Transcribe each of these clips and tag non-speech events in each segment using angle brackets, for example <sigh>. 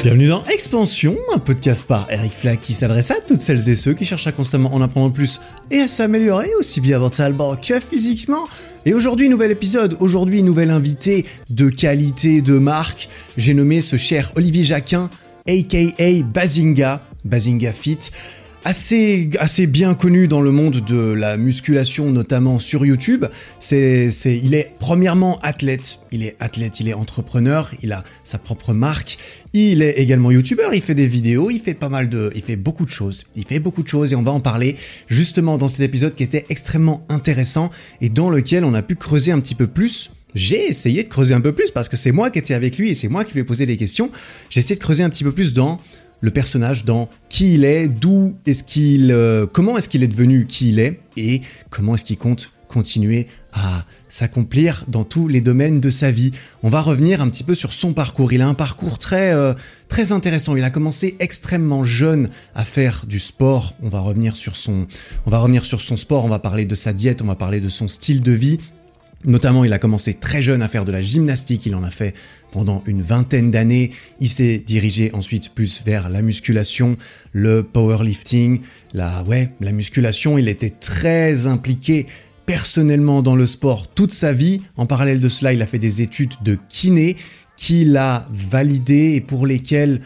Bienvenue dans Expansion, un podcast par Eric Flack qui s'adresse à toutes celles et ceux qui cherchent à constamment en apprendre plus et à s'améliorer aussi bien mentalement que physiquement. Et aujourd'hui, nouvel épisode, aujourd'hui, nouvel invité de qualité, de marque. J'ai nommé ce cher Olivier Jacquin, aka Bazinga, Bazinga Fit assez, assez bien connu dans le monde de la musculation, notamment sur YouTube. C'est, il est premièrement athlète, il est athlète, il est entrepreneur, il a sa propre marque. Il est également youtubeur, il fait des vidéos, il fait pas mal de, il fait beaucoup de choses. Il fait beaucoup de choses et on va en parler justement dans cet épisode qui était extrêmement intéressant et dans lequel on a pu creuser un petit peu plus j'ai essayé de creuser un peu plus parce que c'est moi qui étais avec lui et c'est moi qui lui ai posé des questions. J'ai essayé de creuser un petit peu plus dans le personnage dans qui il est, d'où est-ce qu'il, euh, comment est-ce qu'il est devenu qui il est et comment est-ce qu'il compte continuer à s'accomplir dans tous les domaines de sa vie. On va revenir un petit peu sur son parcours. Il a un parcours très euh, très intéressant. Il a commencé extrêmement jeune à faire du sport. On va revenir sur son on va revenir sur son sport, on va parler de sa diète, on va parler de son style de vie. Notamment, il a commencé très jeune à faire de la gymnastique, il en a fait pendant une vingtaine d'années. Il s'est dirigé ensuite plus vers la musculation, le powerlifting, la, musculation. Il était très impliqué personnellement dans le sport toute sa vie. En parallèle de cela, il a fait des études de kiné qu'il a validées et pour lesquelles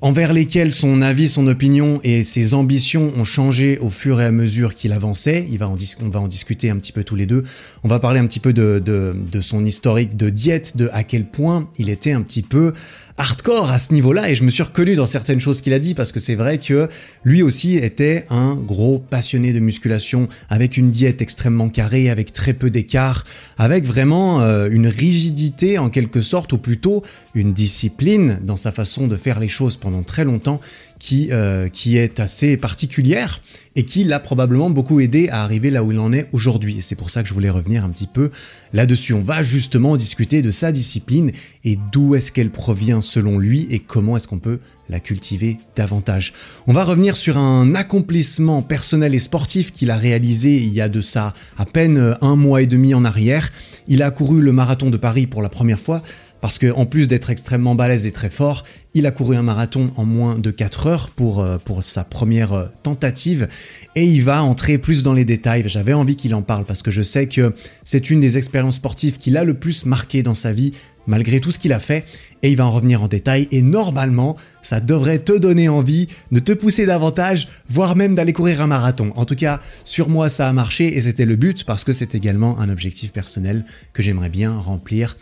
envers lesquels son avis, son opinion et ses ambitions ont changé au fur et à mesure qu'il avançait. Il va on va en discuter un petit peu tous les deux. On va parler un petit peu de, de son historique de diète, de à quel point il était un petit peu hardcore à ce niveau-là et je me suis reconnu dans certaines choses qu'il a dit parce que c'est vrai que lui aussi était un gros passionné de musculation avec une diète extrêmement carrée, avec très peu d'écart, avec vraiment euh, une rigidité en quelque sorte ou plutôt une discipline dans sa façon de faire les choses pendant très longtemps qui, euh, qui est assez particulière et qui l'a probablement beaucoup aidé à arriver là où il en est aujourd'hui. Et c'est pour ça que je voulais revenir un petit peu là-dessus. On va justement discuter de sa discipline et d'où est-ce qu'elle provient selon lui et comment est-ce qu'on peut la cultiver davantage. On va revenir sur un accomplissement personnel et sportif qu'il a réalisé il y a de ça à peine un mois et demi en arrière. Il a couru le marathon de Paris pour la première fois parce que en plus d'être extrêmement balèze et très fort, il a couru un marathon en moins de 4 heures pour, euh, pour sa première euh, tentative et il va entrer plus dans les détails. J'avais envie qu'il en parle parce que je sais que c'est une des expériences sportives qu'il a le plus marqué dans sa vie malgré tout ce qu'il a fait et il va en revenir en détail et normalement ça devrait te donner envie de te pousser davantage voire même d'aller courir un marathon. En tout cas sur moi ça a marché et c'était le but parce que c'est également un objectif personnel que j'aimerais bien remplir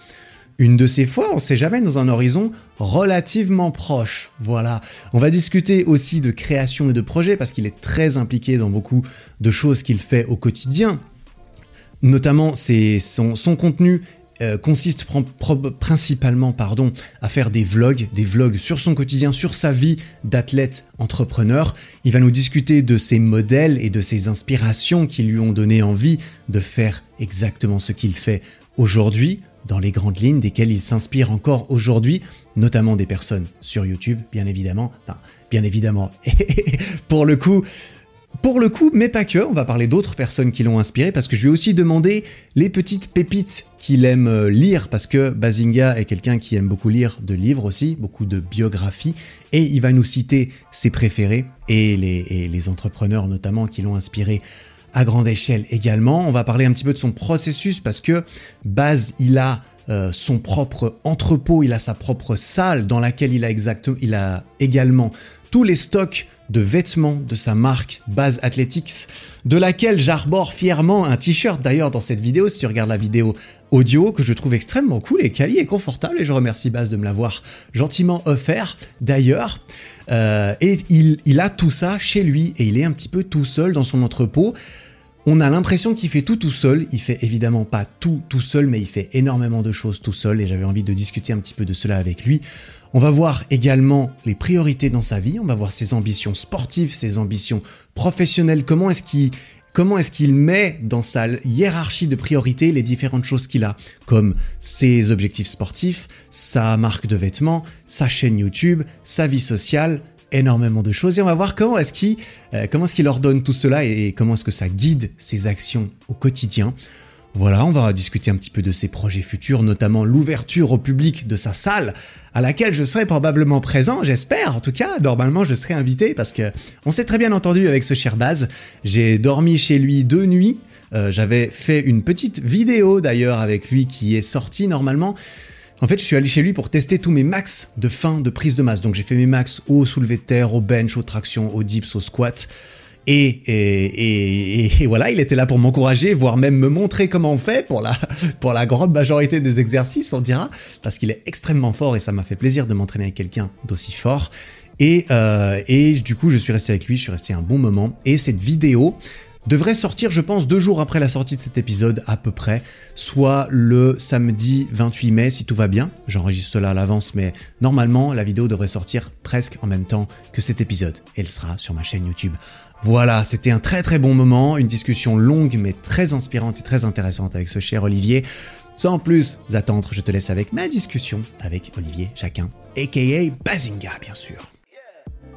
une de ces fois, on sait jamais, dans un horizon relativement proche. Voilà. On va discuter aussi de création et de projet parce qu'il est très impliqué dans beaucoup de choses qu'il fait au quotidien. Notamment, son, son contenu euh, consiste principalement pardon, à faire des vlogs, des vlogs sur son quotidien, sur sa vie d'athlète entrepreneur. Il va nous discuter de ses modèles et de ses inspirations qui lui ont donné envie de faire exactement ce qu'il fait aujourd'hui dans les grandes lignes desquelles il s'inspire encore aujourd'hui, notamment des personnes sur YouTube, bien évidemment. Enfin, bien évidemment. <laughs> pour le coup, pour le coup, mais pas que, on va parler d'autres personnes qui l'ont inspiré parce que je lui ai aussi demandé les petites pépites qu'il aime euh, lire parce que Bazinga est quelqu'un qui aime beaucoup lire de livres aussi, beaucoup de biographies et il va nous citer ses préférés et les, et les entrepreneurs notamment qui l'ont inspiré à grande échelle également. On va parler un petit peu de son processus parce que Baz, il a euh, son propre entrepôt, il a sa propre salle dans laquelle il a, il a également tous les stocks de vêtements de sa marque Baz Athletics, de laquelle j'arbore fièrement un t-shirt d'ailleurs dans cette vidéo, si tu regardes la vidéo audio, que je trouve extrêmement cool et quali et confortable, et je remercie Baz de me l'avoir gentiment offert d'ailleurs. Euh, et il, il a tout ça chez lui, et il est un petit peu tout seul dans son entrepôt. On a l'impression qu'il fait tout tout seul. Il fait évidemment pas tout tout seul, mais il fait énormément de choses tout seul et j'avais envie de discuter un petit peu de cela avec lui. On va voir également les priorités dans sa vie, on va voir ses ambitions sportives, ses ambitions professionnelles, comment est-ce qu'il met dans sa hiérarchie de priorités les différentes choses qu'il a, comme ses objectifs sportifs, sa marque de vêtements, sa chaîne YouTube, sa vie sociale, énormément de choses et on va voir comment est-ce qu'il euh, comment est-ce qu'il ordonne tout cela et comment est-ce que ça guide ses actions au quotidien. Voilà, on va discuter un petit peu de ses projets futurs, notamment l'ouverture au public de sa salle, à laquelle je serai probablement présent, j'espère. En tout cas, normalement, je serai invité parce que on s'est très bien entendu avec ce cher Baz. J'ai dormi chez lui deux nuits. Euh, J'avais fait une petite vidéo d'ailleurs avec lui qui est sortie normalement. En fait, je suis allé chez lui pour tester tous mes max de fin de prise de masse. Donc j'ai fait mes max au soulevé de terre, au bench, aux tractions, au dips, au squat. Et, voilà, il était là pour m'encourager, voire même me montrer comment on fait pour la, pour la grande majorité des exercices, on dira, parce qu'il est extrêmement fort et ça m'a fait plaisir de m'entraîner avec quelqu'un d'aussi fort. Et, euh, et du coup, je suis resté avec lui, je suis resté un bon moment. Et cette vidéo, devrait sortir, je pense, deux jours après la sortie de cet épisode à peu près, soit le samedi 28 mai si tout va bien. J'enregistre là à l'avance, mais normalement la vidéo devrait sortir presque en même temps que cet épisode. Elle sera sur ma chaîne YouTube. Voilà, c'était un très très bon moment, une discussion longue mais très inspirante et très intéressante avec ce cher Olivier. Sans plus attendre, je te laisse avec ma discussion avec Olivier Jacquin, aka Bazinga bien sûr.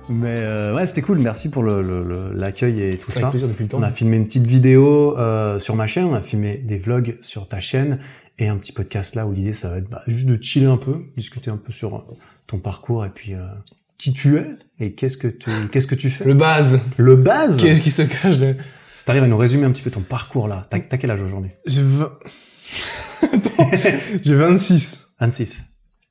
Mais euh, ouais, c'était cool. Merci pour l'accueil le, le, et tout Avec ça. plaisir depuis le temps. On a filmé une petite vidéo euh, sur ma chaîne, on a filmé des vlogs sur ta chaîne et un petit podcast là où l'idée ça va être bah, juste de chiller un peu, discuter un peu sur ton parcours et puis euh, qui tu es et qu'est-ce que tu qu'est-ce que tu fais. Le base. Le base. Qu'est-ce qui se cache de... Si t'arrives à nous résumer un petit peu ton parcours là, t'as quel âge aujourd'hui? J'ai 20... J'ai 26. 26.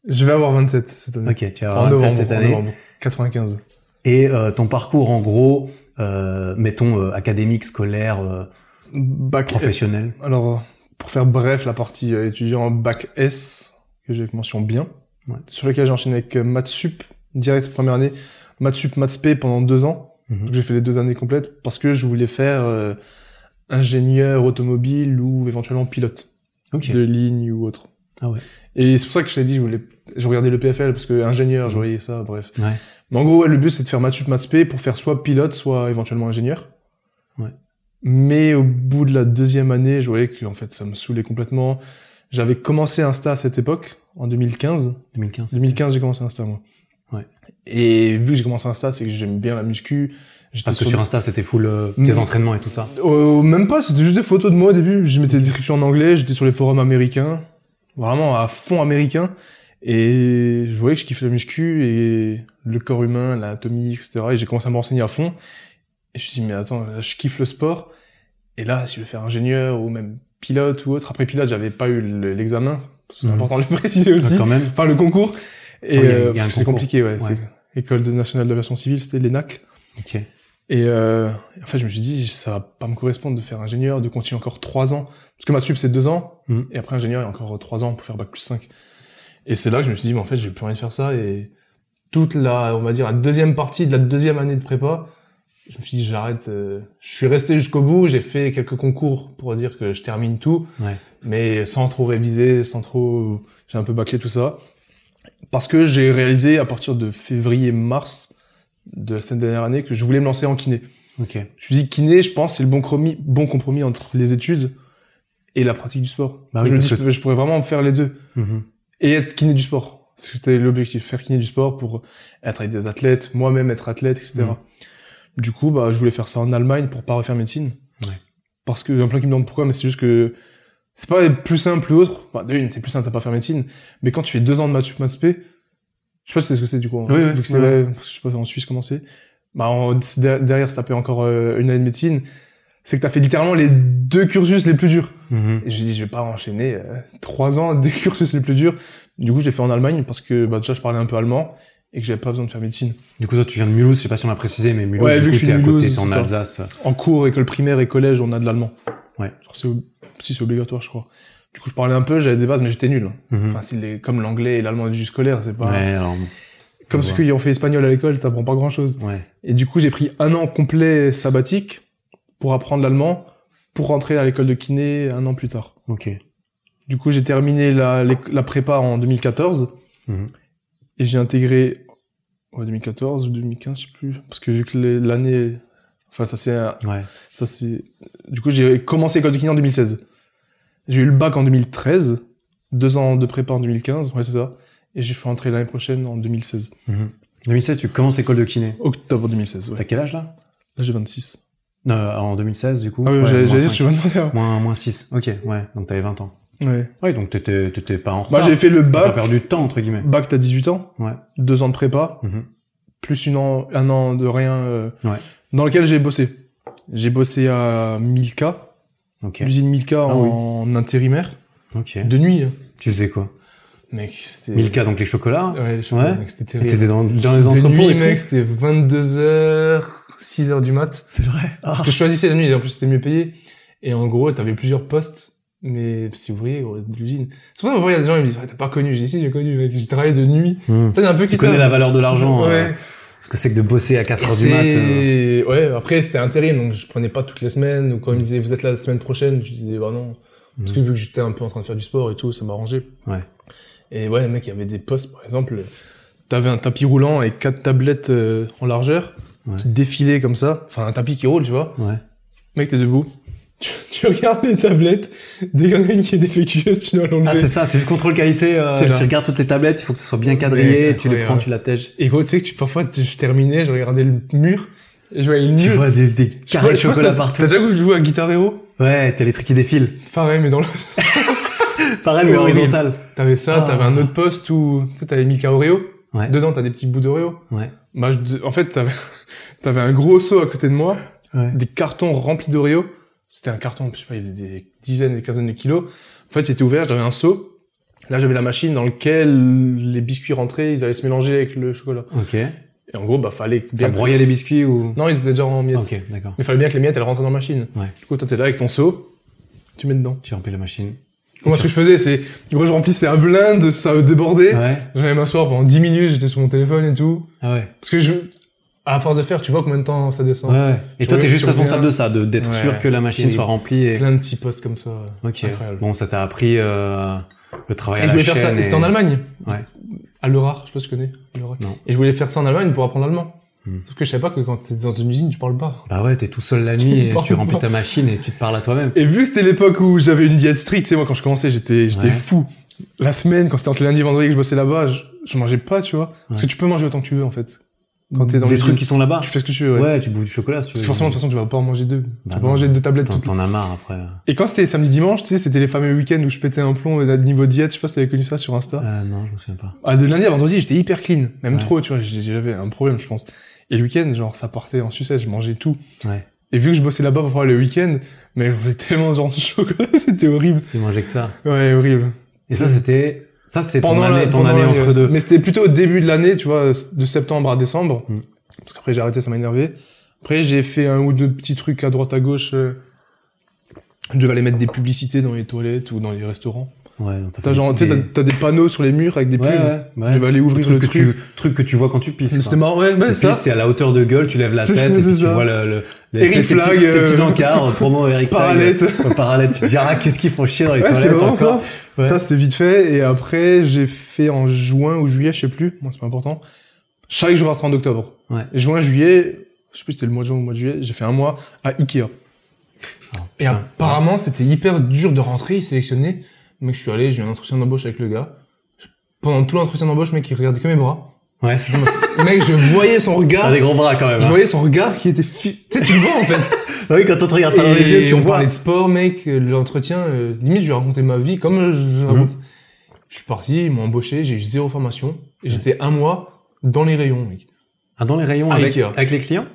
Je vais avoir 27 cette année. Ok, tu vas avoir 27 novembre, cette en année. novembre. 95. Et euh, ton parcours en gros, euh, mettons euh, académique, scolaire, Bac professionnel. Alors, pour faire bref, la partie étudiant bac S, que j'ai mention bien, Ouais. sur laquelle j'ai enchaîné avec maths sup, direct première année, maths sup, maths spé pendant deux ans. Mhm. J'ai fait les deux années complètes parce que je voulais faire euh, ingénieur automobile ou éventuellement pilote de ligne ou autre. Ah ouais. Et c'est pour ça que je t'ai dit, je voulais, je regardais le PFL parce que ingénieur, je voyais ça, bref. Ouais. Mais en gros, ouais, le but c'est de faire maths sup, maths spé pour faire soit pilote, soit éventuellement ingénieur. Ouais. Mais au bout de la deuxième année, je voyais que en fait ça me saoulait complètement. J'avais commencé Insta à cette époque, en 2015. 2015. c'était- 2015, j'ai commencé Insta moi. Et vu que j'ai commencé Insta, c'est que j'aime bien la muscu. Parce que sur Insta, c'était full euh, Mm. tes entraînements et tout ça. Euh, même pas, c'était juste des photos de moi au début. Je mettais des descriptions en anglais, j'étais sur les forums américains, vraiment à fond américain. Et je voyais que je kiffais la muscu et le corps humain, l'anatomie, etc. Et j'ai commencé à me renseigner à fond. Et je me suis dit, mais attends, là, je kiffe le sport. Et là, si je veux faire ingénieur ou même pilote ou autre. Après pilote, j'avais pas eu le- l'examen. C'est Mhm. important de le <laughs> préciser aussi. Ah, quand même. Enfin, le concours. Et Oui, il y a- euh, c'est compliqué, ouais. Ouais. École de nationale d'aviation civile, c'était l'ENAC. Ok. Et euh, en fait, je me suis dit, ça va pas me correspondre de faire ingénieur, de continuer encore trois ans. Parce que ma sup, c'est deux ans. Mm. Et après, ingénieur, il y a encore trois ans pour faire bac plus 5. Et c'est là que je me suis dit, mais en fait, j'ai plus envie de faire ça. Et toute la, on va dire, la deuxième partie de la deuxième année de prépa, je me suis dit, j'arrête. euh, je suis resté jusqu'au bout. J'ai fait quelques concours pour dire que je termine tout. Ouais. Mais sans trop réviser, sans trop... J'ai un peu bâclé tout ça. Parce que j'ai réalisé à partir de février-mars de cette dernière année que je voulais me lancer en kiné. Ok. Je me suis dit kiné, je pense, c'est le bon compromis, bon compromis entre les études et la pratique du sport. Bah oui, je me dis, parce je, pourrais vraiment faire les deux Mhm. et être kiné du sport. C'était l'objectif, faire kiné du sport pour être avec des athlètes, moi-même être athlète, etc. Mhm. Du coup, bah, je voulais faire ça en Allemagne pour pas refaire médecine. Ouais. Parce que, il y a plein qui me demandent pourquoi, mais c'est juste que c'est pas plus simple ou autre. Enfin, de une, c'est plus simple, t'as pas faire médecine. Mais quand tu fais deux ans de maths sup, maths spé, je sais pas si c'est ce que c'est du coup. hein. Oui, Vu que c'est, ouais, je sais pas en Suisse comment c'est. Bah, en- der- derrière, se taper encore euh, une année de médecine, c'est que t'as fait littéralement les deux cursus les plus durs. Mhm. Et je me dis, je vais pas enchaîner euh, trois ans <laughs> des cursus les plus durs. Du coup, j'ai fait en Allemagne parce que bah, déjà, je parlais un peu allemand et que j'avais pas besoin de faire médecine. Du coup, toi, tu viens de Mulhouse, je sais pas si on l'a précisé, mais Mulhouse, Ouais, du vu coup, que je suis à côté, t'es en ça. Alsace. En cours, école primaire et collège, on a de l'allemand. Ouais. Si c'est obligatoire, je crois. Du coup, je parlais un peu, j'avais des bases, mais j'étais nul. Mhm. Enfin, c'est les- comme l'anglais et l'allemand du scolaire, c'est pas... Ouais, alors, comme ceux qui ont fait espagnol à l'école, t'apprends pas grand chose. ouais. Et du coup, j'ai pris un an complet sabbatique pour apprendre l'allemand, pour rentrer à l'école de kiné un an plus tard. Ok. Du coup, j'ai terminé la, la prépa en 2014 Mhm. et j'ai intégré ouais, 2014 ou 2015, je sais plus, parce que vu que l'année, enfin ça c'est, Ouais. ça c'est, du coup j'ai commencé l'école de kiné en 2016. J'ai eu le bac en 2013, deux ans de prépa en 2015, ouais c'est ça, et je suis rentré l'année prochaine en 2016, Mhm. 2016, tu commences l'école de kiné. octobre 2016. Ouais. T'as quel âge là? Là j'ai 26. Non, en 2016, du coup. Ah oui, ouais, j'allais dire, vas demander. hein. Moins, moins 6. Ok, ouais. Donc t'avais 20 ans. Ouais. Ouais, donc t'étais, t'étais pas en Moi, retard. j'ai fait le T'as bac. perdu de temps, entre guillemets. Bac, t'as 18 ans. Ouais. Deux ans de prépa. Mhm. Plus une an, un an de rien. euh, Ouais. Dans lequel j'ai bossé. J'ai bossé à Milka. L'usine Milka Ah en intérimaire. De nuit. hein. Tu faisais quoi? Mec, c'était... Milka, donc les chocolats? Ouais, les chocolats, Ouais. mec, c'était terrible. T'étais dans, dans les De entrepôts nuit, et tout. mec, c'était 22h, 6h du mat. C'est vrai. Ah. Parce que je choisissais la nuit, et en plus c'était mieux payé. Et en gros, t'avais plusieurs postes, mais ouvrier gros, de l'usine. C'est pour ça que il y a des gens qui me disent, ouais, t'as pas connu. J'ai dit, si, j'ai connu, mec. J'ai travaillé de nuit. Ça, un peu Tu qui connais la valeur de l'argent. euh, Ouais. Ce que c'est que de bosser à 4 Et heures du mat. euh. Ouais, après, c'était intérim, donc je prenais pas toutes les semaines. Ou quand ils me disaient, vous êtes là la semaine prochaine, je disais, bah non. Parce que vu que j'étais un peu en train de faire du sport et tout, ça m'arrangeait. Ouais. Et ouais, mec, il y avait des postes, par exemple, t'avais un tapis roulant avec quatre tablettes euh, en largeur Ouais. qui défilaient comme ça. Enfin, un tapis qui roule, tu vois. Ouais. Mec, t'es debout. Tu, tu regardes les tablettes. Dès qu'il y en a une qui est défectueuse, tu dois Ah, l'enlever. c'est ça, c'est juste contrôle qualité. Euh, tu regardes toutes tes tablettes, il faut que ce soit bien quadrillé, tu les prends, tu l'attèges. et gros, tu sais que tu, parfois, tu- je terminais, je regardais le mur. Et je voyais le Tu mur. vois des, des carrés de chocolat partout. T'as déjà vu que je joue à Guitar Hero? Ouais, t'as les trucs qui défilent. Pareil, mais dans le... <laughs> Pareil, mais horizontal. T'avais ça, Ah. t'avais un autre poste où, tu sais, t'avais Mika Oreo. Ouais. Dedans, t'as des petits bouts d'Oreo. Ouais. Bah, je- en fait, t'avais, <laughs> t'avais un gros seau à côté de moi, Ouais. des cartons remplis d'Oreo. C'était un carton, je sais pas, il faisait des dizaines, des quinzaines de kilos. En fait, il était ouvert, j'avais un seau. Là, j'avais la machine dans laquelle les biscuits rentraient, ils allaient se mélanger avec le chocolat. Ok. Et en gros, bah, fallait que Ça bien broyait les biscuits ou? Non, ils étaient déjà en miettes. Ok, d'accord. Mais fallait bien que les miettes, elles rentrent dans la machine. Ouais. Du coup, toi, t'es là avec ton seau, tu mets dedans. Tu remplis la machine. Moi, ce que je faisais, c'est, gros, je remplissais un blind, ça débordait. Ouais. J'allais m'asseoir pendant 10 minutes, j'étais sur mon téléphone et tout. Ah ouais. Parce que je, à force de faire, tu vois combien de temps ça descend. Ouais. Et Tu toi, t'es juste tu responsable de ça, de d'être Ouais. sûr que la machine Et- soit remplie et. Plein de petits postes comme ça. Ok. Incroyable. Bon, ça t'a appris euh, le travail Et à je la voulais chaîne. faire ça, et et- c'était en Allemagne. Ouais. À Lorach, je sais pas si tu connais. Non. Et je voulais faire ça en Allemagne pour apprendre l'allemand. Hmm. Sauf que je savais pas que quand t'es dans une usine, tu parles pas. Bah ouais, t'es tout seul la Tu nuit et parles tu remplis ta machine et tu te parles à toi-même. Et vu que c'était l'époque où j'avais une diète stricte, tu sais, moi, quand je commençais, j'étais, j'étais Ouais. fou. La semaine, quand c'était entre lundi et vendredi que je bossais là-bas, je, je mangeais pas, tu vois. Parce que tu peux manger autant que tu veux, en fait. Quand t'es dans Des trucs qui sont là-bas. Tu fais ce que tu veux, ouais. Ouais, tu bouffes du chocolat si tu Parce que forcément, de toute façon, tu vas pas en manger deux. Bah tu vas pas manger deux tablettes T'en as marre après. Et quand c'était samedi dimanche, tu sais, c'était les fameux week-ends où je pétais un plomb euh, niveau diète. Je sais pas si t'avais connu ça sur Insta. Euh, non, je me souviens pas. Ah, de lundi à vendredi, j'étais hyper clean. Même Ouais. trop, tu vois. J'avais un problème, je pense. Et le week-end, genre, ça partait en sucette, je mangeais tout. Ouais. Et vu que je bossais là-bas pour le week-end, mais j'avais tellement genre de <laughs> chocolat, c'était horrible. Tu mangeais que ça. Ouais, horrible. Et ça, c'était, ça, c'était ton la- année, ton entre deux. Mais c'était plutôt au début de l'année, tu vois, de septembre à décembre. Mm. Parce qu'après, j'ai arrêté, ça m'a énervé. Après, j'ai fait un ou deux petits trucs à droite à gauche. euh, Je devais aller mettre des publicités dans les toilettes ou dans les restaurants. Ouais, t'as genre, tu des- t'as- des panneaux sur les murs avec des. Ouais, ouais, ouais. Je vais aller ouvrir truc le que truc. tu, truc que tu vois quand tu pisses. C'était marrant, ouais, ça. pisse, c'est à la hauteur de gueule, tu lèves la C'est tête et puis c'est tu vois le, le, le Eric tu sais, ces, Flag, petits, ces petits euh, <laughs> encarts, promo Eric Flag. Parallèle. euh, Parallèle. Tu te dis, ah, qu'est-ce qu'ils font chier dans les Ouais, toilettes vraiment encore. ça. Ouais. Ça, c'était vite fait. Et après, j'ai fait en juin ou juillet, je sais plus. Moi, c'est pas important. Chaque jour à 30 octobre. Ouais. Et juin, juillet, je sais plus si c'était le mois de juin ou le mois de juillet, j'ai fait un mois à Ikea. Ah, Et apparemment, c'était hyper dur de rentrer, sélectionner. Mec, je suis allé, j'ai eu un entretien d'embauche avec le gars. Pendant tout l'entretien d'embauche, mec, il regardait que mes bras. Ouais. <laughs> mec, je voyais son regard. T'as des gros bras quand même. Je hein. voyais son regard qui était. Tu sais, tu le vois, en fait. <laughs> Oui, quand on te regarde pas dans les yeux, tu on vois. parlait de sport, mec. euh, L'entretien, euh, limite, je lui ai raconté ma vie comme je Mhm. raconte. Je suis parti, ils m'ont embauché, j'ai eu zéro formation. Et j'étais un mois dans les rayons, mec. Ah, dans les rayons avec, avec les clients?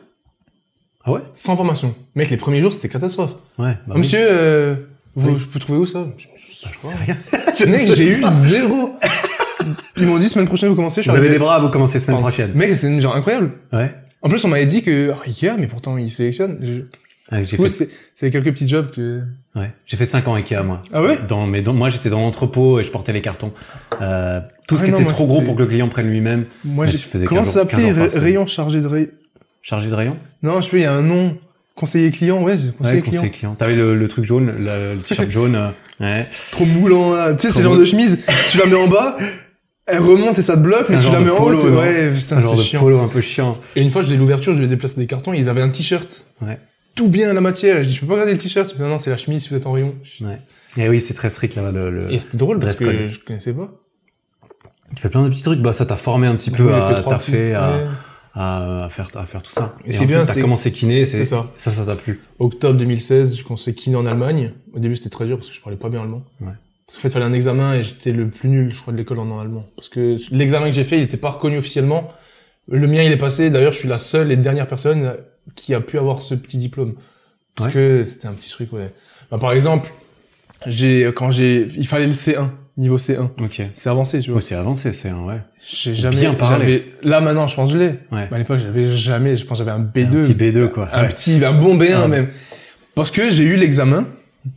Ah ouais? Sans formation. Mec, les premiers jours, c'était catastrophe. Ouais. Bah Ah, oui. Monsieur, euh, vous, Oui. je peux trouver où ça? Je- je- sais rien. <laughs> Mec, j'ai eu zéro. Ils m'ont dit semaine prochaine vous commencez. Je Vous avez des bras, vous commencez semaine prochaine. Mec, c'est genre incroyable. Ouais. En plus, on m'avait dit que ah, Ikea, mais pourtant ils sélectionnent. Ouais, j'ai coup, fait, c'est quelques petits jobs que. ouais. J'ai fait 5 ans Ikea, moi. Ah ouais? Dans, mais dans, moi, j'étais dans l'entrepôt et je portais les cartons. Euh, tout ce Ah qui non, était moi, trop gros pour que le client prenne lui-même. Moi, je faisais comment 15 ça jours- 15 s'appelait. Rayon chargé de rayon? Chargé de rayon? Non, je sais pas, il y a un nom. Conseiller client, ouais, j'ai conseiller Ouais, client. conseiller client. T'avais le, le truc jaune, le, le t-shirt <laughs> jaune. euh, ouais. Trop moulant, là. Tu sais, c'est genre de chemise, si tu la mets en bas, elle remonte et ça te bloque, C'est mais tu genre la mets de en haut, ouais, putain, un genre c'est de chiant. polo un peu chiant. Et une fois, je l'ai l'ouverture, je lui ai déplacé des cartons, ils avaient un t-shirt. Ouais. Tout bien la matière. Et je dis, je peux pas regarder le t-shirt? Non, non, c'est la chemise si vous êtes en rayon. Ouais. Et oui, c'est très strict là-bas. Le, le- Et c'était drôle parce que code. je connaissais pas. Tu fais plein de petits trucs. Bah, ça t'a formé un petit peu à fait à. À, à faire à faire tout ça. Et c'est en bien, T'as commencé kiné, c'est ça. Ça, ça t'a plu. Octobre 2016, je commençais kiné en Allemagne. Au début, c'était très dur parce que je parlais pas bien allemand. Ouais. Parce qu'en fait, il fallait un examen et j'étais le plus nul, je crois, de l'école en, allemand. Parce que l'examen que j'ai fait, il était pas reconnu officiellement. Le mien, il est passé. D'ailleurs, je suis la seule et dernière personne qui a pu avoir ce petit diplôme. Parce Ouais. que c'était un petit truc, ouais. Bah, par exemple, j'ai, quand j'ai, il fallait le C1, niveau C1. Ok. C'est avancé, tu vois. C'est avancé, c'est un ouais. J'ai jamais, Bien parlé. là maintenant, je pense que je l'ai. Ouais. Mais à l'époque, j'avais jamais, je pense que j'avais un B2. Un petit B2 quoi. Un Ouais. petit, un bon B1 Ouais. même. Parce que j'ai eu l'examen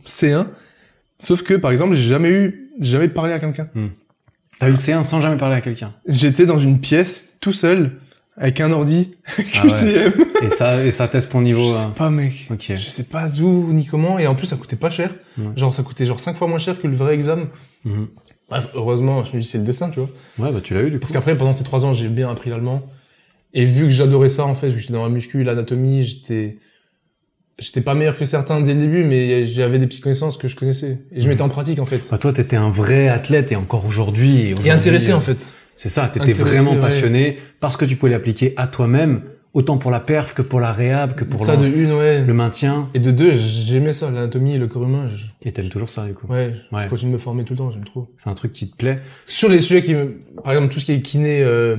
C1, sauf que par exemple, j'ai jamais eu, jamais parlé à quelqu'un. T'as eu le C1 sans jamais parler à quelqu'un. J'étais dans une pièce, tout seul, avec un ordi, Ah <laughs> ouais. QCM. Et ça et ça teste ton niveau. Je sais pas, mec. Ok. Je sais pas où ni comment, et en plus, ça coûtait pas cher. Ouais. Genre, ça coûtait genre 5 fois moins cher que le vrai examen. Mhm. Bref, heureusement, je me dis, c'est le destin, tu vois. Ouais, bah tu l'as eu du coup. Parce qu'après, pendant ces trois ans, j'ai bien appris l'allemand. Et vu que j'adorais ça, en fait, j'étais dans la muscu, l'anatomie, j'étais, j'étais pas meilleur que certains dès le début, mais j'avais des petites connaissances que je connaissais. Et je mettais en pratique, en fait. Bah, toi, t'étais un vrai athlète et encore aujourd'hui. Et intéressé, euh, en fait. C'est ça, t'étais vraiment ouais. passionné parce que tu pouvais l'appliquer à toi-même, autant pour la perf que pour la réhab, que pour ça le, de une, ouais. le maintien. Et de deux, j'aimais ça, l'anatomie et le corps humain. je- Et t'aimes toujours ça du coup. Ouais, Ouais. je continue de me former tout le temps, j'aime trop. C'est un truc qui te plaît. Sur les sujets qui me, par exemple, tout ce qui est kiné, euh,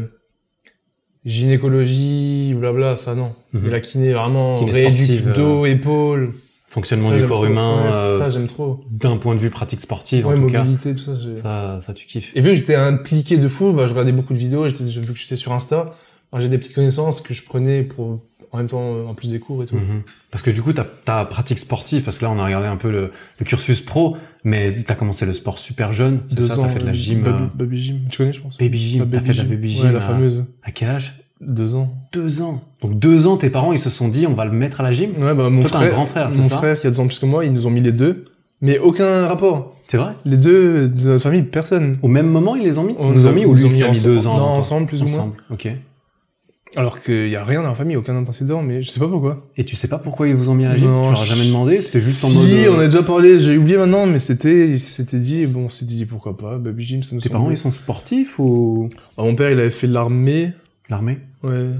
gynécologie, blabla, ça non. Mhm. Mais la kiné vraiment Kiné sportive, dos, épaules. Fonctionnement Ça, du corps trop. humain, Ouais, euh, ça j'aime trop. d'un point de vue pratique sportive en tout cas. mobilité, tout ça. Ça, ça tu kiffes. Et vu que j'étais impliqué de fou, bah, je regardais beaucoup de vidéos, j'étais, vu que j'étais sur Insta, j'ai des petites connaissances que je prenais pour, en même temps, euh, en plus des cours et tout. Mhm. Parce que du coup, ta, ta pratique sportive, parce que là, on a regardé un peu le, le cursus pro, mais t'as commencé le sport super jeune, c'est Deux ça, ans, t'as fait de la gym, Baby, euh, baby gym. Tu connais, je pense. baby gym, t'as fait de la baby gym, Ouais, la fameuse. à quel âge? Deux ans. Deux ans. Donc deux ans, tes parents, ils se sont dit, on va le mettre à la gym? Ouais, bah, mon Toi, t'as un frère, grand frère, c'est mon ça? frère qui a deux ans plus que moi, ils nous ont mis les deux. Mais aucun rapport. C'est vrai? Les deux, de notre famille, personne. Au même moment, ils les ont mis? On Ils vous ont mis ou lui ont qui a mis deux ans Non, ensemble, plus ou moins. Ensemble, ok. Alors qu'il y a rien dans la famille, aucun antécédent, mais je sais pas pourquoi. Et tu sais pas pourquoi ils vous ont mis à la gym Non, Tu leur as je- jamais demandé C'était juste en si, mode... euh, on a déjà parlé, j'ai oublié maintenant, mais c'était, il s'était dit, bon, on s'est dit pourquoi pas, Baby Gym, ça nous Tes semble- parents, ils sont sportifs ou? Ah, mon père, il avait fait l'armée. l'armée? Ouais.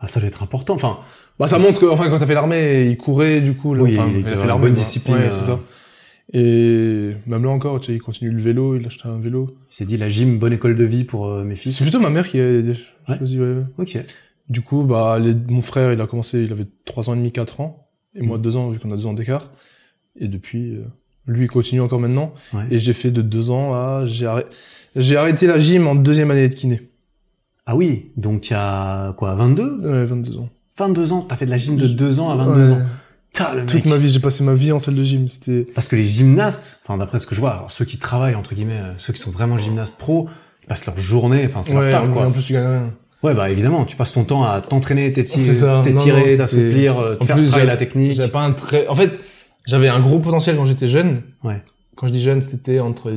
Ah, ça doit être important. Enfin, Bah, ça montre que, enfin, quand t'as fait l'armée, il courait, du coup, là, Oui, enfin, il a avait fait une bonne discipline, Ouais, euh. c'est ça. Et même là encore, tu sais, il continue le vélo, il a acheté un vélo. il s'est dit la gym, bonne école de vie pour euh, mes C'est fils. plutôt ma mère qui a Ouais. choisi, ouais. Ok. Du coup, bah, les- mon frère, il a commencé, il avait 3 ans et demi, 4 ans. Et moi, Mhm. 2 ans, vu qu'on a 2 ans d'écart. Et depuis, euh, lui, il continue encore maintenant. Ouais. Et j'ai fait de 2 ans à, j'ai arrêté, j'ai arrêté la gym en deuxième année de kiné. Ah oui, donc il y a quoi, 22 Ouais, 22 ans. 22 ans, t'as fait de la gym de 2 ans à 22 Ouais. ans. Putain, le Toute mec. ma vie, j'ai passé ma vie en salle de gym. C'était, Parce que les gymnastes, enfin d'après ce que je vois, alors ceux qui travaillent entre guillemets, euh, ceux qui sont vraiment gymnastes pro, ils passent leur journée, enfin c'est ouais, leur taf en, quoi. en plus, tu gagnes rien. Ouais bah évidemment, tu passes ton temps à t'entraîner, t'étirer, C'est ça. Non, non, t'étirer, c'était- t'assouplir, euh, te En faire plus, travailler la technique. J'avais pas un très, en fait, j'avais un gros potentiel quand j'étais jeune. Ouais. Quand je dis jeune, c'était entre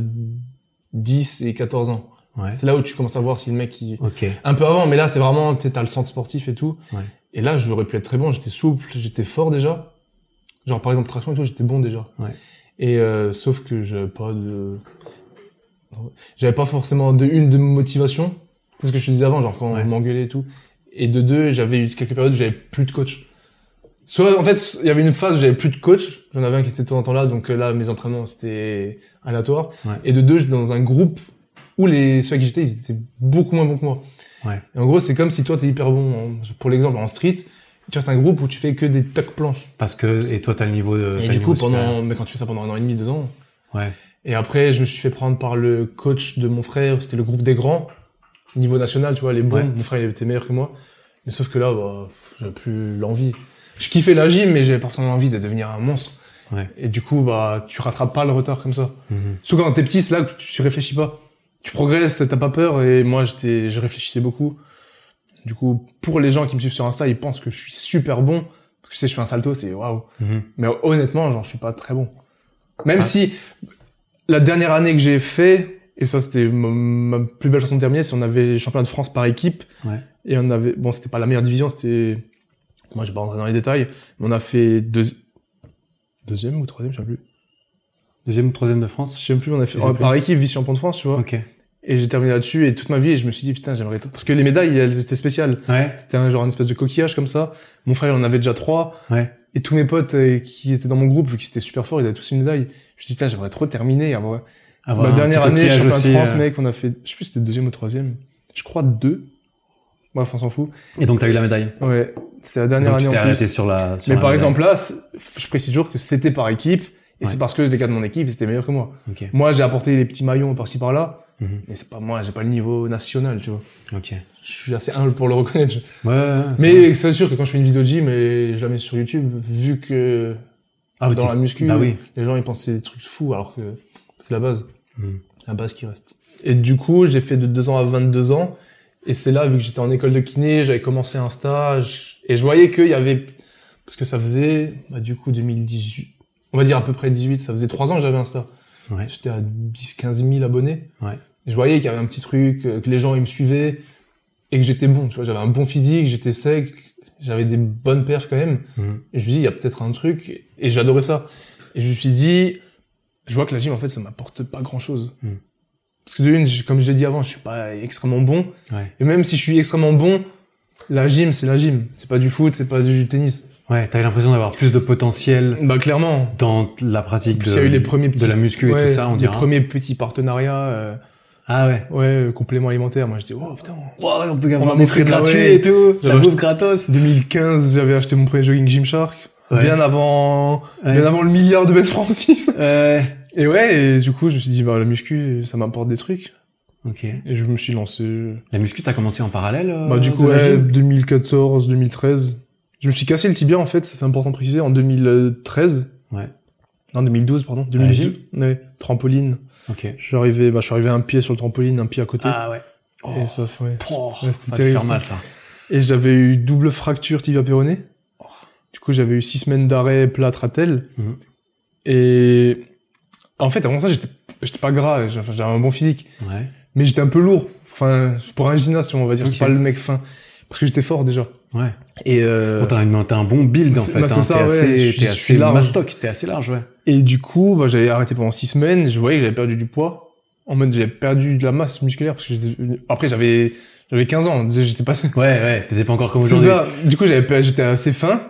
10 et 14 ans. Ouais. C'est là où tu commences à voir si le mec, il, Ok. un peu avant, mais là, c'est vraiment, tu sais, t'as le centre sportif et tout. Ouais. Et là, j'aurais pu être très bon, j'étais souple, j'étais fort déjà. Genre, par exemple, traction et tout, j'étais bon déjà. Ouais. Et, euh, sauf que j'avais pas de, j'avais pas forcément de une de motivation. C'est ce que je te disais avant, genre quand Ouais. on m'engueulait et tout. Et de deux, j'avais eu quelques périodes où j'avais plus de coach. Soit, en fait, il y avait une phase où j'avais plus de coach. J'en avais un qui était de temps en temps là, donc euh, là, mes entraînements, c'était aléatoire. Ouais. Et de deux, j'étais dans un groupe où les, ceux avec qui j'étais, ils étaient beaucoup moins bons que moi. Ouais. Et en gros, c'est comme si toi, t'es hyper bon, en- pour l'exemple, en street. Tu vois, c'est un groupe où tu fais que des tocs planches. Parce que et toi t'as le niveau de. Et du coup, pendant, mais quand tu fais ça pendant un an et demi, deux ans. Ouais. Et après, je me suis fait prendre par le coach de mon frère. C'était le groupe des grands. Niveau national, tu vois, les bons. Ouais. Mon frère, il était meilleur que moi. Mais sauf que là, bah, j'avais plus l'envie. Je kiffais la gym, mais j'avais pas forcément envie de devenir un monstre. Ouais. Et du coup, bah, tu rattrapes pas le retard comme ça. Mhm. Surtout quand t'es petit, c'est là que tu, tu réfléchis pas. Tu progresses, t'as pas peur. Et moi, j'étais, je réfléchissais beaucoup. Du coup, pour les gens qui me suivent sur Insta, ils pensent que je suis super bon. Parce que tu sais, je fais un salto, c'est waouh. Mhm. Mais honnêtement, genre, je suis pas très bon. Même Ah. si la dernière année que j'ai fait, et ça c'était ma, ma plus belle façon de terminer, c'est on avait les championnats de France par équipe. Ouais. Et on avait, bon, c'était pas la meilleure division, c'était, moi j'ai pas rentré dans les détails, mais on a fait deux, deuxième ou troisième, je sais plus. Deuxième ou troisième de France. Je sais plus, on a fait Je oh, par équipe vice-champion de France, tu vois. Ok. Et j'ai terminé là-dessus et toute ma vie, et je me suis dit, putain, j'aimerais... Parce que les médailles, elles étaient spéciales. Ouais. C'était un genre une espèce de coquillage comme ça. Mon frère, il en avait déjà trois. Ouais. Et tous mes potes euh, qui étaient dans mon groupe, vu qu'ils étaient super forts, ils avaient tous une médaille. Je me suis dit, putain, j'aimerais trop terminer. Avoir... Avoir Ma un dernière année, coquillage championnat de France, euh. mec, on a fait, je sais plus si c'était deuxième ou troisième. Je crois deux. Bref, on s'en fout. Et donc, t'as eu la médaille. Ouais. C'était la dernière donc, tu année t'es en plus. arrêté sur la. sur Mais la par médaille. exemple là, je précise toujours que c'était par équipe, et Ouais. c'est parce que les gars de mon équipe, ils étaient meilleurs que moi. Moi, j'ai apporté les petits maillons par-ci par-là, Mhm. mais c'est pas moi, j'ai pas le niveau national, tu vois. Ok. Je suis assez humble pour le reconnaître. Ouais, Mais c'est sûr que quand je fais une vidéo de gym et je la mets sur YouTube, vu que Ah, dans la muscu, Bah oui. les gens ils pensent que c'est des trucs fous, alors que c'est la base, Mhm. la base qui reste. Et du coup, j'ai fait de 2 ans à 22 ans, et c'est là, vu que j'étais en école de kiné, j'avais commencé un stage, et je voyais qu'il y avait, parce que ça faisait, bah, du coup, 2018, on va dire à peu près 18, ça faisait 3 ans que j'avais un star. Ouais. J'étais à 10, 15 000 abonnés. Ouais. Je voyais qu'il y avait un petit truc, euh, que les gens ils me suivaient, et que j'étais bon, tu vois, j'avais un bon physique, j'étais sec, j'avais des bonnes perfs quand même. Mhm. Et je me suis dit, il y a peut-être un truc, et j'adorais ça. Et je me suis dit, je vois que la gym, en fait, ça m'apporte pas grand-chose. Mm. Parce que de une, je- comme j'ai dit avant, je suis pas extrêmement bon. Ouais. Et même si je suis extrêmement bon, la gym, c'est la gym. C'est pas du foot, c'est pas du tennis. Ouais, t'avais l'impression d'avoir plus de potentiel Bah, clairement. dans la pratique de, y a eu les premiers petits, de la muscu et ouais, tout ça, on les dirait. premiers petits partenariats, euh, Ah ouais. ouais, euh, compléments alimentaires. Moi, je dis, oh, putain. Ouais, on peut On avoir va des trucs gratuits ouais. et tout. La bouffe gratos. 2015, j'avais acheté mon premier jogging Gymshark. Ouais. Bien avant, Ouais. bien avant le milliard de Ben Francis. Ouais. Et ouais, et du coup, je me suis dit, bah, la muscu, ça m'apporte des trucs. Ok. Et je me suis lancé. La muscu, t'as commencé en parallèle euh, Bah, du coup, ouais, gym? 2014, 2013. Je me suis cassé le tibia, en fait, c'est important de préciser, en 2013. Ouais. Non, 2012, pardon. la 2012. gym? Ouais, trampoline. Ok. Je suis arrivé, bah, je suis arrivé un pied sur le trampoline, un pied à côté. Ah ouais. Oh, Et ça, ouais. oh, Ouais, ça terrible, faire mal ça. Et j'avais eu double fracture tibia péroné. Oh. Du coup, j'avais eu six semaines d'arrêt plâtre à tel. Mhm. Et en fait, avant ça, j'étais, j'étais pas gras, j'avais un bon physique, Ouais. mais j'étais un peu lourd. Enfin, pour un gymnaste, on va dire, Ok. c'est pas le mec fin, parce que j'étais fort déjà. Ouais. Et euh, Bon, t'as un, bon build en fait. bah, hein. T'es ouais, assez, je assez large. mastoc, t'es assez large, ouais. et du coup, bah, j'avais arrêté pendant six semaines. Je voyais que j'avais perdu du poids. En mode, j'avais perdu de la masse musculaire parce que Après, j'avais j'avais 15 ans, j'étais pas. <laughs> Ouais, ouais. T'étais pas encore comme C'est aujourd'hui. ça. Du coup, j'avais j'étais assez fin.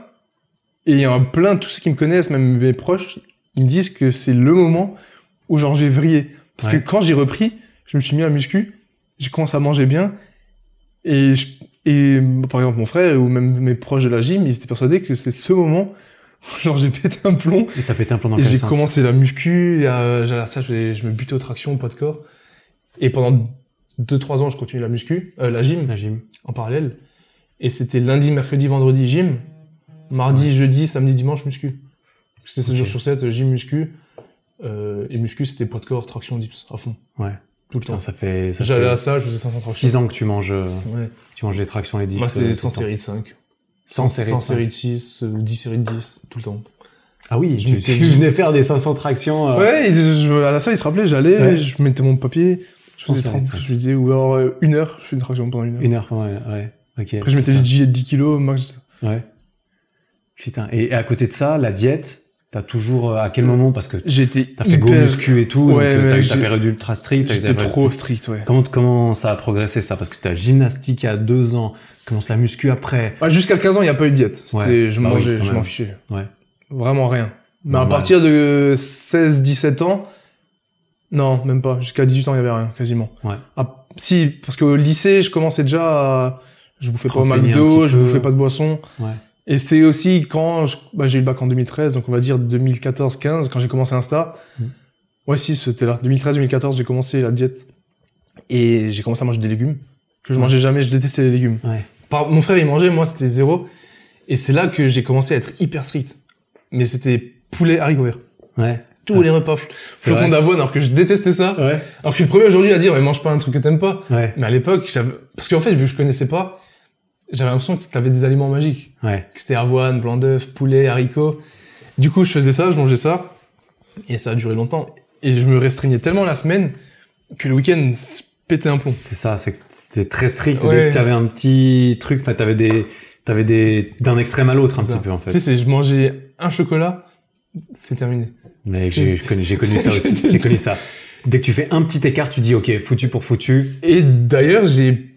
Et il y en a plein, tous ceux qui me connaissent, même mes proches, ils me disent que c'est le moment où genre j'ai vrillé. Parce Ouais. que quand j'ai repris, je me suis mis à muscu, j'ai commencé à manger bien. Et, je- et par exemple, mon frère ou même mes proches de la gym, ils étaient persuadés que c'est ce moment genre j'ai pété un plomb. Et t'as pété un plomb dans et quel j'ai sens commencé la muscu, et à, à ça, je, je me butais aux tractions, poids de corps. Et pendant 2-3 ans, je continue la muscu, euh, la gym La gym. en parallèle. Et c'était lundi, mercredi, vendredi, gym. Mardi, jeudi, samedi, dimanche, muscu. C'était 7 Ok. jours sur 7, gym, muscu. Euh, et muscu, c'était poids de corps, traction, dips, à fond. Ouais. Tout le Putain, temps. ça fait, ça J'allais fait à ça, je faisais 500 tractions. 6 ans que tu manges, euh, Ouais. tu manges les tractions, les dips. Moi, euh, c'était tout 100 le temps. séries de 5. 100 séries. 100 de cinq. séries de 6, euh, 10 séries de 10, tout le temps. Ah oui, Je tu, m'étais tu venais faire des 500 tractions. euh, Ouais, je, je- à la salle, il se rappelait, j'allais, Ouais. je mettais mon papier, je 100 faisais séries de 30, cinq. je me disais, ou alors euh, une heure, je fais une traction pendant une heure. Une heure, ouais, ouais. Ok. Après, je mettais Putain. les gilets de 10 kilos, max. Ouais. Putain. Et à côté de ça, la diète, t'as toujours, euh, à quel moment, parce que J'étais t'as fait go hyper- muscu et tout, Ouais, donc euh, mais t'as eu ta période ultra strict. J'étais trop strict, ouais. Comment, comment ça a progressé ça? Parce que t'as gymnastique à deux ans, commence la muscu après. Ah, Jusqu'à 15 ans, il n'y a pas eu de diète. Ouais. je Bah oui, mangeais, quand je m'en fichais. Ouais. Vraiment rien. Mais à partir de 16, 17 ans, non, même pas. Jusqu'à 18 ans, il y avait rien, quasiment. Ouais. Ah, si, parce qu'au lycée, je commençais déjà à, je bouffais pas au McDo, je bouffais pas de boisson. Ouais. Et c'est aussi quand bah, j'ai eu le bac en 2013, donc on va dire 2014-15, quand j'ai commencé Insta. Mm. Ouais, si, c'était là. 2013-2014, j'ai commencé la diète. Et j'ai commencé à manger des légumes. Que je Ouais. mangeais jamais, je détestais les légumes. Ouais. Par- mon frère, il mangeait, moi, c'était zéro. Et c'est là que j'ai commencé à être hyper strict. Mais c'était poulet haricots verts. Ouais. Tous Ah. les repas, flocons d'avoine, alors que je détestais ça. Ouais. Alors que je suis le premier aujourd'hui à dire, mais mange pas un truc que t'aimes pas. Ouais. Mais à l'époque, parce qu'en fait, vu que je connaissais pas, j'avais l'impression que t'avais des aliments magiques. Ouais. Que c'était avoine, blanc d'œuf, poulet, haricots. Du coup, je faisais ça, je mangeais ça. Et ça a duré longtemps. Et je me restreignais tellement la semaine que le week-end, pété un plomb. C'est ça, c'est que c'était très strict. Ouais. Dès que t'avais un petit truc, enfin, t'avais des, t'avais des, d'un extrême à l'autre un petit peu, en Tu fait. sais, c'est, je mangeais un chocolat, c'est terminé. Mais c'est- j'ai connu, j'ai connu ça <laughs> aussi. J'ai connu ça. Dès que tu fais un petit écart, tu dis ok, foutu pour foutu. Et d'ailleurs, j'ai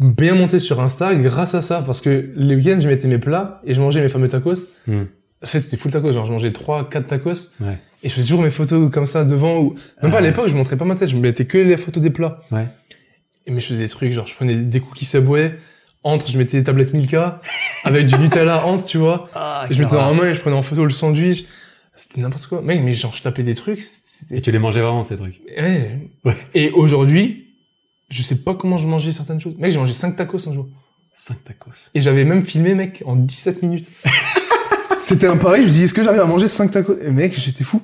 bien monté sur Insta grâce à ça, parce que les week-ends, je mettais mes plats et je mangeais mes fameux tacos. Hmm. En fait, c'était full tacos, genre je mangeais 3, 4 tacos. Ouais. Et je faisais toujours mes photos comme ça devant ou, même pas à Ah. l'époque, je montrais pas ma tête, je mettais que les photos des plats. Ouais. Et mais je faisais des trucs, genre je prenais des cookies Subway, entre, je mettais des tablettes Milka, <laughs> avec du Nutella entre, tu vois. Ah, je mettais dans la main et je prenais en photo le sandwich. C'était n'importe quoi. Mec, mais genre je tapais des trucs, Et tu les mangeais vraiment ces trucs. Ouais. Ouais. Et aujourd'hui, je sais pas comment je mangeais certaines choses. Mec, j'ai mangé 5 tacos un jour. 5 tacos. Et j'avais même filmé, mec, en 17 minutes. <laughs> C'était un pari, je me dis, est-ce que j'arrive à manger 5 tacos? Et mec, j'étais fou.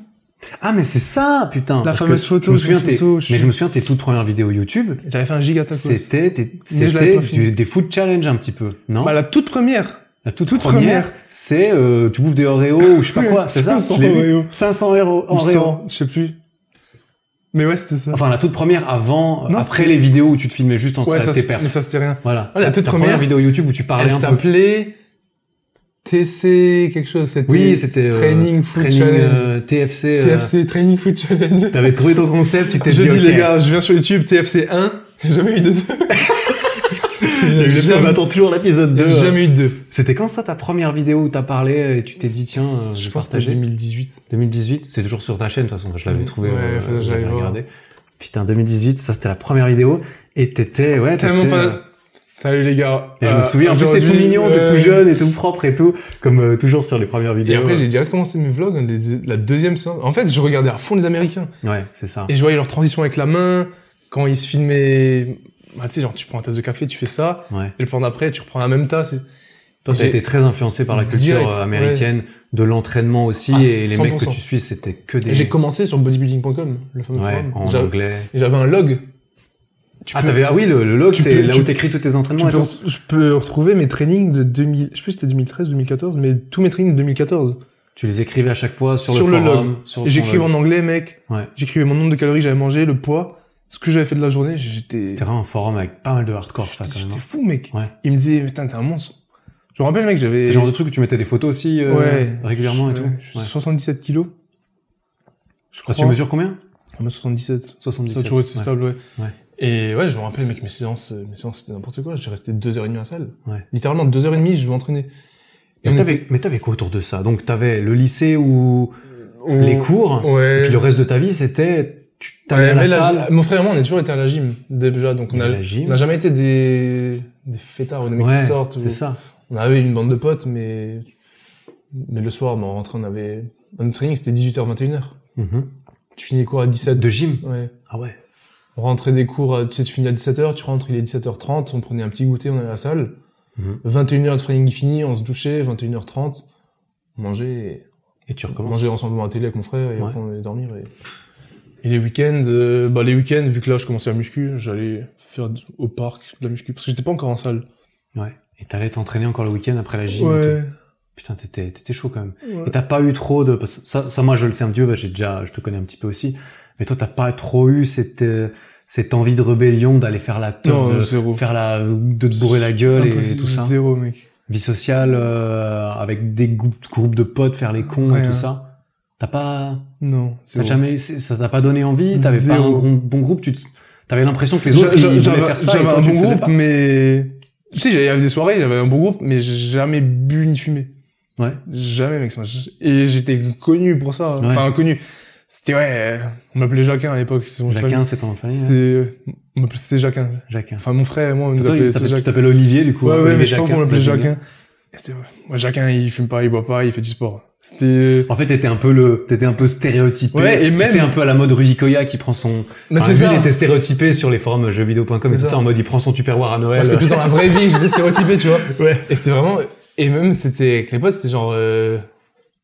Ah mais c'est ça, putain. La Parce fameuse que photo, Je me souviens tes, photo, je mais je me souviens tes toutes premières vidéos YouTube. J'avais fait un giga tacos. C'était c'était des food challenge un petit peu, non? Bah, la toute première. La toute, toute première, première. c'est euh, tu bouffes des Oreos ou je sais pas quoi, <laughs> c'est ça? 500 Je l'ai vu. Oreos. 500 euros Ou Oreos. 100, je sais plus. Mais ouais, c'était ça. Enfin la toute première avant, Non, après les vidéos où tu te filmais juste en ouais, ça, tes perfs. mais ça, c'était rien. Voilà. La toute première première, vidéo YouTube où tu parlais Elle un peu. s'appelait TC quelque chose. C'était Oui, c'était euh, Training Food training, Challenge. euh, TFC. euh, TFC, Training Food Challenge. T'avais trouvé ton concept, tu t'es dit, dit, ok. les gars, je viens sur YouTube, TFC 1. <laughs> J'ai jamais eu de 2. <laughs> Et on attend toujours l'épisode 2. j'ai jamais eu de 2. C'était quand ça ta première vidéo où t'as parlé et tu t'es dit tiens, euh, je Je vais pense que c'était partager 2018. 2018, c'est toujours sur ta chaîne de toute façon, je l'avais Ouais, trouvé, ouais, euh, j'avais regardé. Putain, 2018, ça c'était la première vidéo et t'étais ouais, Tellement pas... euh, Salut les gars. Et je me Euh, souviens, en plus t'es tout mignon, t'es euh, tout jeune et tout propre et tout, comme euh, toujours sur les premières Et vidéos. après, j'ai direct commencé mes vlogs, les- la deuxième séance. En fait, je regardais à fond les Américains. Ouais, c'est ça. Et je voyais leur transition avec la main, quand ils se filmaient... Bah, tu sais, genre, tu prends un tasse de café, tu fais ça, Ouais. et le plan d'après, tu reprends la même tasse. et- Toi, t'as J'ai- été très influencé par la culture Direct, euh, américaine, de l'entraînement aussi, Ah, et les mecs que 100%. tu suis, c'était que des. J'ai commencé sur bodybuilding.com, le fameux Ouais, forum. en anglais. et J'avais un log. Tu Ah, peux- ah oui, le, le log, c'est là tu- où t'écris tous tes tu entraînements et peux, tout. je peux retrouver mes trainings de 2000, je sais plus si c'était 2013, 2014, mais tous mes trainings de 2014. Tu les écrivais à chaque fois sur, Sur le le forum. log. sur Et ton j'écrivais log. en anglais, mec. Ouais. J'écrivais mon nombre de calories que j'avais mangé, le poids, ce que j'avais fait de la journée. J'étais, C'était vraiment un forum avec pas mal de hardcore, ça, quand même. j'étais hein. fou, mec. Ouais. Il me disait, putain, t'es un monstre. Je me rappelle, mec, j'avais... C'est le genre de truc où tu mettais des photos aussi, euh, ouais. régulièrement et tout. ouais, je suis Ouais. 77 kilos. Je Ah, tu mesures combien 77. Ça 77. a toujours été stable, ouais. Ouais. Et ouais, je me rappelle, mec, mes séances, euh, mes séances, c'était n'importe quoi. J'ai resté deux heures et demie à la salle. Ouais. Littéralement, deux heures et demie, je m'entraînais. Mais t'avais, mais t'avais quoi autour de ça? Donc t'avais le lycée ou on- les cours, Ouais. et puis le reste de ta vie, c'était tu à la salle. mon frère et moi, on a toujours été à la gym, déjà. Donc, on a, on jamais été des, des fêtards ou des mecs Ouais, qui sortent. c'est ça. On avait une bande de potes, mais, mais le soir, ben, on rentrait, on avait, notre training, c'était 18h, 21h. Mhm. Tu finis les cours à 17. De gym. Ouais. Ah ouais. On rentrait des cours, à- tu sais, tu finis à 17h, tu rentres, il est 17h30, on prenait un petit goûter, on allait à la salle. Mhm. 21h de training fini, on se douchait, 21h30, on mangeait, et Et tu on recommences. mangeait ensemble devant la télé avec mon frère, et Ouais. après on allait dormir. Et, et les week-ends, euh, bah les week-ends, vu que là je commençais à muscu, j'allais faire au parc de la muscu, parce que j'étais pas encore en salle. Ouais. Et t'allais t'entraîner encore le week-end après la gym. tout. Putain, t'étais, t'étais chaud quand même. ouais. Et t'as pas eu trop de, parce que ça, ça, moi, je le sais un petit peu, que j'ai déjà, je te connais un petit peu aussi. Mais toi, t'as pas trop eu cette, euh, cette envie de rébellion d'aller faire la teuf, Non, de faire la, de te bourrer la gueule et tout ça. Zéro, mec. Vie sociale, euh, avec des groupes, de potes, faire les cons et Ouais, tout ouais. ça. T'as pas, Non, t'as jamais, ça t'a pas donné envie, t'avais pas un bon, bon groupe, tu t'avais l'impression que les autres, ils voulaient faire ça et J'avais toi, un tu bon le faisais groupe, pas. mais... Tu sais, il y avait des soirées, j'avais un bon groupe, mais j'ai jamais bu ni fumé. Ouais. Jamais, mec. Et j'étais connu pour ça. Ouais. Enfin, connu. C'était, ouais, on m'appelait Jacquin à l'époque. Jacquin, c'est ton famille, C'était, hein on m'appelait, c'était Jacquin. Jacquin. Enfin, mon frère et moi, on nous appelait tu t'appelles Olivier, du coup. Ouais, ouais, Olivier mais je pense qu'on m'appelait Jacquin. Ouais. Moi, Jacquin, il fume pas, il boit pas, il fait du sport. C'était, En fait, t'étais un peu le, t'étais un peu stéréotypé. Ouais, et même- C'est un peu à la mode Rudy Koya qui prend son. mais Enfin, c'est lui, ça. il était stéréotypé sur les forums jeuxvideo.com et tout ça. ça. en mode il prend son tupperware à Noël. Ouais, c'était plus dans la vraie vie j'étais stéréotypé, tu vois. Ouais. Et c'était vraiment, et même, c'était, avec les potes, c'était genre, euh,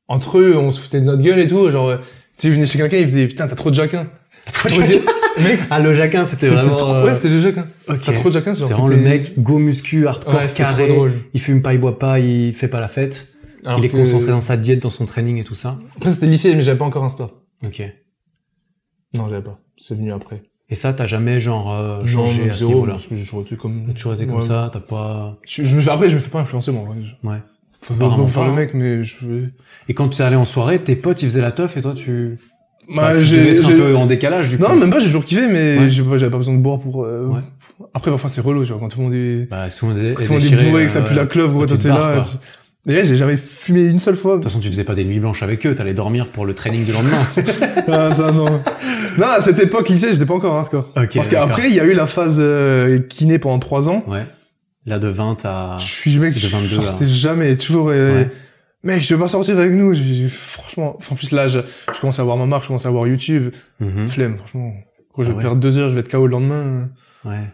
entre eux, on se foutait de notre gueule et tout, genre, euh, tu venait chez quelqu'un, il faisait, putain, t'as trop de Jacquin. Trop Trop de- Jacquin. Mec, Ah, le Jacquin, c'était vraiment. trop, euh, ouais, c'était le Jacquin. ok. T'as trop de Jacquin, c'est vraiment le mec go muscu, hardcore, Ouais, carré. drôle. Il fume pas, il boit pas, il fait pas la fête. Alors il est que- concentré dans sa diète, dans son training et tout ça. Après, c'était lycée, mais j'avais pas encore Insta. Ok. Non, j'avais pas. C'est venu après. Et ça, t'as jamais genre euh, changé non, à ce niveau-là. parce que j'ai toujours été comme... T'as toujours été comme Ouais. ça, t'as pas. Je, je après, je me fais pas influencer, moi. en vrai. Ouais. Faut pas faire pas. le mec, mais je. Et quand tu allais en soirée, tes potes ils faisaient la teuf et toi tu. Bah, Bah, j'ai- être un peu en décalage du coup. Non, même pas, j'ai toujours kiffé, mais Ouais. j'avais pas besoin de boire pour... euh, Ouais. Après, parfois, c'est relou, tu vois, quand tout le monde est... Bah, tout le monde est, est tout le monde est bourré, que ça euh, pue la clope, gros, tu toi te t'es là. Mais j'ai jamais fumé une seule fois. De toute façon, tu faisais pas des nuits blanches avec eux, t'allais dormir pour le training du lendemain. <laughs> ah, ça, non. non, à cette époque, lycée, j'étais pas encore hardcore. Ok, Parce d'accord. qu'après, il y a eu la phase euh, kiné pendant trois ans. ouais. Là, de 20 à... Je suis mec, de je 22 à- sortais jamais, toujours. euh, Ouais. Mec, je veux pas sortir avec nous. Franchement, en plus là, je, je commence à voir ma marque, je commence à voir YouTube. Mhm. Flemme, franchement. Gros, je Ah vais ouais. perdre deux heures, je vais être KO le lendemain. Ouais.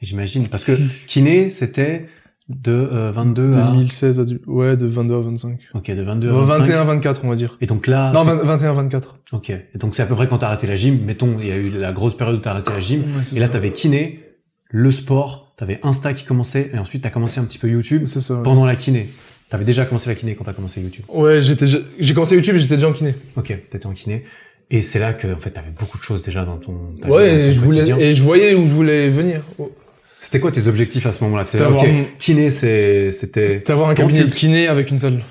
J'imagine. Parce que kiné, c'était de euh, 22 à... 2016 à du... Ouais, de 22 à 25. Ok, de 22 à Euh, 25. 21 à 24, on va dire. Et donc là... non, c'est- 20 21 à 24. Ok. Et donc c'est à peu près quand t'as arrêté la gym. Mettons, il y a eu la grosse période où t'as arrêté la gym. Ouais, Et là, t'avais kiné, le sport, t'avais Insta qui commençait, et ensuite t'as commencé un petit peu YouTube C'est ça. ouais. pendant la kiné. T'avais déjà commencé la kiné quand t'as commencé YouTube. Ouais, j'étais, j'ai commencé YouTube, j'étais déjà en kiné. Ok, t'étais en kiné. Et c'est là que, en fait, t'avais beaucoup de choses déjà dans ton, Ouais, et je voulais, et je voyais où je voulais venir. C'était quoi tes objectifs à ce moment-là? C'était, avoir mon- kiné, c'était, C'était avoir un cabinet de kiné avec une salle.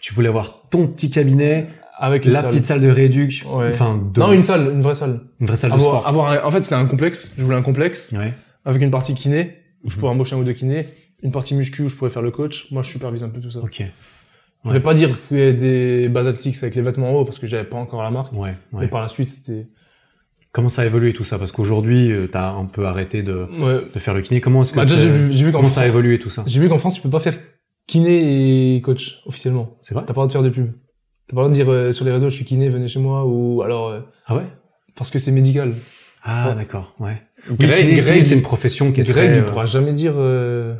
tu voulais avoir ton petit cabinet, Avec une la salle. petite salle de réduction, Ouais. enfin, de, Non, une salle, une vraie salle. une vraie salle de Avoir, sport. avoir un- en fait, c'était un complexe. Je voulais un complexe Ouais. avec une partie kiné où je Mhm. pourrais embaucher un ou deux kinés, une partie muscu où je pourrais faire le coach. Moi, je supervise un peu tout ça. Ok. Je vais pas dire qu'il y a des basaltiques avec les vêtements en haut parce que j'avais pas encore la marque. Ouais, Mais ouais. par la suite, c'était. Comment ça a évolué tout ça? Parce qu'aujourd'hui, euh, t'as un peu arrêté de, Ouais. de faire le kiné. Comment est-ce que Bah, déjà, j'ai vu, j'ai vu qu'en comment ça a France, évolué tout ça? j'ai vu qu'en France, tu peux pas faire kiné et coach officiellement. C'est vrai? T'as pas le droit de faire de pub. T'as pas le droit de dire euh, sur les réseaux, je suis kiné, venez chez moi ou alors euh, Ah ouais? parce que c'est médical. Ah Ouais. d'accord, ouais. Greg, Greg, c'est une profession qui est Greg, très... il euh, pourra jamais dire. euh,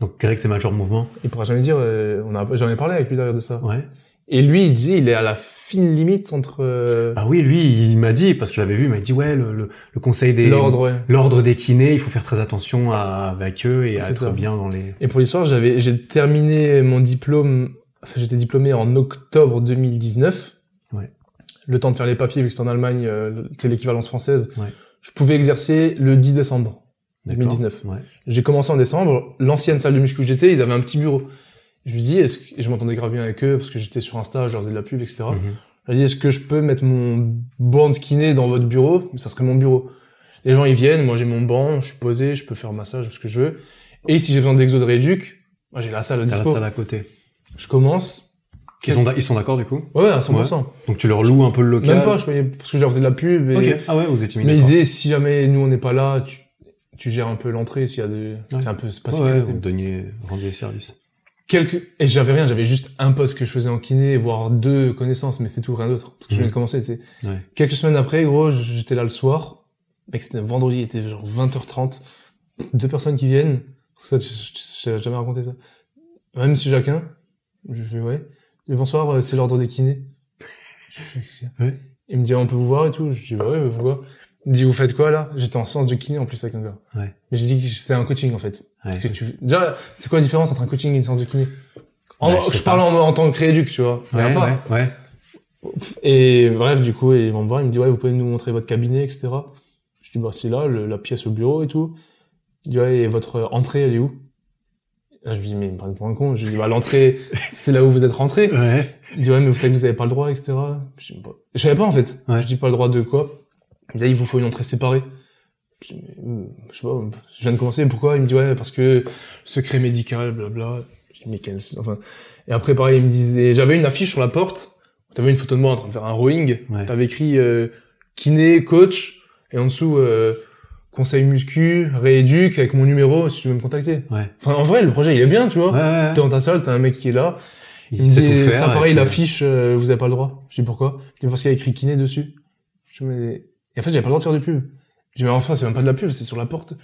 Donc Greg, c'est Major Mouvement? il pourra jamais dire. euh, on a, j'en ai parlé avec lui d'ailleurs de ça. Ouais. Et lui, il disait, il est à la fine limite entre euh, Ah oui, lui, il m'a dit, parce que je l'avais vu, il m'a dit, ouais, le, le, le conseil des... l'ordre. Ouais. L'ordre des kinés, il faut faire très attention à, avec eux et à C'est être ça. bien dans les... Et pour l'histoire, j'avais, j'ai terminé mon diplôme. Enfin, j'étais diplômé en octobre 2019. Ouais. Le temps de faire les papiers, vu que c'était en Allemagne, euh, c'est l'équivalence française. Ouais. Je pouvais exercer le 10 décembre D'accord 2019. Ouais. J'ai commencé en décembre. L'ancienne salle de muscu où j'étais, ils avaient un petit bureau. Je lui dis, est-ce que, et je m'entendais grave bien avec eux parce que j'étais sur Insta, je leur faisais de la pub, etc. Mhm. Je lui dis, est-ce que je peux mettre mon banc de kiné dans votre bureau? Ça serait mon bureau. Les gens, ils viennent, moi j'ai mon banc, je suis posé, je peux faire massage, ce que je veux. Et si j'ai besoin d'exo de réduc, moi j'ai la salle à T'as la dispo. salle à côté. Je commence. Ils sont, d'a- ils sont d'accord du coup? Ouais, à 100%. Donc tu leur loues un peu le local? Même pas, je voyais, parce que je leur faisais de la pub. Et... Ah ouais, vous étiez mis Mais ils disaient, si jamais nous on n'est pas là, tu, tu gères un peu l'entrée, s'il y a des... Ouais. C'est un peu, c'est pas Ouais, ouais, vous donniez, rendiez service. Quelques... Et j'avais rien, j'avais juste un pote que je faisais en kiné, voire deux connaissances, mais c'est tout, rien d'autre. Parce que je Mhm. viens de commencer, tu sais. Ouais. Quelques semaines après, gros, j'étais là le soir. Mec, c'était vendredi, il était genre 20h30. Deux personnes qui viennent. Parce que ça, tu, tu, je t'avais jamais raconté ça. Ouais, monsieur Jacquin. Je fais, ouais. Et bonsoir, euh, c'est l'ordre des kinés. <laughs> Je fais, Ouais. Il me dit, on peut vous voir et tout. Je dis, bah ouais, pourquoi? Il me dit, vous faites quoi, là? J'étais en séance de kiné, en plus, avec un gars. Ouais. Mais j'ai dit que c'était un coaching, en fait. Parce Ouais. que tu, déjà, c'est quoi la différence entre un coaching et une séance de kiné? En- Bah, je parle en, en tant que rééduc, tu vois. Ouais, pas. ouais, ouais. Et bref, du coup, ils vont me voir, ils me disent, ouais, vous pouvez nous montrer votre cabinet, etc. Je dis, bah, c'est là, le- la pièce au bureau et tout. Il dit, ouais, et votre entrée, elle est où? Là, je lui dis, mais ils me prennent pour un con. Je lui dis, bah, l'entrée, <laughs> c'est là où vous êtes rentré. Ouais. Il dit, ouais, mais vous savez que vous avez pas le droit, etc. Je dis, bah, je savais pas, en fait. Ouais. Je dis, pas le droit de quoi? Il me dit, il vous faut une entrée séparée. Je dis, euh, je sais pas, je viens de commencer, pourquoi? Il me dit, ouais, parce que secret médical, blabla. Je dis, mais quel, enfin, et après, pareil, il me disait, j'avais une affiche sur la porte. T'avais une photo de moi en train de faire un rowing. Ouais. T'avais écrit euh, kiné, coach, et en dessous euh, conseil muscu, rééduc avec mon numéro si tu veux me contacter. Ouais. Enfin, en vrai, le projet il est bien, tu vois. Ouais, T'es dans ta salle, t'as un mec qui est là. Il, me sait dit faire, ça pareil, l'affiche, euh, vous avez pas le droit. Je dis pourquoi? Il dit parce qu'il y a écrit kiné dessus. Je dis, mais... Et en fait, j'avais pas le droit de faire de pub. Je dis mais enfin, c'est même pas de la pub, c'est sur la porte.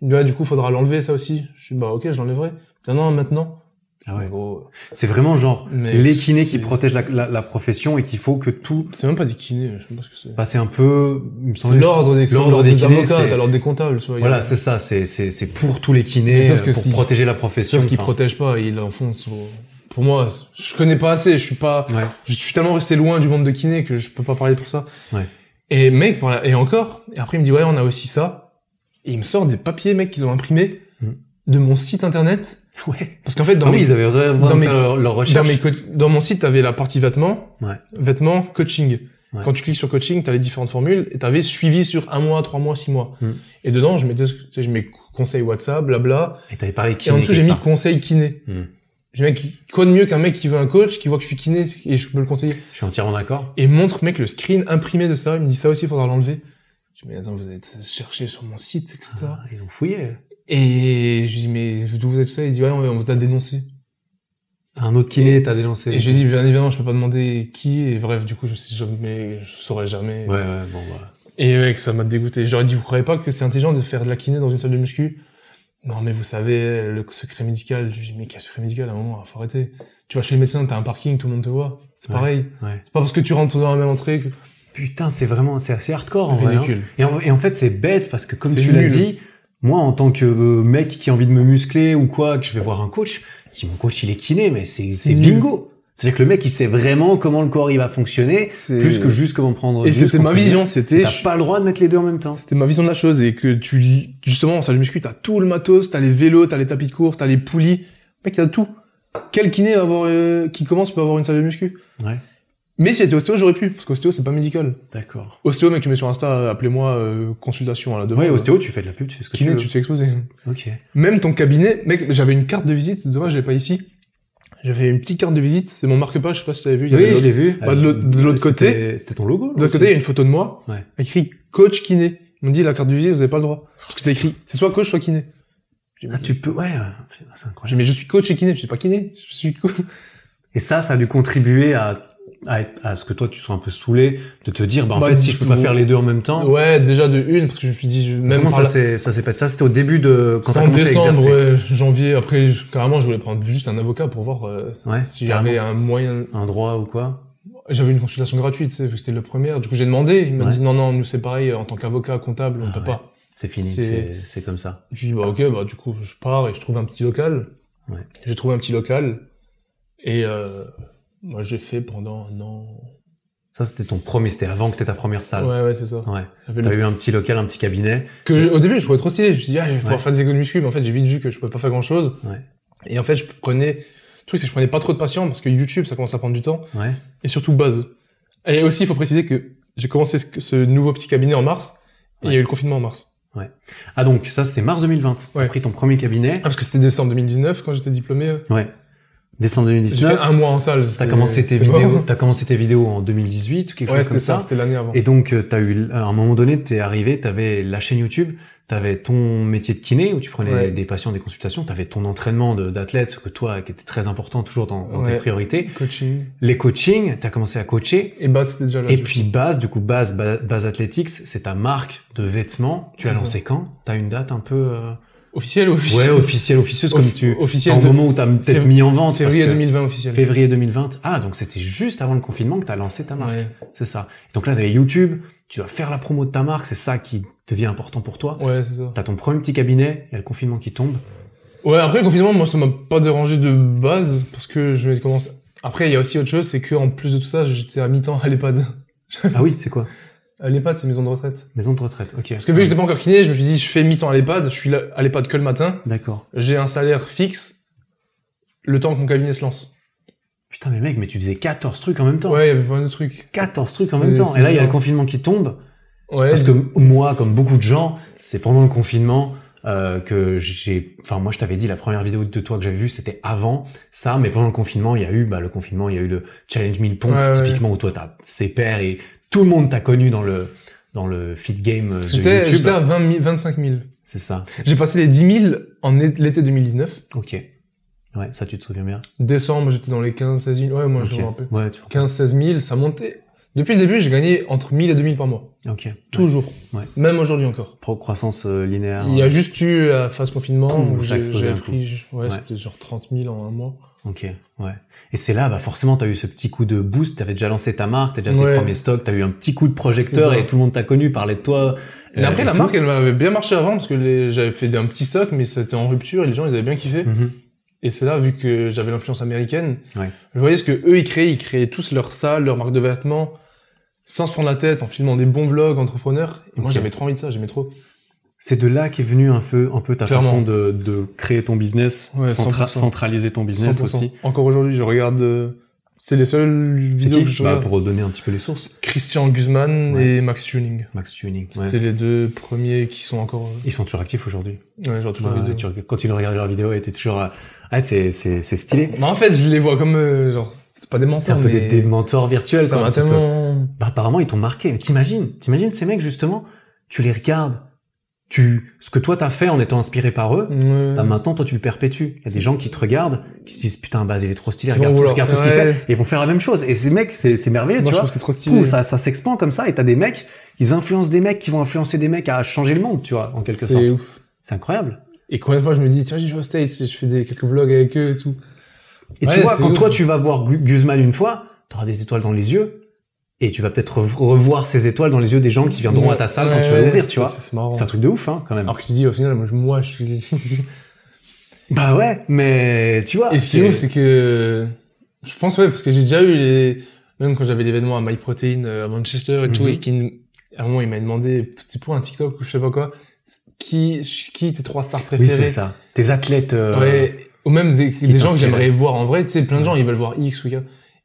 Il me dit ouais, du coup, faudra l'enlever ça aussi. Je dis bah ok, je l'enlèverai. Dit, non, maintenant. Ah ouais. Gros, C'est vraiment genre Mais les kinés qui c'est- protègent la, la, la profession et qu'il faut que tout C'est même pas des kinés, je sais pas ce que c'est. passe un peu. C'est l'ordre des, l'ordre des des kinés, avocats, c'est- l'ordre des comptables, a- Voilà, c'est ça. C'est c'est c'est pour tous les kinés sauf que euh, pour si- protéger la profession. Sauf qu'ils protègent pas, ils l'enfoncent. au- Pour moi, je connais pas assez, je suis pas, Ouais. je suis tellement resté loin du monde de kiné que je peux pas parler pour ça. Ouais. Et mec, là- et encore, et après il me dit ouais, on a aussi ça. Et il me sort des papiers, mec, qu'ils ont imprimés Mhm. de mon site internet. Ouais. Parce qu'en fait, dans, Ah mes, oui, ils avaient vraiment dans mes- leur, leur dans, recherche. mes co- dans mon site, t'avais la partie vêtements, Ouais. vêtements, coaching. Ouais. Quand tu cliques sur coaching, tu as les différentes formules et tu avais suivi sur un mois, trois mois, six mois. Mm. Et dedans, je mettais, je mets conseil WhatsApp, blabla. Et t'avais parlé Et kiné. en dessous, j'ai mis part. conseil kiné. Hmm. J'ai mis, mec, quoi de mieux qu'un mec qui veut un coach, qui voit que je suis kiné et je peux le conseiller. Je suis entièrement d'accord. Et montre, mec, le screen imprimé de ça. Il me dit ça aussi, il faudra l'enlever. Je dis, mais attends, vous avez cherché sur mon site, etc. Ah, ils ont fouillé. Et je lui dis, mais d'où vous êtes tout ça? Il dit, ouais, on vous a dénoncé. Un autre kiné t'a dénoncé. Et je lui dis, bien évidemment, je peux pas demander qui. Et bref, du coup, je sais jamais, je saurais jamais. Ouais, ouais, bon, voilà. Et mec, ça m'a dégoûté. J'aurais dit, vous croyez pas que c'est intelligent de faire de la kiné dans une salle de muscu? Non, mais vous savez, le secret médical. Je lui dis, mais quel secret médical? À un moment, faut arrêter. Tu vas chez le médecin, t'as un parking, tout le monde te voit. C'est Ouais. pareil. Ouais. C'est pas parce que tu rentres dans la même entrée que Putain, c'est vraiment, c'est assez hardcore en vrai. hein. ridicule. Et en, et en fait, c'est bête parce que comme tu l'as dit, moi, en tant que euh, mec qui a envie de me muscler ou quoi, que je vais voir un coach, si mon coach il est kiné, mais c'est bingo. C'est-à-dire que le mec, il sait vraiment comment le corps il va fonctionner, plus que juste comment prendre. Et c'était ma vision, c'était, T'as pas le droit de mettre les deux en même temps. c'était ma vision de la chose et que tu, justement, en salle de muscu, t'as tout le matos, t'as les vélos, t'as les tapis de course, t'as les poulies. Mec, t'as tout. Quel kiné va avoir, euh, qui commence peut avoir une salle de muscu? Ouais. Mais si j'étais ostéo, j'aurais pu, parce qu'ostéo, c'est pas médical. D'accord. Ostéo, mec, tu mets sur Insta, euh, appelez-moi, euh, consultation à la demande. Ouais, ostéo, tu fais de la pub, tu fais ce que Kiné, tu tu veux. te fais exploser. Ok. Même ton cabinet, mec, j'avais une carte de visite, dommage, je l'ai pas ici. J'avais une petite carte de visite, c'est mon marque-page, je sais pas si tu l'avais vu. il y avait Oui, je l'ai vu. Bah, de l'autre- côté- C'était- ton logo. De l'autre côté, il y a une photo de moi, Ouais. écrit coach kiné. Ils m'ont dit, la carte de visite, vous avez pas le droit. Parce que t'as écrit, c'est soit coach, soit kiné. J'ai dit, Ah, tu peux, ouais, c'est J'ai dit, incroyable. mais je suis coach et kiné, je suis pas kiné, je suis coach. Et ça, ça a dû contribuer à, à, être- à ce que toi, tu sois un peu saoulé, de te dire, bah, en Bah, fait, si je peux pas faire les deux en même temps. Ouais, déjà de une, parce que je me suis dit, même Comment ça s'est, ça s'est passé? Ça, c'était au début de, quand t'as en décembre, ouais, janvier. Après, carrément, je voulais prendre juste un avocat pour voir euh, Ouais. si j'avais un moyen. un droit ou quoi? J'avais une consultation gratuite, c'était le premier. Du coup, j'ai demandé. Il m'a Ouais. dit non, non, nous c'est pareil. En tant qu'avocat comptable, on Ah peut pas. C'est fini, C'est- comme ça. Je dis bah ok, bah du coup, je pars et je trouve un petit local. J'ai trouvé un petit local et euh, moi j'ai fait pendant un an. Ça, c'était ton premier, c'était avant que t'aies ta première salle. Ouais, ouais, c'est ça. Ouais. T'as le- eu un petit local, un petit cabinet. que au début je trouvais trop stylé. Je me suis dit ah, je vais pouvoir Ouais. faire des économies muscu, mais en fait j'ai vite vu que je pouvais pas faire grand chose. Ouais. Et en fait je prenais, le truc c'est que je prenais pas trop de patients parce que YouTube ça commence à prendre du temps Ouais. et surtout base. Et aussi il faut préciser que j'ai commencé ce, nouveau petit cabinet en mars et il y a eu le confinement en mars. Ah, donc, ça, c'était mars 2020. T'as Ouais. pris ton premier cabinet. Ah parce que c'était décembre 2019 quand j'étais diplômé. Ouais. Décembre J'ai fait 2019. un mois en salle. T'as commencé tes vidéos, t'as commencé tes vidéos en 2018 ou quelque Ouais, chose comme ça, ça. c'était l'année avant. Et donc, euh, t'as eu, à un moment donné, t'es arrivé, t'avais la chaîne YouTube, t'avais ton métier de kiné où tu prenais Ouais. des patients, des consultations, t'avais ton entraînement d'athlète, ce que toi, qui était très important toujours dans, dans tes priorités. Coaching. Les coachings, t'as commencé à coacher. Et bah, c'était déjà là. Et puis Base, du coup Base, Ba- Base Athletics, c'est ta marque de vêtements. Tu as lancé quand? T'as une date un peu euh. Officiel ou ouais officiel officieuse comme tu. Officiel Au moment où t'as peut-être Fév- mis en vente. février parce que- 2020 officiel. Février 2020. Ah donc c'était juste avant le confinement que t'as lancé ta marque. Ouais. C'est ça. Donc là t'avais YouTube. Tu dois faire la promo de ta marque. C'est ça qui devient important pour toi. Ouais, c'est ça. T'as ton premier petit cabinet. Il y a le confinement qui tombe. Ouais, après le confinement, moi, ça m'a pas dérangé de base parce que je vais commencer. Après, il y a aussi autre chose, c'est que en plus de tout ça, j'étais à mi-temps à l'EHPAD. Ah oui c'est quoi? À l'EHPAD, c'est maison de retraite. Maison de retraite. Ok. Parce que vu que j'étais pas encore kiné, je me suis dit, je fais mi-temps à l'EHPAD, je suis là à l'EHPAD que le matin, D'accord. j'ai un salaire fixe, le temps que mon cabinet se lance. Putain mais mec mais tu faisais 14 trucs en même temps. Ouais, il y avait plein de trucs. 14 trucs en même temps. Et là il y a le confinement qui tombe. Ouais. Parce que moi, comme beaucoup de gens, c'est pendant le confinement euh, que j'ai. Enfin, moi, je t'avais dit la première vidéo de toi que j'avais vue, c'était avant ça, mais pendant le confinement, il y a eu, bah, le confinement, il y a eu le challenge 1000 pompes, Ouais, ouais. typiquement où toi, t'as ses pairs et tout le monde t'a connu dans le dans le fit game euh, de J'étais YouTube. j'étais à 20 000 25 000. C'est ça. J'ai passé les 10 000 en l'été 2019. Ok. Ouais, ça, tu te souviens bien. Décembre, j'étais dans les 15 16 000. Ouais, moi, je Ok. me rappelle. Ouais, tu te 15 16 000, ça montait. Depuis le début, j'ai gagné entre 1000 et 2000 par mois. Ok. Toujours. Ouais. Même aujourd'hui encore. Pro croissance euh, linéaire. Il y a juste eu la phase confinement où j'ai pris, ouais, Ouais. c'était genre 30 000 en un mois. Ok, ouais. Et c'est là, bah forcément, t'as eu ce petit coup de boost. T'avais déjà lancé ta marque, t'as déjà tes Ouais. premiers stocks, t'as eu un petit coup de projecteur et tout le monde t'a connu, parlait de toi. Euh, après, et la tout. marque, elle m'avait bien marché avant parce que j'avais fait un petit stock, mais c'était en rupture et les gens, ils avaient bien kiffé. Mhm. Et c'est là, vu que j'avais l'influence américaine, Ouais. je voyais ce que eux, ils créaient. Ils créaient tous leur salle, leur marque de vêtements, sans se prendre la tête, en filmant des bons vlogs entrepreneurs. Et moi, j'avais trop envie de ça, j'aimais trop. C'est de là qu'est venu un peu, un peu ta Clairement. façon de, de créer ton business, Ouais, centra- 100%. centraliser ton business 100%. aussi. Encore aujourd'hui, je regarde euh, C'est les seules vidéos qui que je bah. Pour donner un petit peu les sources. Christian Guzman Ouais. et Max Tuning. Max Tuning. ouais. C'était les deux premiers qui sont encore. Ils sont toujours actifs aujourd'hui. euh, Ouais, genre leurs vidéos. tu reg- continues de regarder leurs vidéos t'es toujours... euh, Ah, c'est, c'est, c'est stylé. Mais en fait, je les vois comme euh, genre c'est pas des C'est un peu mais des, des mentors virtuels. ça quoi, un m'a petit peu. tellement. Bah, apparemment, ils t'ont marqué. Mais t'imagines, t'imagines ces mecs, justement, tu les regardes, tu, ce que toi t'as fait en étant inspiré par eux, bah, maintenant, toi, tu le perpétues. Il y a des gens qui te regardent, qui se disent, putain, Baz, il est trop stylé, regarde, tout- ce qu'il fait. Et ils vont faire la même chose. Et ces mecs, c'est, c'est merveilleux, Moi, tu je vois. c'est trop stylé. Pouh, ça, ça s'expand comme ça, et t'as des mecs, ils influencent des mecs qui vont influencer des mecs à changer le monde, tu vois, en quelque C'est sorte. ouf. C'est incroyable. Et combien de fois je me dis, tiens, j'ai joué aux States, je fais des, quelques vlogs avec eux et tout. Et tu vois, quand ouf. toi tu vas voir Gu- Guzman une fois, t'auras des étoiles dans les yeux, et tu vas peut-être re- revoir ces étoiles dans les yeux des gens qui viendront à ta salle quand tu vas l'ouvrir, tu vois. C'est un truc de ouf, hein, quand même. Alors que tu dis, au final, moi, je, moi, je suis. <laughs> Bah ouais, mais tu vois. Et ce qui est ouf, c'est que. Je pense, ouais, parce que j'ai déjà eu les. Même quand j'avais l'événement à MyProtein euh, à Manchester et tout, Mhm. et qui, à un moment, il m'a demandé, c'était pour un TikTok ou je sais pas quoi, qui, qui tes trois stars Oui, préférées c'est ça. Tes athlètes. euh, Ouais, ou même des, des gens que j'aimerais voir en vrai, tu sais, plein de gens, ils veulent voir X ou Y.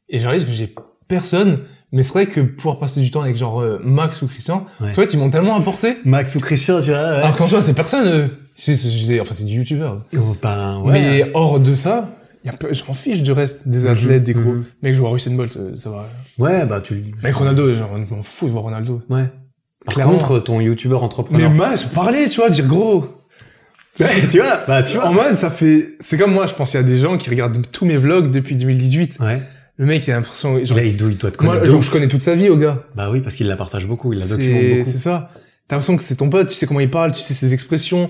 Et réalise que j'ai personne, mais c'est vrai que pouvoir passer du temps avec genre euh, Max ou Christian, Ouais. tu vois, ils m'ont tellement apporté. Max ou Christian, tu vois. Ouais. Alors qu'en soi, c'est personne, euh, c'est, enfin, c'est du youtubeur. Oh, ben, ouais. Mais hors de ça, y a peu, je m'en fiche du reste, des athlètes, des gros. mhm. Mec, je vois Usain Bolt, euh, ça va. Ouais, bah tu. Mec, Ronaldo, genre, je m'en fous de voir Ronaldo. Ouais. Par Clairement. contre, ton youtubeur Mais entrepreneur. mal, je parlais, tu vois, dire gros. <laughs> Ouais, tu vois, bah tu vois. En mode, ça fait, c'est comme moi, je pense qu'il y a des gens qui regardent tous mes vlogs depuis 2018. Ouais. Le mec, il a l'impression, genre, Là, il doit, il doit te moi, connaître. genre, je connais toute sa vie au gars. Bah oui, parce qu'il la partage beaucoup, il la documente beaucoup. c'est ça. T'as l'impression que c'est ton pote, tu sais comment il parle, tu sais ses expressions,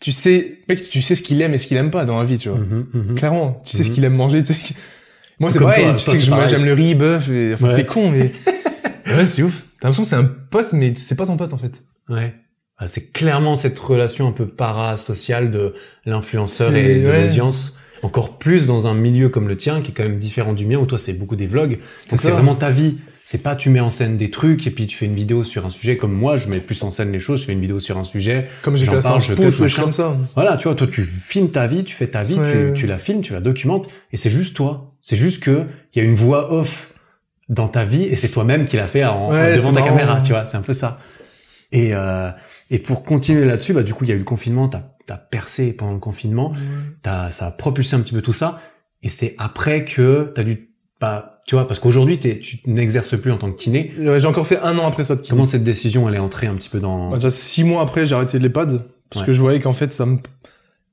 tu sais, mec, tu sais ce qu'il aime et ce qu'il aime pas dans la vie, tu vois. Mhm, mhm. Clairement, tu sais ce Mhm. qu'il aime manger, tu sais. Moi, c'est pareil, toi, tu toi, sais que moi, j'aime le riz, bœuf, et, enfin, Ouais. c'est con, mais. <laughs> ouais, c'est ouf. T'as l'impression que c'est un pote, mais c'est pas ton pote, en fait. Ouais. Ah, c'est clairement cette relation un peu parasociale de l'influenceur et de ouais. l'audience. Encore plus dans un milieu comme le tien, qui est quand même différent du mien, où toi, c'est beaucoup des vlogs. Donc, C'est vraiment ta vie. C'est pas tu mets en scène des trucs et puis tu fais une vidéo sur un sujet comme moi, je mets plus en scène les choses, je fais une vidéo sur un sujet. Comme j'ai fait parle, je machin. comme ça. Voilà, tu vois, toi, tu filmes ta vie, tu fais ta vie, Ouais. tu, tu la filmes, tu la documentes, et c'est juste toi. C'est juste que il y a une voix off dans ta vie et c'est toi-même qui l'a fait en, Ouais, devant ta marrant. caméra, tu vois, c'est un peu ça. Et, euh, et pour continuer là-dessus, bah, du coup, il y a eu le confinement, t'as as percé pendant le confinement, t'as, ça a propulsé un petit peu tout ça, et c'est après que t'as dû, bah, tu vois, parce qu'aujourd'hui, t'es- tu n'exerces plus en tant que kiné. Ouais, J'ai encore fait un an après ça de kiné. Comment cette décision, elle est entrée un petit peu dans... Bah, déjà six mois après, j'ai arrêté l'EHPAD parce Ouais. que je voyais qu'en fait, ça me.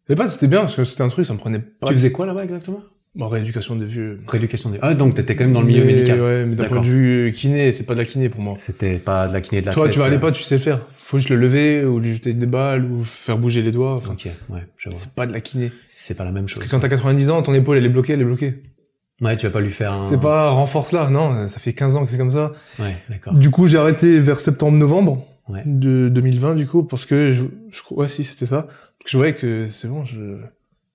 L'EHPAD, c'était bien parce que c'était un truc, ça me prenait pas. Tu faisais quoi là-bas exactement? Bon, rééducation des vieux. Rééducation des... Ah, donc t'étais quand même dans le milieu Mais, médical. Ouais, mais d'un point de vue kiné, c'est pas de la kiné pour moi. C'était pas de la kiné de la Toi, tu vas à euh, l'EHPAD, tu sais faire. Faut juste le lever ou lui jeter des balles ou faire bouger les doigts. Enfin, Ok, ouais, c'est pas de la kiné. C'est pas la même chose. Parce que quand t'as 90 ans, ton épaule, elle est bloquée, elle est bloquée. Ouais, tu vas pas lui faire un... C'est pas renforce là, non, ça fait 15 ans que c'est comme ça. Ouais, d'accord. Du coup, j'ai arrêté vers septembre-novembre Ouais. de 2020, du coup, parce que je, je crois- ouais, si, c'était ça. Parce que je voyais que c'est bon, je,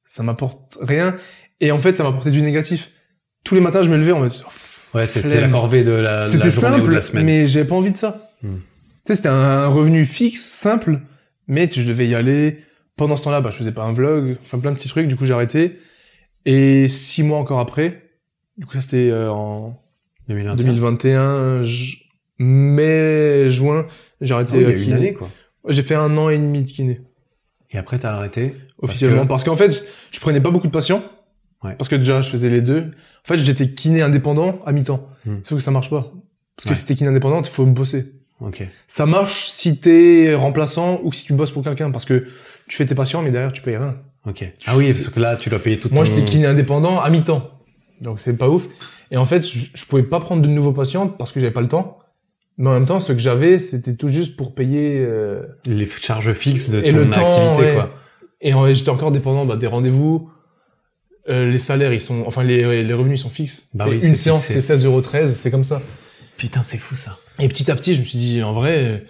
ça m'apporte rien. Et en fait, ça m'apportait du négatif. Tous les matins, je me levais en mode, Ouais, c'était la corvée de la, la journée ou de simple, la semaine. mais j'avais pas envie de ça. Hmm. Sais, c'était un revenu fixe, simple, mais je devais y aller. Pendant ce temps-là, bah, je faisais pas un vlog, enfin plein de petits trucs, du coup j'ai arrêté. Et six mois encore après, du coup ça c'était euh, en 2021. 2021, j- mai, juin, j'ai Ah arrêté oui, il y euh, a une année, quoi. J'ai fait un an et demi de kiné, Et après, t'as arrêté. officiellement. que- Parce, qu'en fait, je, je prenais pas beaucoup de patients. Ouais. Parce que déjà, je faisais les deux. En fait, j'étais kiné indépendant à mi-temps. Hmm. Sauf que ça marche pas. Parce que Ouais. si t'es kiné indépendante, il faut bosser. Ok. Ça marche si t'es remplaçant ou si tu bosses pour quelqu'un. Parce que tu fais tes patients, mais derrière, tu payes rien. Ok. Ah oui, parce que là, tu dois payer tout Moi, ton... j'étais kiné indépendant à mi-temps. Donc, c'est pas ouf. Et en fait, je, je pouvais pas prendre de nouveaux patients parce que j'avais pas le temps. Mais en même temps, ce que j'avais, c'était tout juste pour payer. euh, Les charges fixes de Et ton le temps, activité, ouais. quoi. Et en- j'étais encore dépendant bah, des rendez-vous. Euh, les salaires, ils sont, enfin les, les revenus ils sont fixes. Bah oui, une séance c'est 16,13€, c'est comme ça. Putain, c'est fou, ça. Et petit à petit, je me suis dit en vrai,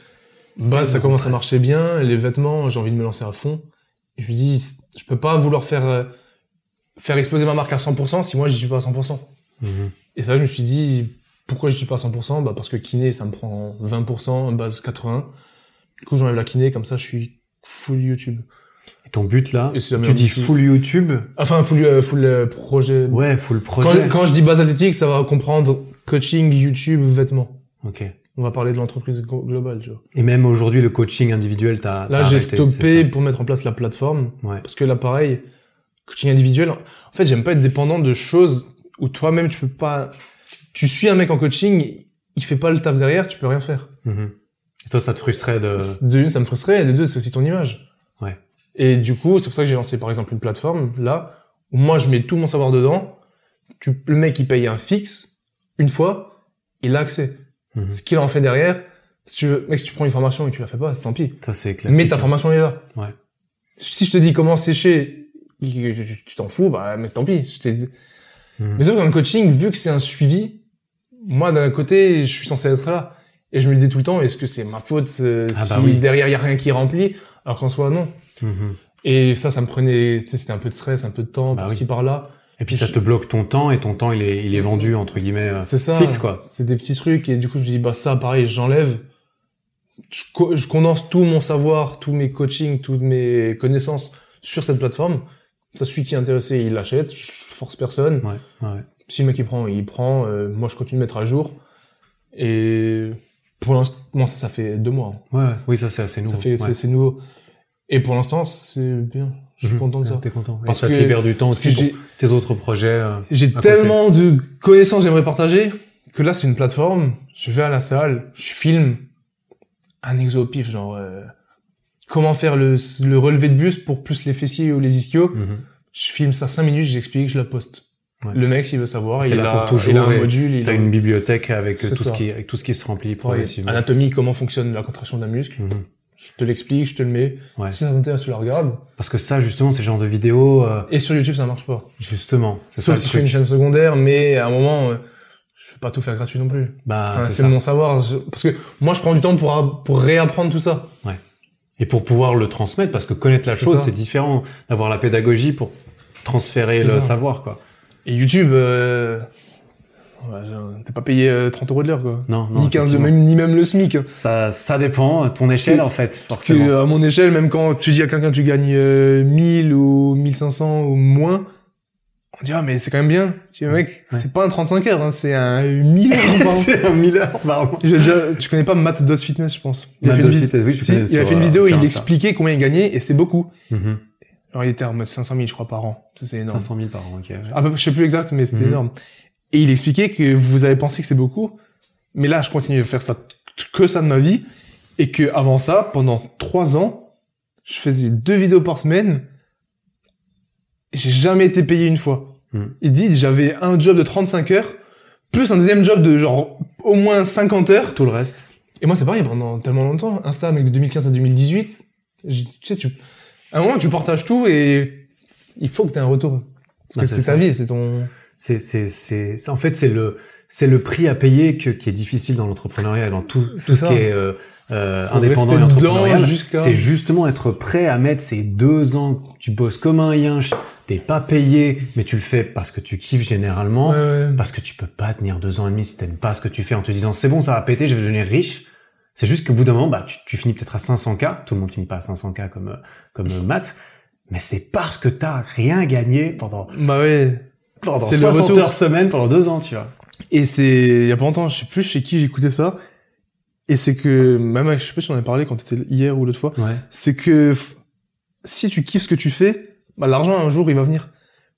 bah ça 16,13. commence à marcher bien. Les vêtements, j'ai envie de me lancer à fond. Et je me dis, je peux pas vouloir faire euh, faire exploser ma marque à 100% si moi j'y suis pas à 100%. Mhm. Et ça, je me suis dit, pourquoi je suis pas à 100% Bah parce que kiné, ça me prend 20%, base 80. Du coup, j'enlève la kiné, comme ça, je suis full YouTube. Et ton but là, tu dis full YouTube? Enfin, full, euh, full euh, projet. Ouais, full Quand, projet. quand je dis base athlétique, ça va comprendre coaching, YouTube, vêtements. Ok. On va parler de l'entreprise glo- globale, tu vois. Et même aujourd'hui, le coaching individuel, t'as. Là, j'ai stoppé pour mettre en place la plateforme. Ouais. Parce que là, pareil, coaching individuel, en fait, j'aime pas être dépendant de choses où toi-même, tu peux pas... Tu suis un mec en coaching, il fait pas le taf derrière, tu peux rien faire. Mhm. Et toi, ça te frustrait de. De une, ça me frustrait, et de deux, c'est aussi ton image. Ouais. Et du coup, c'est pour ça que j'ai lancé, par exemple, une plateforme, là, où moi, je mets tout mon savoir dedans. Tu, le mec, il paye un fixe, une fois, il a accès. Mhm. Ce qu'il en fait derrière, si tu veux, mec, si tu prends une formation et que tu la fais pas, tant pis. Ça, c'est classique. Mais ta formation est là. Ouais. Si je te dis comment sécher, tu t'en fous, bah, mais tant pis. Je. Mhm. Mais sauf qu'en coaching, vu que c'est un suivi, moi, d'un côté, je suis censé être là. Et je me le dis tout le temps, est-ce que c'est ma faute euh, Ah si bah oui. derrière il y a rien qui est rempli, alors qu'en soi, non. Mhm. Et ça, ça me prenait, tu sais, c'était un peu de stress, un peu de temps, Bah par-ci, oui. par-là. Et puis ça te bloque ton temps et ton temps il est il est vendu entre guillemets euh, C'est ça. fixe quoi. C'est des petits trucs et du coup je me dis bah ça pareil j'enlève. Je, co- je condense tout mon savoir, tous mes coachings, toutes mes connaissances sur cette plateforme. Ça celui qui est intéressé il l'achète. Je force personne. Ouais, ouais. Si le mec il prend, il prend. Euh, moi je continue de mettre à jour. Et pour l'instant, ça ça fait deux mois. hein. Ouais, oui ça c'est assez nouveau. Ça fait Ouais. c'est nouveau. Et pour l'instant c'est bien. Je suis Mhm. content de ça. T'es content. Parce Et ça te que- libère du temps aussi pour tes autres projets. euh. J'ai côté. tellement de connaissances que j'aimerais partager que là, c'est une plateforme. Je vais à la salle, je filme un exo au pif, genre euh, comment faire le, le relevé de buste pour plus les fessiers ou les ischios. Mhm. Je filme ça 5 minutes, j'explique, je la poste. Ouais. Le mec, s'il veut savoir, il, là a, pour toujours il a un module. T'as a une bibliothèque avec tout ce qui avec tout ce qui se remplit progressivement. anatomie, comment fonctionne la contraction d'un muscle. Mhm. Je te l'explique, je te le mets. Ouais. Si ça t'intéresse, tu la regardes. Parce que ça justement ces genres de vidéos euh, Et sur YouTube, ça marche pas. justement c'est Sauf le si je fais une chaîne secondaire, mais à un moment, euh, je vais pas tout faire gratuit non plus. Bah Enfin, c'est c'est mon savoir. je- Parce que moi, je prends du temps pour, pour réapprendre tout ça. Et pour pouvoir le transmettre parce que connaître la C'est chose c'est différent d'avoir la pédagogie pour transférer C'est le ça. savoir quoi. Et YouTube, euh... ouais, t'es pas payé euh, 30 euros de l'heure, quoi. Non non. ni 15, effectivement. même, ni même le SMIC. Ça ça dépend euh, ton échelle en fait Parce que forcément. à mon échelle, même quand tu dis à quelqu'un que tu gagnes euh, 1000 ou 1500 ou moins, on dit ah mais c'est quand même bien. Tu dis mec, Ouais. c'est pas un 35 heures, hein, c'est un 1000 heures <laughs> par an. c'est un mille heures par an. Tu connais pas Matt Dos Fitness, je pense. Il Matt Dos Fitness, oui, je Si, connais il a fait une euh, vidéo où il Insta. expliquait combien il gagnait et c'est beaucoup. Mhm. Alors il était en mode 500 000 je crois par an. C'est énorme. 500 000 par an, ok. Ah je sais plus exact, mais c'était Mhm. énorme. Et il expliquait que vous avez pensé que c'est beaucoup, mais là, je continue à faire ça, que ça de ma vie, et que avant ça, pendant trois ans, je faisais deux vidéos par semaine, et j'ai jamais été payé une fois. Mhm. Il dit, j'avais un job de 35 heures, plus un deuxième job de genre au moins 50 heures. Tout le reste. Et moi, c'est pareil, pendant tellement longtemps, Insta, mec, de 2015 à 2018, j'ai- tu sais, tu, à un moment, tu partages tout et il faut que tu aies un retour. Parce Bah, que c'est ta vie, c'est ton... C'est, c'est, c'est, en fait, c'est le, c'est le prix à payer que, qui est difficile dans l'entrepreneuriat et dans tout, tout ce qui est euh, euh, indépendant et entrepreneurial. C'est justement être prêt à mettre ces deux ans tu bosses comme un yinche, t'es pas payé, mais tu le fais parce que tu kiffes généralement, Ouais, ouais. parce que tu peux pas tenir deux ans et demi si t'aimes pas ce que tu fais en te disant c'est bon, ça va péter, je vais devenir riche. C'est juste qu'au bout d'un moment, bah, tu, tu finis peut-être à 500K. Tout le monde finit pas à 500K comme, euh, comme euh, Matt. Mais c'est parce que t'as rien gagné pendant, Bah ouais. Pendant C'est le 60 retour. heures semaine pendant deux ans, tu vois. Et c'est, il y a pas longtemps, je sais plus chez qui j'écoutais ça. Et c'est que, même, je sais pas si on en a parlé quand t'étais hier ou l'autre fois, Ouais. c'est que si tu kiffes ce que tu fais, bah, l'argent un jour il va venir.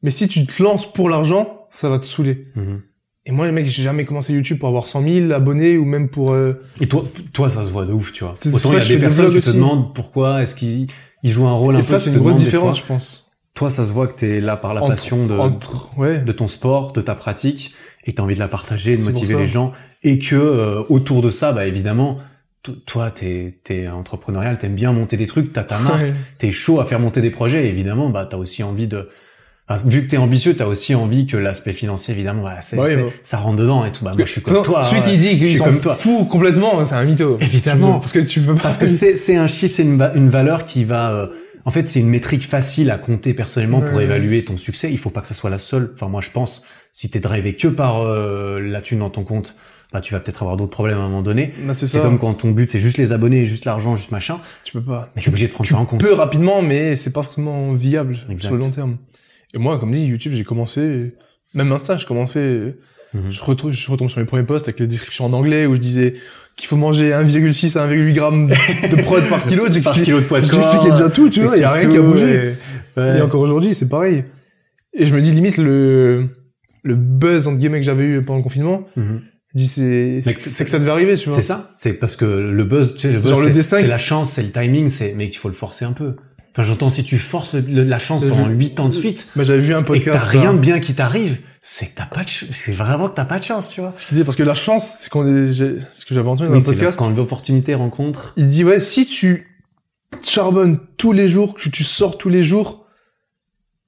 Mais si tu te lances pour l'argent, ça va te saouler. Mhm. Et moi, les mecs, j'ai jamais commencé YouTube pour avoir 100 000 abonnés ou même pour, euh, Et toi, toi, ça se voit de ouf, tu vois. Autant il y a des personnes, tu te demandes pourquoi est-ce qu'ils ils jouent un rôle un et peu. ça, c'est une grosse différence, je pense. Toi, ça se voit que t'es là par la Entre- passion de, Entre, ouais. de ton sport, de ta pratique, et t'as envie de la partager, de motiver les gens, et que euh, autour de ça, bah évidemment, toi, t'es es entrepreneurial, t'aimes bien monter des trucs, t'as ta <laughs> marque, Ouais. t'es chaud à faire monter des projets, et évidemment, bah t'as aussi envie de Enfin, vu que t'es ambitieux, t'as aussi envie que l'aspect financier, évidemment, bah, Bah oui, bah. ça rentre dedans et tout. Bah, moi, je suis comme Non, toi. Celui hein, qui dit je qu'ils suis s'en comme toi. fout complètement, c'est un mytho. Évidemment. Parce que tu peux pas. Parce que c'est c'est un chiffre, c'est une, va- une valeur qui va. euh, en fait, c'est une métrique facile à compter personnellement pour évaluer ton succès. Il faut pas que ça soit la seule. Enfin, moi, je pense, si t'es drivé que par euh, la thune dans ton compte, bah tu vas peut-être avoir d'autres problèmes à un moment donné. Bah, c'est comme quand ton but c'est juste les abonnés, juste l'argent, juste machin. Tu peux pas. Mais tu es obligé de prendre Tu ça en compte. peux rapidement, mais c'est pas forcément viable Exact. sur le long terme. Et moi, comme dit, YouTube, j'ai commencé, même Insta, j'ai commencé, Mhm. je, retrouve, je retombe sur mes premiers posts avec les descriptions en anglais où je disais qu'il faut manger 1,6 à 1,8 grammes de <laughs> prod par kilo. Par J'expliquais kilo de poids de corps. j'expliquais déjà tout, tu vois, il y a rien qui a bougé. et- ouais. Et encore aujourd'hui, c'est pareil. Et je me dis, limite, le, le buzz, entre guillemets, que j'avais eu pendant le confinement, Mhm. je dis, c'est, c'est que ça devait arriver, tu vois. C'est ça. C'est parce que le buzz, tu sais, le C'est buzz, c'est- la chance, c'est le timing, c'est, mais il faut le forcer un peu. Enfin, j'entends, si tu forces le- la chance pendant 8 ans de suite, Bah, j'avais vu un et que podcast. t'as rien là, de bien qui t'arrive, c'est que t'as pas de, c'est vraiment que t'as pas de chance, tu vois. disait, parce que la chance, c'est qu'on est, ce que j'avais entendu dans un c'est podcast. quand l'opportunité rencontre. Il dit, ouais, si tu charbonnes tous les jours, que tu sors tous les jours,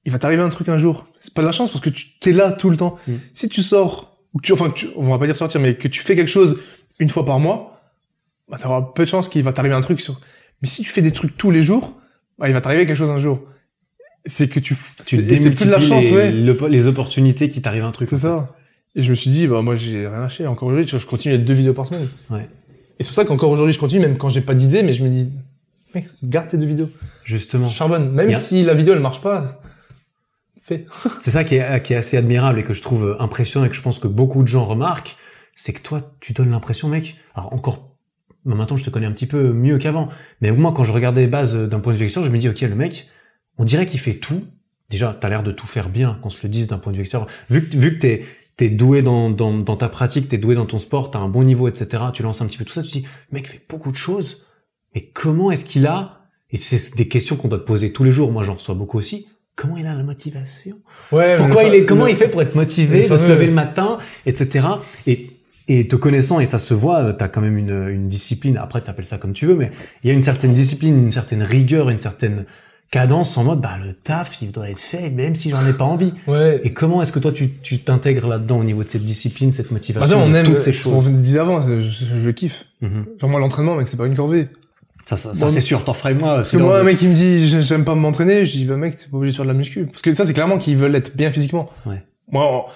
il va t'arriver un truc un jour. C'est pas de la chance parce que tu t'es là tout le temps. Mm. Si tu sors, ou que tu, enfin, que tu, on va pas dire sortir, mais que tu fais quelque chose une fois par mois, bah, t'auras peu de chance qu'il va t'arriver un truc sur, mais si tu fais des trucs tous les jours, il va t'arriver quelque chose un jour. C'est que tu, Tu c'est- et c'est plus de la démultiplies chance, les, ouais. le- les opportunités qui t'arrivent un truc. C'est ça. Et je me suis dit, bah, moi, j'ai rien lâché. Encore aujourd'hui, je continue à deux vidéos par semaine. Ouais. Et c'est pour ça qu'encore aujourd'hui, je continue, même quand j'ai pas d'idée, mais je me dis, mec, garde tes deux vidéos. Justement. Charbonne. Même Bien. si la vidéo, elle marche pas, fais. <laughs> C'est ça qui est, qui est assez admirable et que je trouve impressionnant et que je pense que beaucoup de gens remarquent, c'est que toi, tu donnes l'impression, mec, alors encore, bah, maintenant je te connais un petit peu mieux qu'avant, mais moi quand je regardais les bases d'un point de vue extérieur, je me dis, ok, le mec, on dirait qu'il fait tout. Déjà, t'as l'air de tout faire bien, qu'on se le dise d'un point de vue extérieur. Vu que, vu que t'es, t'es doué dans, dans, dans ta pratique, t'es doué dans ton sport, t'as un bon niveau, etc., tu lances un petit peu tout ça, tu te dis, le mec fait beaucoup de choses, mais comment est-ce qu'il a, et c'est des questions qu'on doit te poser tous les jours, moi j'en reçois beaucoup aussi, comment il a la motivation? Ouais, pourquoi il est, comment il fait pour être motivé, de se lever le matin, etc. Et, et te connaissant, et ça se voit, t'as quand même une, une discipline, après t'appelles ça comme tu veux, mais il y a une certaine discipline, une certaine rigueur, une certaine cadence en mode, bah, le taf, il doit être fait, même si j'en ai pas envie. Ouais. Et comment est-ce que toi, tu, tu t'intègres là-dedans au niveau de cette discipline, cette Bah, motivation, déjà, on de aime toutes ces ce qu'on choses? disait avant, je, je- je kiffe. Mhm. Genre, moi, l'entraînement, mec, c'est pas une corvée. Ça, ça, c'est sûr, t'en ferais moi. Parce que moi, un mec qui me dit, j'ai- j'aime pas m'entraîner, je dis, bah, mec, t'es pas obligé de faire de la muscu. Parce que ça, c'est clairement qu'ils veulent être bien physiquement. Ouais. Moi,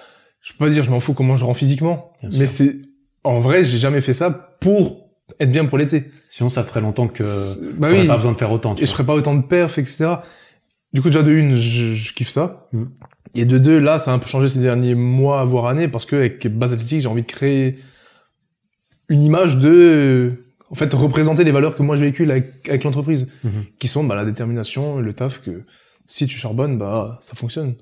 je peux pas dire, je m'en fous comment je rends physiquement. Bien. Mais c'est, en vrai, j'ai jamais fait ça pour être bien pour l'été. Sinon, ça ferait longtemps que Bah oui. pas besoin de faire autant, tu et je ferais pas autant de perfs, etc. Du coup, déjà de une, je, je kiffe ça. Mm. Et de deux, là, ça a un peu changé ces derniers mois, voire années, parce que avec base athlétique, j'ai envie de créer une image de, en fait, représenter les valeurs que moi je véhicule avec, avec l'entreprise, Mhm. qui sont bah, la détermination, le taf, que si tu charbonnes, bah ça fonctionne.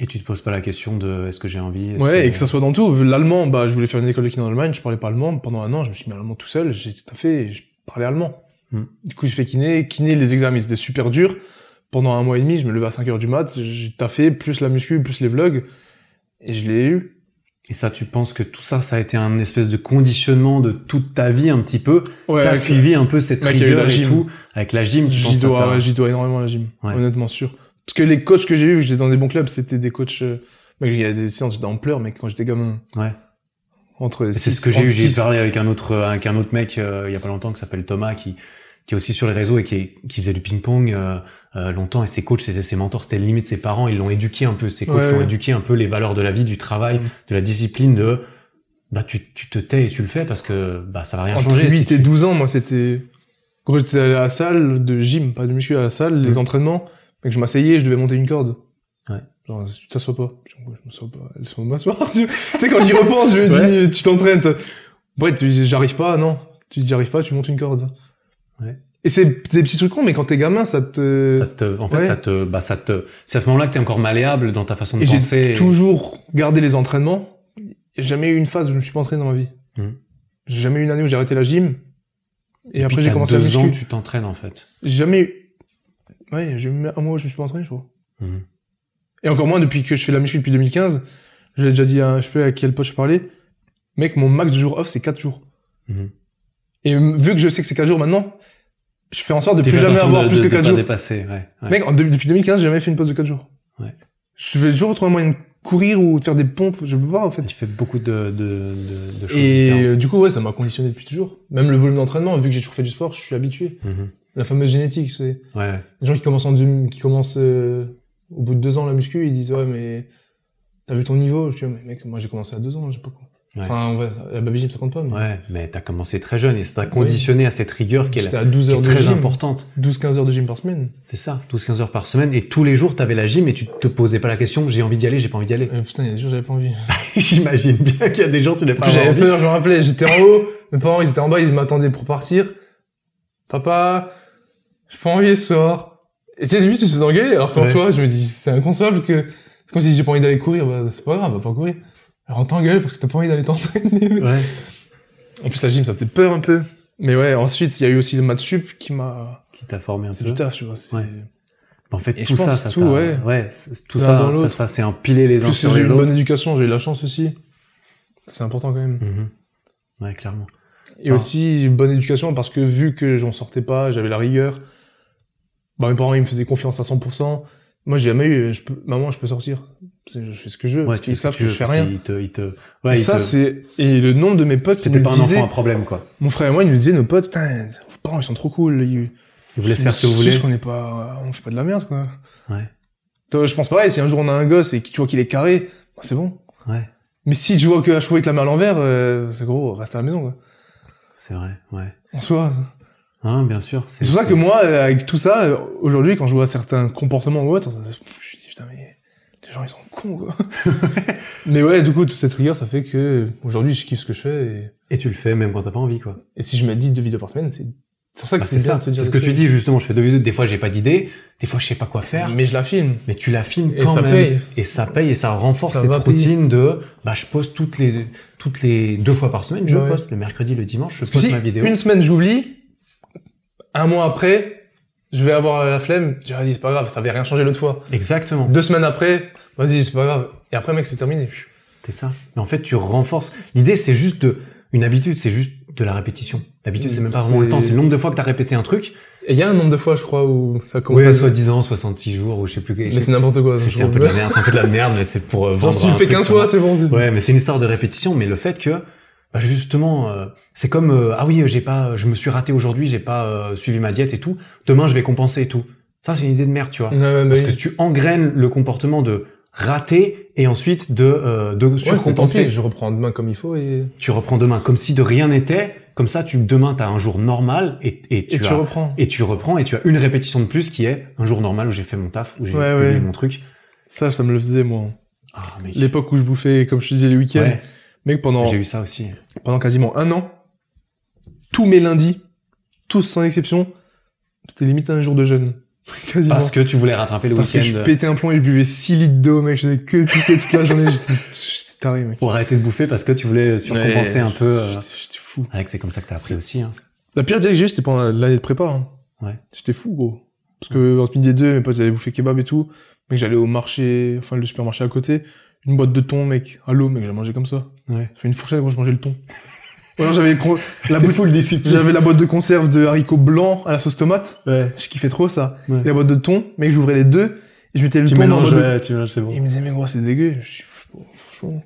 Et tu te poses pas la question de est-ce que j'ai envie Ouais, et que ça soit dans tout. L'allemand, bah je voulais faire une école de kiné en Allemagne, je parlais pas allemand. Pendant un an, je me suis mis à l'allemand tout seul, j'ai taffé et je parlais allemand. Mm. Du coup, j'ai fait kiné. Kiné, les examens, c'était super dur. Pendant un mois et demi, je me levais à 5 heures du mat, j'ai taffé, plus la muscu, plus les vlogs, et je l'ai eu. Et ça, tu penses que tout ça, ça a été un espèce de conditionnement de toute ta vie un petit peu? Ouais, T'as suivi un peu cette rigueur et gym. tout avec la gym, tu penses J'y dois, t'a- j'y dois énormément à la gym, Ouais. honnêtement sûr. Parce que les coachs que j'ai eu, j'étais dans des bons clubs, c'était des coachs. euh, Mec, il y a des séances, j'étais en pleurs, mec, quand j'étais gamin. Ouais. Entre C'est ce que j'ai eu. J'ai parlé avec un autre, avec un autre mec euh, il y a pas longtemps qui s'appelle Thomas, qui qui est aussi sur les réseaux et qui, est- qui faisait du ping-pong euh, euh, longtemps. Et ses coachs, c'était ses mentors, c'était limite ses parents. Ils l'ont éduqué un peu. Ses coachs Ouais, l'ont ouais. éduqué un peu les valeurs de la vie, du travail, Mm. de la discipline, de bah tu, tu te tais et tu le fais parce que bah ça va rien Entre changer. si 8 tu- et 12 ans, moi, c'était... Gros, j'étais allé à la salle de gym, pas de muscu, à la salle, les Mm. entraînements. Mec, je m'asseyais, je devais monter une corde. Ouais. Genre, tu t'assois pas. Je m'assois pas. Laisse-moi m'asseoir. tu tu sais, quand j'y repense, je me dis, tu t'entraînes. Ouais, j'arrive pas, non. Tu dis, j'arrive pas, tu montes une corde. Ouais. Et c'est des petits trucs cons, mais quand t'es gamin, ça te... Ça te, en fait, Ouais. ça te, bah, ça te, c'est à ce moment-là que t'es encore malléable dans ta façon de Et j'ai penser. toujours gardé les entraînements. Jamais eu une phase où je me suis pas entraîné dans ma vie. Mhm. J'ai jamais eu une année où j'ai arrêté la gym. Et, après, j'ai commencé à deux ans, muscu. tu t'entraînes en fait. J'ai jamais eu... Ouais, j'ai un mois où je me suis pas entraîné, je crois. Mhm. Et encore moins depuis que je fais la muscu depuis 2015. Je l'ai déjà dit à, je sais plus à quel pote je parlais. Mec, mon max de jours off, c'est 4 jours. Mhm. Et vu que je sais que c'est 4 jours maintenant, je fais en sorte de plus jamais avoir de, plus de- que de 4 pas jours. dépasser, ouais. ouais. Mec, en depuis 2015, j'ai jamais fait une pause de 4 jours. Ouais. Je vais toujours trouver un moyen de courir ou de faire des pompes, je peux pas en fait. Tu fais beaucoup de, de, de, de choses Et différentes. euh, du coup, ouais, ça m'a conditionné depuis toujours. Même le volume d'entraînement, vu que j'ai toujours fait du sport, je suis habitué. Mhm. La fameuse génétique, tu sais. Ouais. Les gens qui commencent en deux- qui commencent euh, au bout de deux ans la muscu, ils disent ouais mais t'as vu ton niveau? Je dis mais mec, moi j'ai commencé à deux ans, j'ai pas quoi. Ouais. Enfin, ouais, la baby gym, ça compte pas, mais Ouais, mais t'as commencé très jeune et ça t'a conditionné à cette rigueur qui est, à 12 qui est heures de très gym. importante. 12-15 heures de gym par semaine. C'est ça, 12-15 heures par semaine. Et tous les jours, t'avais la gym et tu te posais pas la question, j'ai envie d'y aller, j'ai pas envie d'y aller. Euh, putain, il y a des jours, j'avais pas envie. <laughs> J'imagine bien qu'il y a des gens, tu n'as pas J'avais envie. peur, je me rappelais, j'étais en haut, mes parents, ils étaient en bas, ils m'attendaient pour partir. Papa, j'ai pas envie ce soir. Et tu sais, limite, tu te fais engueuler, alors qu'en Ouais. soi, je me dis, c'est inconcevable que, c'est comme si j'ai pas envie d'aller courir, bah, c'est pas grave, va pas courir. Alors on t'engueule parce que t'as pas envie d'aller t'entraîner. Ouais. En plus, la gym, ça faisait peur un peu. Mais ouais, ensuite, il y a eu aussi le maths sup qui m'a, Qui t'a formé un c'est peu. c'est- Ouais. En fait, Et tout je ça, ça tout, ouais. c'est- tout ça, ça, ça s'est empilé les uns sur j'ai eu les une bonne éducation, j'ai eu la chance aussi. C'est important quand même. Mhm. Ouais, clairement. Et Ah. aussi, bonne éducation parce que vu que j'en sortais pas, j'avais la rigueur, bah, mes parents, ils me faisaient confiance à 100%. Moi, j'ai jamais eu, je peux, maman, je peux sortir. Je fais ce que je veux. Ouais, tu ce savent que je fais rien. qu'ils te, ils te, Et ouais, ils ça, te- c'est, et le nombre de mes potes qui T'étais pas un disaient, enfant à problème, quoi. mon frère et moi, ils nous disaient, nos potes, putain, vos parents, ils sont trop cool. Ils, Ils vous laissent faire ce que vous C'est juste voulez. qu'on est pas, on fait pas de la merde, quoi. Ouais. Toi, je pense pareil, si un jour on a un gosse et que tu vois qu'il est carré, bah, c'est bon. Ouais. Mais si tu vois que à chevaux avec la main à l'envers, euh, c'est gros, reste à la maison, quoi. C'est vrai, ouais. En soi. Hein, bien sûr. C'est pour ça que moi, euh, avec tout ça, euh, aujourd'hui, quand je vois certains comportements ou autres, je me dis, putain, mais les gens, ils sont cons, quoi. <laughs> mais ouais, du coup, toute cette rigueur, ça fait que aujourd'hui, je kiffe ce que je fais. Et, Et tu le fais même quand t'as pas envie, quoi. et si je mets 10 deux vidéos par semaine, c'est c'est pour ça que Bah, c'est ça. de se dire C'est ce que tu dis, justement. Je fais deux vidéos. Des fois, j'ai pas d'idée. Des fois, je sais pas quoi faire. Mais je la filme. Mais tu la filmes Et quand ça même. paye. Et ça paye et ça renforce Ça cette payer. routine de, bah, je poste toutes les, toutes les deux fois par semaine, je Ouais. poste le mercredi, le dimanche, je poste Si ma vidéo. une semaine, j'oublie, un mois après, je vais avoir la flemme, je dis, vas-y, c'est pas grave, ça avait rien changé l'autre fois. Exactement. Deux semaines après, vas-y, c'est pas grave. Et après, mec, c'est terminé. C'est ça. Mais en fait, tu renforces. L'idée, c'est juste de, une habitude, c'est juste de la répétition. L'habitude, c'est même pas vraiment le temps, c'est le nombre de fois que t'as répété un truc. Et il y a un nombre de fois, je crois, où ça commence Ouais, à... soit 10 ans, 66 jours, ou je sais plus. Mais c'est n'importe quoi. C'est un peu de la merde, c'est un peu de la merde, mais c'est pour euh, vendre si tu le un fais truc 15 sur- fois, c'est bon. Ouais, mais c'est une histoire de répétition, mais le fait que, bah, justement, euh, c'est comme, euh, ah oui, j'ai pas, je me suis raté aujourd'hui, j'ai pas euh, suivi ma diète et tout. Demain, je vais compenser et tout. Ça, c'est une idée de merde, tu vois. Ouais, bah Parce oui. que si tu engraines le comportement de rater et ensuite de, euh, de Ouais, surcompenser. je reprends demain comme il faut et, tu reprends demain comme si de rien n'était. Comme ça, tu demain, t'as un jour normal et, et tu et tu reprends. et tu reprends et tu as une répétition de plus qui est un jour normal où j'ai fait mon taf, où j'ai Ouais, mon truc. Ça, ça me le faisait, moi. Ah, mec. L'époque où je bouffais, comme je te disais, les week-ends. Ouais, Mec, pendant, j'ai eu ça aussi. pendant quasiment un an, tous mes lundis, tous sans exception, c'était limite un jour de jeûne. <laughs> Quasiment. Parce que tu voulais rattraper le Parce que je week-end pétais un plomb et je buvais 6 litres d'eau, mec. Je faisais que pisser toute la journée. <laughs> J'étais taré, mec. pour arrêter de bouffer parce que tu voulais surcompenser Ouais. un peu. euh, J'étais fou. Avec c'est comme ça que t'as appris aussi. Hein. La pire diète que j'ai eue, c'était pendant l'année de prépa. Hein. Ouais. J'étais fou, gros. Parce que entre midi et deux, mes potes ils avaient bouffé kebab et tout. Mec, j'allais au marché, enfin le supermarché à côté. Une boîte de thon, mec. À l'eau, mec, j'ai mangé comme ça. Ouais. J'ai fait une fourchette quand je mangeais le thon. <laughs> Ou alors j'avais <laughs> la discipline. j'avais la boîte de conserve de haricots blancs à la sauce tomate. Ouais. Je kiffais trop ça. Ouais. Et la boîte de thon, mec, j'ouvrais les deux et je mettais le Tu thon dans mélanges, de- ouais, tu mélanges, c'est Et il bon. me disait, mais gros, c'est dégueu.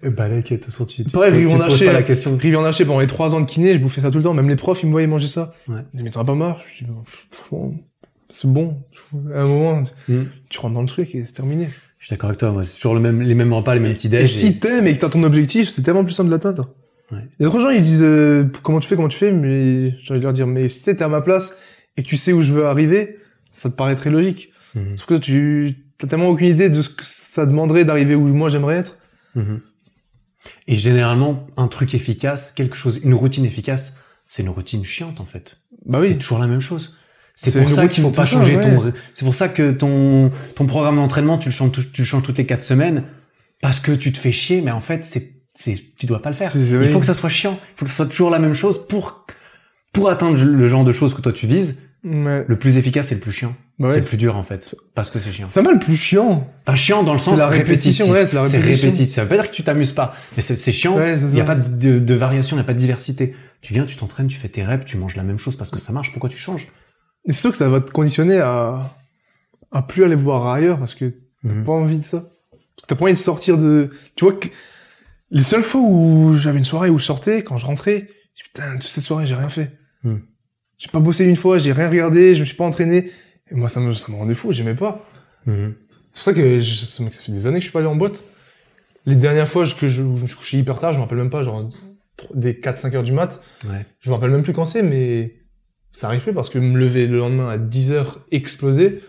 Et bah, là, de toute façon, tu, tu, Pareil, tu en poses pas la question. Rivière Haché, pendant les trois ans de kiné, je bouffais ça tout le temps. Même les profs, ils me voyaient manger ça. Ouais. Ils me disaient, mais t'en as pas marre? Je dis, Bon, franchement, c'est bon. À un moment, tu- Mm. tu rentres dans le truc et c'est terminé. Je suis d'accord avec toi. Moi, c'est toujours le même, les mêmes repas, les mêmes petits déj. Et si t'aimes et que t'as ton objectif, c'est tellement plus simple de l'atteindre. Ouais. Il y a d'autres gens, ils disent, euh, comment tu fais, comment tu fais, mais j'ai envie de leur dire, mais si t'étais à ma place et que tu sais où je veux arriver, ça te paraîtrait logique. Mhm. Sauf que tu t'as tellement aucune idée de ce que ça demanderait d'arriver où moi j'aimerais être. Mhm. Et généralement, un truc efficace, quelque chose, une routine efficace, c'est une routine chiante en fait. Bah C'est oui. toujours la même chose. C'est C'est pour ça qu'il faut pas changer ouais. ton. C'est pour ça que ton ton programme d'entraînement, tu le changes, tu le changes toutes les quatre semaines parce que tu te fais chier, mais en fait, c'est c'est tu dois pas le faire. C'est- Il faut que ça soit chiant. Il faut que ça soit toujours la même chose pour pour atteindre le genre de choses que toi tu vises. Ouais. Le plus efficace, c'est le plus chiant. Bah C'est ouais. le plus dur en fait, parce que c'est chiant. C'est mal le plus chiant. Enfin, chiant dans le sens la répétition, ouais, c'est C'est répétitif. Ça veut pas dire que tu t'amuses pas, mais c'est c'est chiant. Ouais, c'est Il y a pas de, de variation, il y a pas de diversité. Tu viens, tu t'entraînes, tu fais tes reps, tu manges la même chose parce que ça marche. Pourquoi tu changes? Et c'est sûr que ça va te conditionner à, à plus aller voir ailleurs parce que t'as Mhm. pas envie de ça. T'as pas envie de sortir de, tu vois que les seules fois où j'avais une soirée où je sortais, quand je rentrais, je dis, putain, toute cette soirée, j'ai rien fait. Mhm. J'ai pas bossé une fois, j'ai rien regardé, je me suis pas entraîné. Et moi, ça me, ça me rendait fou, j'aimais pas. Mhm. C'est pour ça que je, ça ça fait des années que je suis pas allé en boîte. Les dernières fois que je, où je me suis couché hyper tard, je me rappelle même pas, genre des 4-5 heures du mat, Ouais. je me rappelle même plus quand c'est, mais ça arrive plus parce que me lever le lendemain à 10 heures explosé,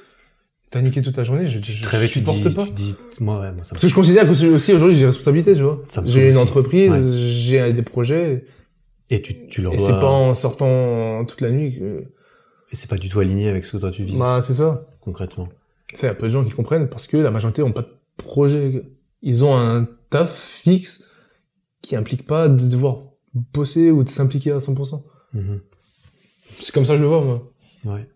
t'as niqué toute ta journée, je, je, je tu supporte dis, pas. tu dis, moi, ouais, moi, ça me Parce que je considère que aussi aujourd'hui j'ai des responsabilités, tu vois. J'ai une entreprise, Ouais. j'ai des projets, Et tu, tu leur et c'est pas en sortant toute la nuit que... et c'est pas du tout aligné avec ce que toi tu vises, Bah c'est ça. concrètement. Tu sais, il y a peu de gens qui le comprennent parce que la majorité ont pas de projet. Ils ont un taf fixe qui implique pas de devoir bosser ou de s'impliquer à 100%. Mhm. C'est comme ça que je le vois, moi. Ouais.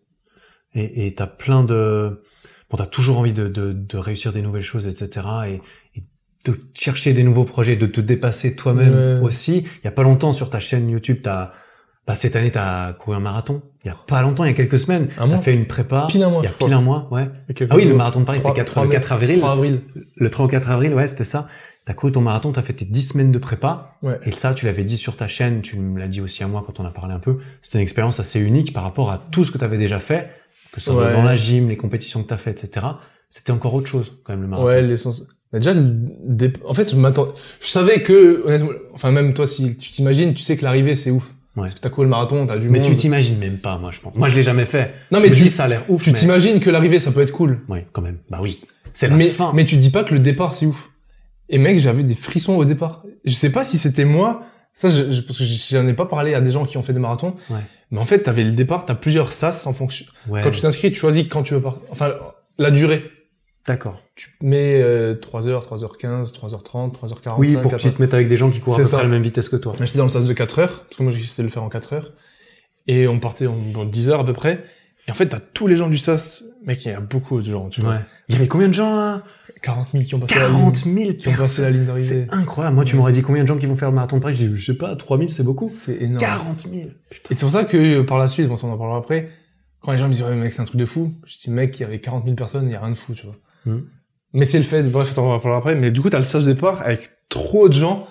Et t'as plein de, bon, t'as toujours envie de, de, de réussir des nouvelles choses, etc. Et, et de chercher des nouveaux projets, de te dépasser toi-même Ouais. aussi. Il y a pas longtemps sur ta chaîne YouTube, t'as, bah, cette année, t'as couru un marathon. Il y a pas longtemps, il y a quelques semaines, Un t'as fait une prépa. Pile un mois, Il y a crois. pile un mois, ouais. Ah oui, le marathon de Paris, c'est Trois- 4, trois le mai. 4 avril. 3 avril. Le 3 au 4 avril, ouais, c'était ça. T'as couru ton marathon, t'as fait tes 10 semaines de prépa. Ouais. Et ça, tu l'avais dit sur ta chaîne, tu me l'as dit aussi à moi quand on a parlé un peu. C'était une expérience assez unique par rapport à tout ce que t'avais déjà fait, que ce soit Ouais. dans la gym, les compétitions que t'as fait, etc. C'était encore autre chose, quand même, le marathon. Ouais, l'essence. Mais déjà, en fait, je m'attends, je savais que, honnêtement, enfin, même toi, si tu t'imagines, tu sais que l'arrivée, c'est ouf. Ouais. Parce que t'as couru le marathon, t'as du Mais monde. tu t'imagines même pas, moi, je pense. Moi, je l'ai jamais fait. Non, Je mais me tu, dis, ça a l'air ouf, tu mais... t'imagines que l'arrivée, ça peut être cool. Ouais, quand même. Bah oui. C'est la mais, fin. mais tu dis pas que le départ, c'est ouf. Et mec, j'avais des frissons au départ. Je sais pas si c'était moi. Ça, je, je- parce que j'en ai pas parlé à des gens qui ont fait des marathons. Ouais. Mais en fait, t'avais le départ, t'as plusieurs sas en fonction. Ouais. Quand tu t'inscris, tu choisis quand tu veux partir. Enfin, la durée. D'accord. Tu mets euh, 3h, 3h15, 3h30, 3h45. Oui, pour que 4h. tu te mettes avec des gens qui courent à peu près à la même vitesse que toi. J'étais dans le sas de 4 heures, parce que moi, j'ai décidé de le faire en 4 heures. Et on partait en, en 10 heures à peu près. Et en fait, t'as tous les gens du sas. Mec, il y a beaucoup de gens, tu vois. Ouais. Il y avait combien de gens, là 40 000 qui ont passé la ligne. 40 000 Qui ont passé la ligne d'arrivée. C'est incroyable. Moi, tu m'aurais dit combien de gens qui vont faire le marathon de Paris? J'ai dit, je sais pas, 3000, c'est beaucoup. C'est énorme. 40 000. Et c'est pour ça que par la suite, bon, ça, on en parlera après, quand les gens me disent ouais mec c'est un truc de fou, je dis mec il y avait 40 000 personnes, il y a rien de fou, tu vois. Mhm. Mais c'est le fait, bref ça on en parlera après, mais du coup t'as le stage de départ avec trop de gens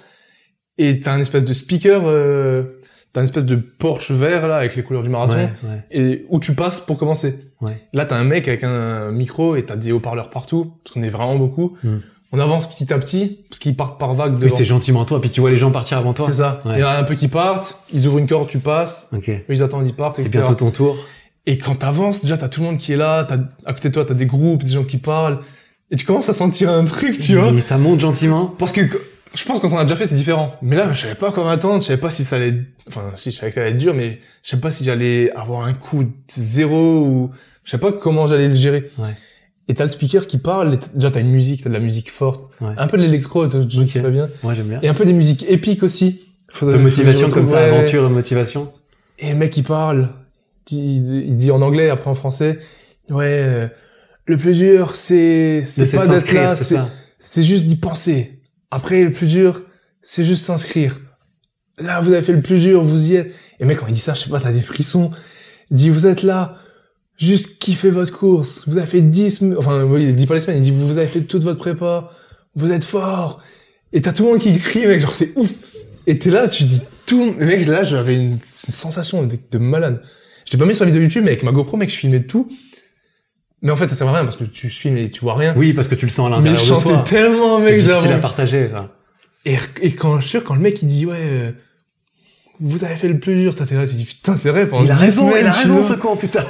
et t'as un espèce de speaker, euh, t'as un espèce de Porsche vert là avec les couleurs du marathon Ouais, ouais, et où tu passes pour commencer. ouais. Là t'as un mec avec un micro et t'as des haut-parleurs partout parce qu'on est vraiment beaucoup. Mhm. On avance petit à petit parce qu'ils partent par vague Oui, c'est gentiment toi, puis tu vois les gens partir avant toi. C'est ça. Ouais. Il y en a un peu qui partent, ils ouvrent une corde, tu passes, Ok. eux, ils attendent, ils partent, C'est bientôt ton tour. Et quand t'avances, déjà, t'as tout le monde qui est là, t'as, à côté de toi, t'as des groupes, des gens qui parlent, et tu commences à sentir un truc, tu vois. Et ça monte gentiment. Parce que, je pense que quand on a déjà fait, c'est différent. Mais là, je savais pas quoi m'attendre, je savais pas si ça allait, enfin, si, je savais que ça allait être dur, mais je savais pas si j'allais avoir un coup de zéro ou, je savais pas comment j'allais le gérer. Ouais. Et t'as le speaker qui parle, et déjà, t'as une musique, t'as de la musique forte, Ouais. un peu de l'électro, tu tu- Ok. tu vas bien, Moi, j'aime bien. et un peu des musiques épiques aussi. Faudrait- De motivation comme ça, aventure motivation. Et le mec, il parle, il dit, en anglais, après en français, ouais, euh, le plus dur, c'est, c'est pas d'être là, c'est juste d'y penser. Après, le plus dur, c'est juste s'inscrire. Là, vous avez fait le plus dur, vous y êtes. Et mec, quand il dit ça, je sais pas, t'as des frissons. Il dit, vous êtes là, juste kiffez votre course. Vous avez fait 10, sem- enfin, oui, il dit pas les semaines, il dit, vous avez fait toute votre prépa. Vous êtes fort. Et t'as tout le monde qui crie, mec, genre, c'est ouf. Et t'es là, tu dis tout, mais mec, là, j'avais une, une sensation de, de malade. Je t'ai pas mis sur la vidéo YouTube, mais avec ma GoPro, mec, je filmais tout. Mais en fait, ça sert à rien parce que tu filmes et tu vois rien. Oui, parce que tu le sens à mais l'intérieur je de chantais toi. tellement, C'est mec, difficile j'avais- à partager, ça. et, et quand je suis sûr, quand le mec il dit ouais, euh, vous avez fait le plus dur, t'es là, tu dis putain c'est vrai. pendant Il a 10 raison, semaines, il a raison, ce con, putain.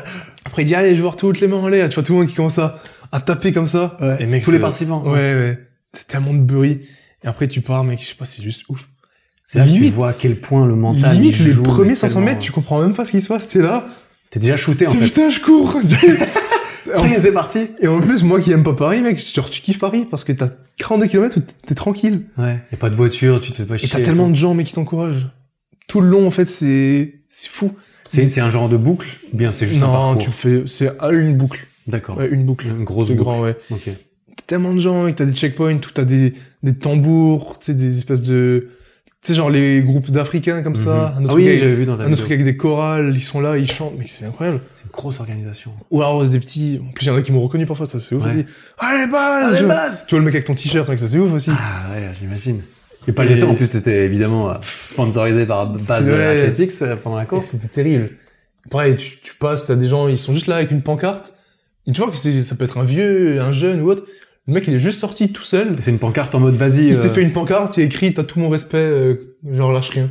Après il dit allez, je vais voir toutes les mains en l'air, tu vois tout le monde qui commence à, à taper comme ça. Et mec, Tous les c'est- participants. Ouais ouais. C'est tellement de bruit. Et après tu pars, mec, je sais pas, c'est juste ouf. C'est là que tu vois à quel point le mental. Limite il les premiers mais 500 tellement- mètres, tu comprends même pas ce qui se passe. T'es là. T'es déjà shooté, en fait. Putain, je cours. Ça y est, c'est parti. Et en plus, moi qui aime pas Paris, mec, genre tu kiffes Paris parce que t'as 42 km t'es tranquille. Ouais. Y a pas de voiture, tu te fais pas Et chier. t'as et tellement tout. de gens, mais qui t'encouragent. Tout le long, en fait, c'est c'est fou. C'est, c'est un genre de boucle? ou Bien, c'est juste un non, parcours? tu fais, c'est à une boucle. D'accord. Ouais, une boucle. Une grosse C'est boucle. grand, ouais. Ok. T'as tellement de gens et t'as des checkpoints où t'as des, des tambours, tu sais, des espèces de, sais, genre les groupes d'Africains comme ça. Mhm. Un autre Ah oui, truc avec- j'avais vu dans ta un autre truc avec des chorales, ils sont là, ils chantent, mais c'est incroyable. C'est une grosse organisation. Ou alors des petits, en plus il y en a qui m'ont reconnu parfois, ça c'est ouf Ouais. aussi. Allez, base! tu, vois, base! tu vois le mec avec ton t-shirt, ça c'est ouf aussi. Ah ouais, j'imagine. Et pas Et- les seuls. En plus, t'étais évidemment euh, sponsorisé par Base. Athletics euh, pendant la course. C'était terrible. Pareil, tu, tu passes, t'as des gens, ils sont juste là avec une pancarte. Et tu vois que ça peut être un vieux, un jeune ou autre. Le mec, il est juste sorti tout seul. C'est une pancarte en mode vas-y. Il euh, s'est fait une pancarte, il a écrit, t'as tout mon respect, euh, genre lâche rien.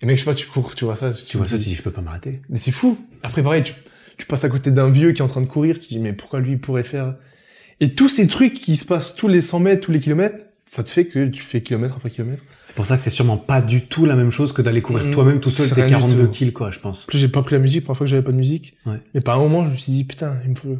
Et mec, je sais pas, tu cours, tu vois ça. Tu vois ça, tu dis, je peux pas m'arrêter. Mais c'est fou. Après, pareil, tu, tu passes à côté d'un vieux qui est en train de courir, tu dis, mais pourquoi lui il pourrait faire? Et tous ces trucs qui se passent tous les 100 mètres, tous les kilomètres, ça te fait que tu fais kilomètre après kilomètre. C'est pour ça que c'est sûrement pas du tout la même chose que d'aller courir Mm. toi-même tout seul tes rien du 42 tout. kills quoi, je pense. En plus, j'ai pas pris la musique, première fois que j'avais pas de musique. Ouais. Mais par un moment, je me suis dit, putain, il me faut...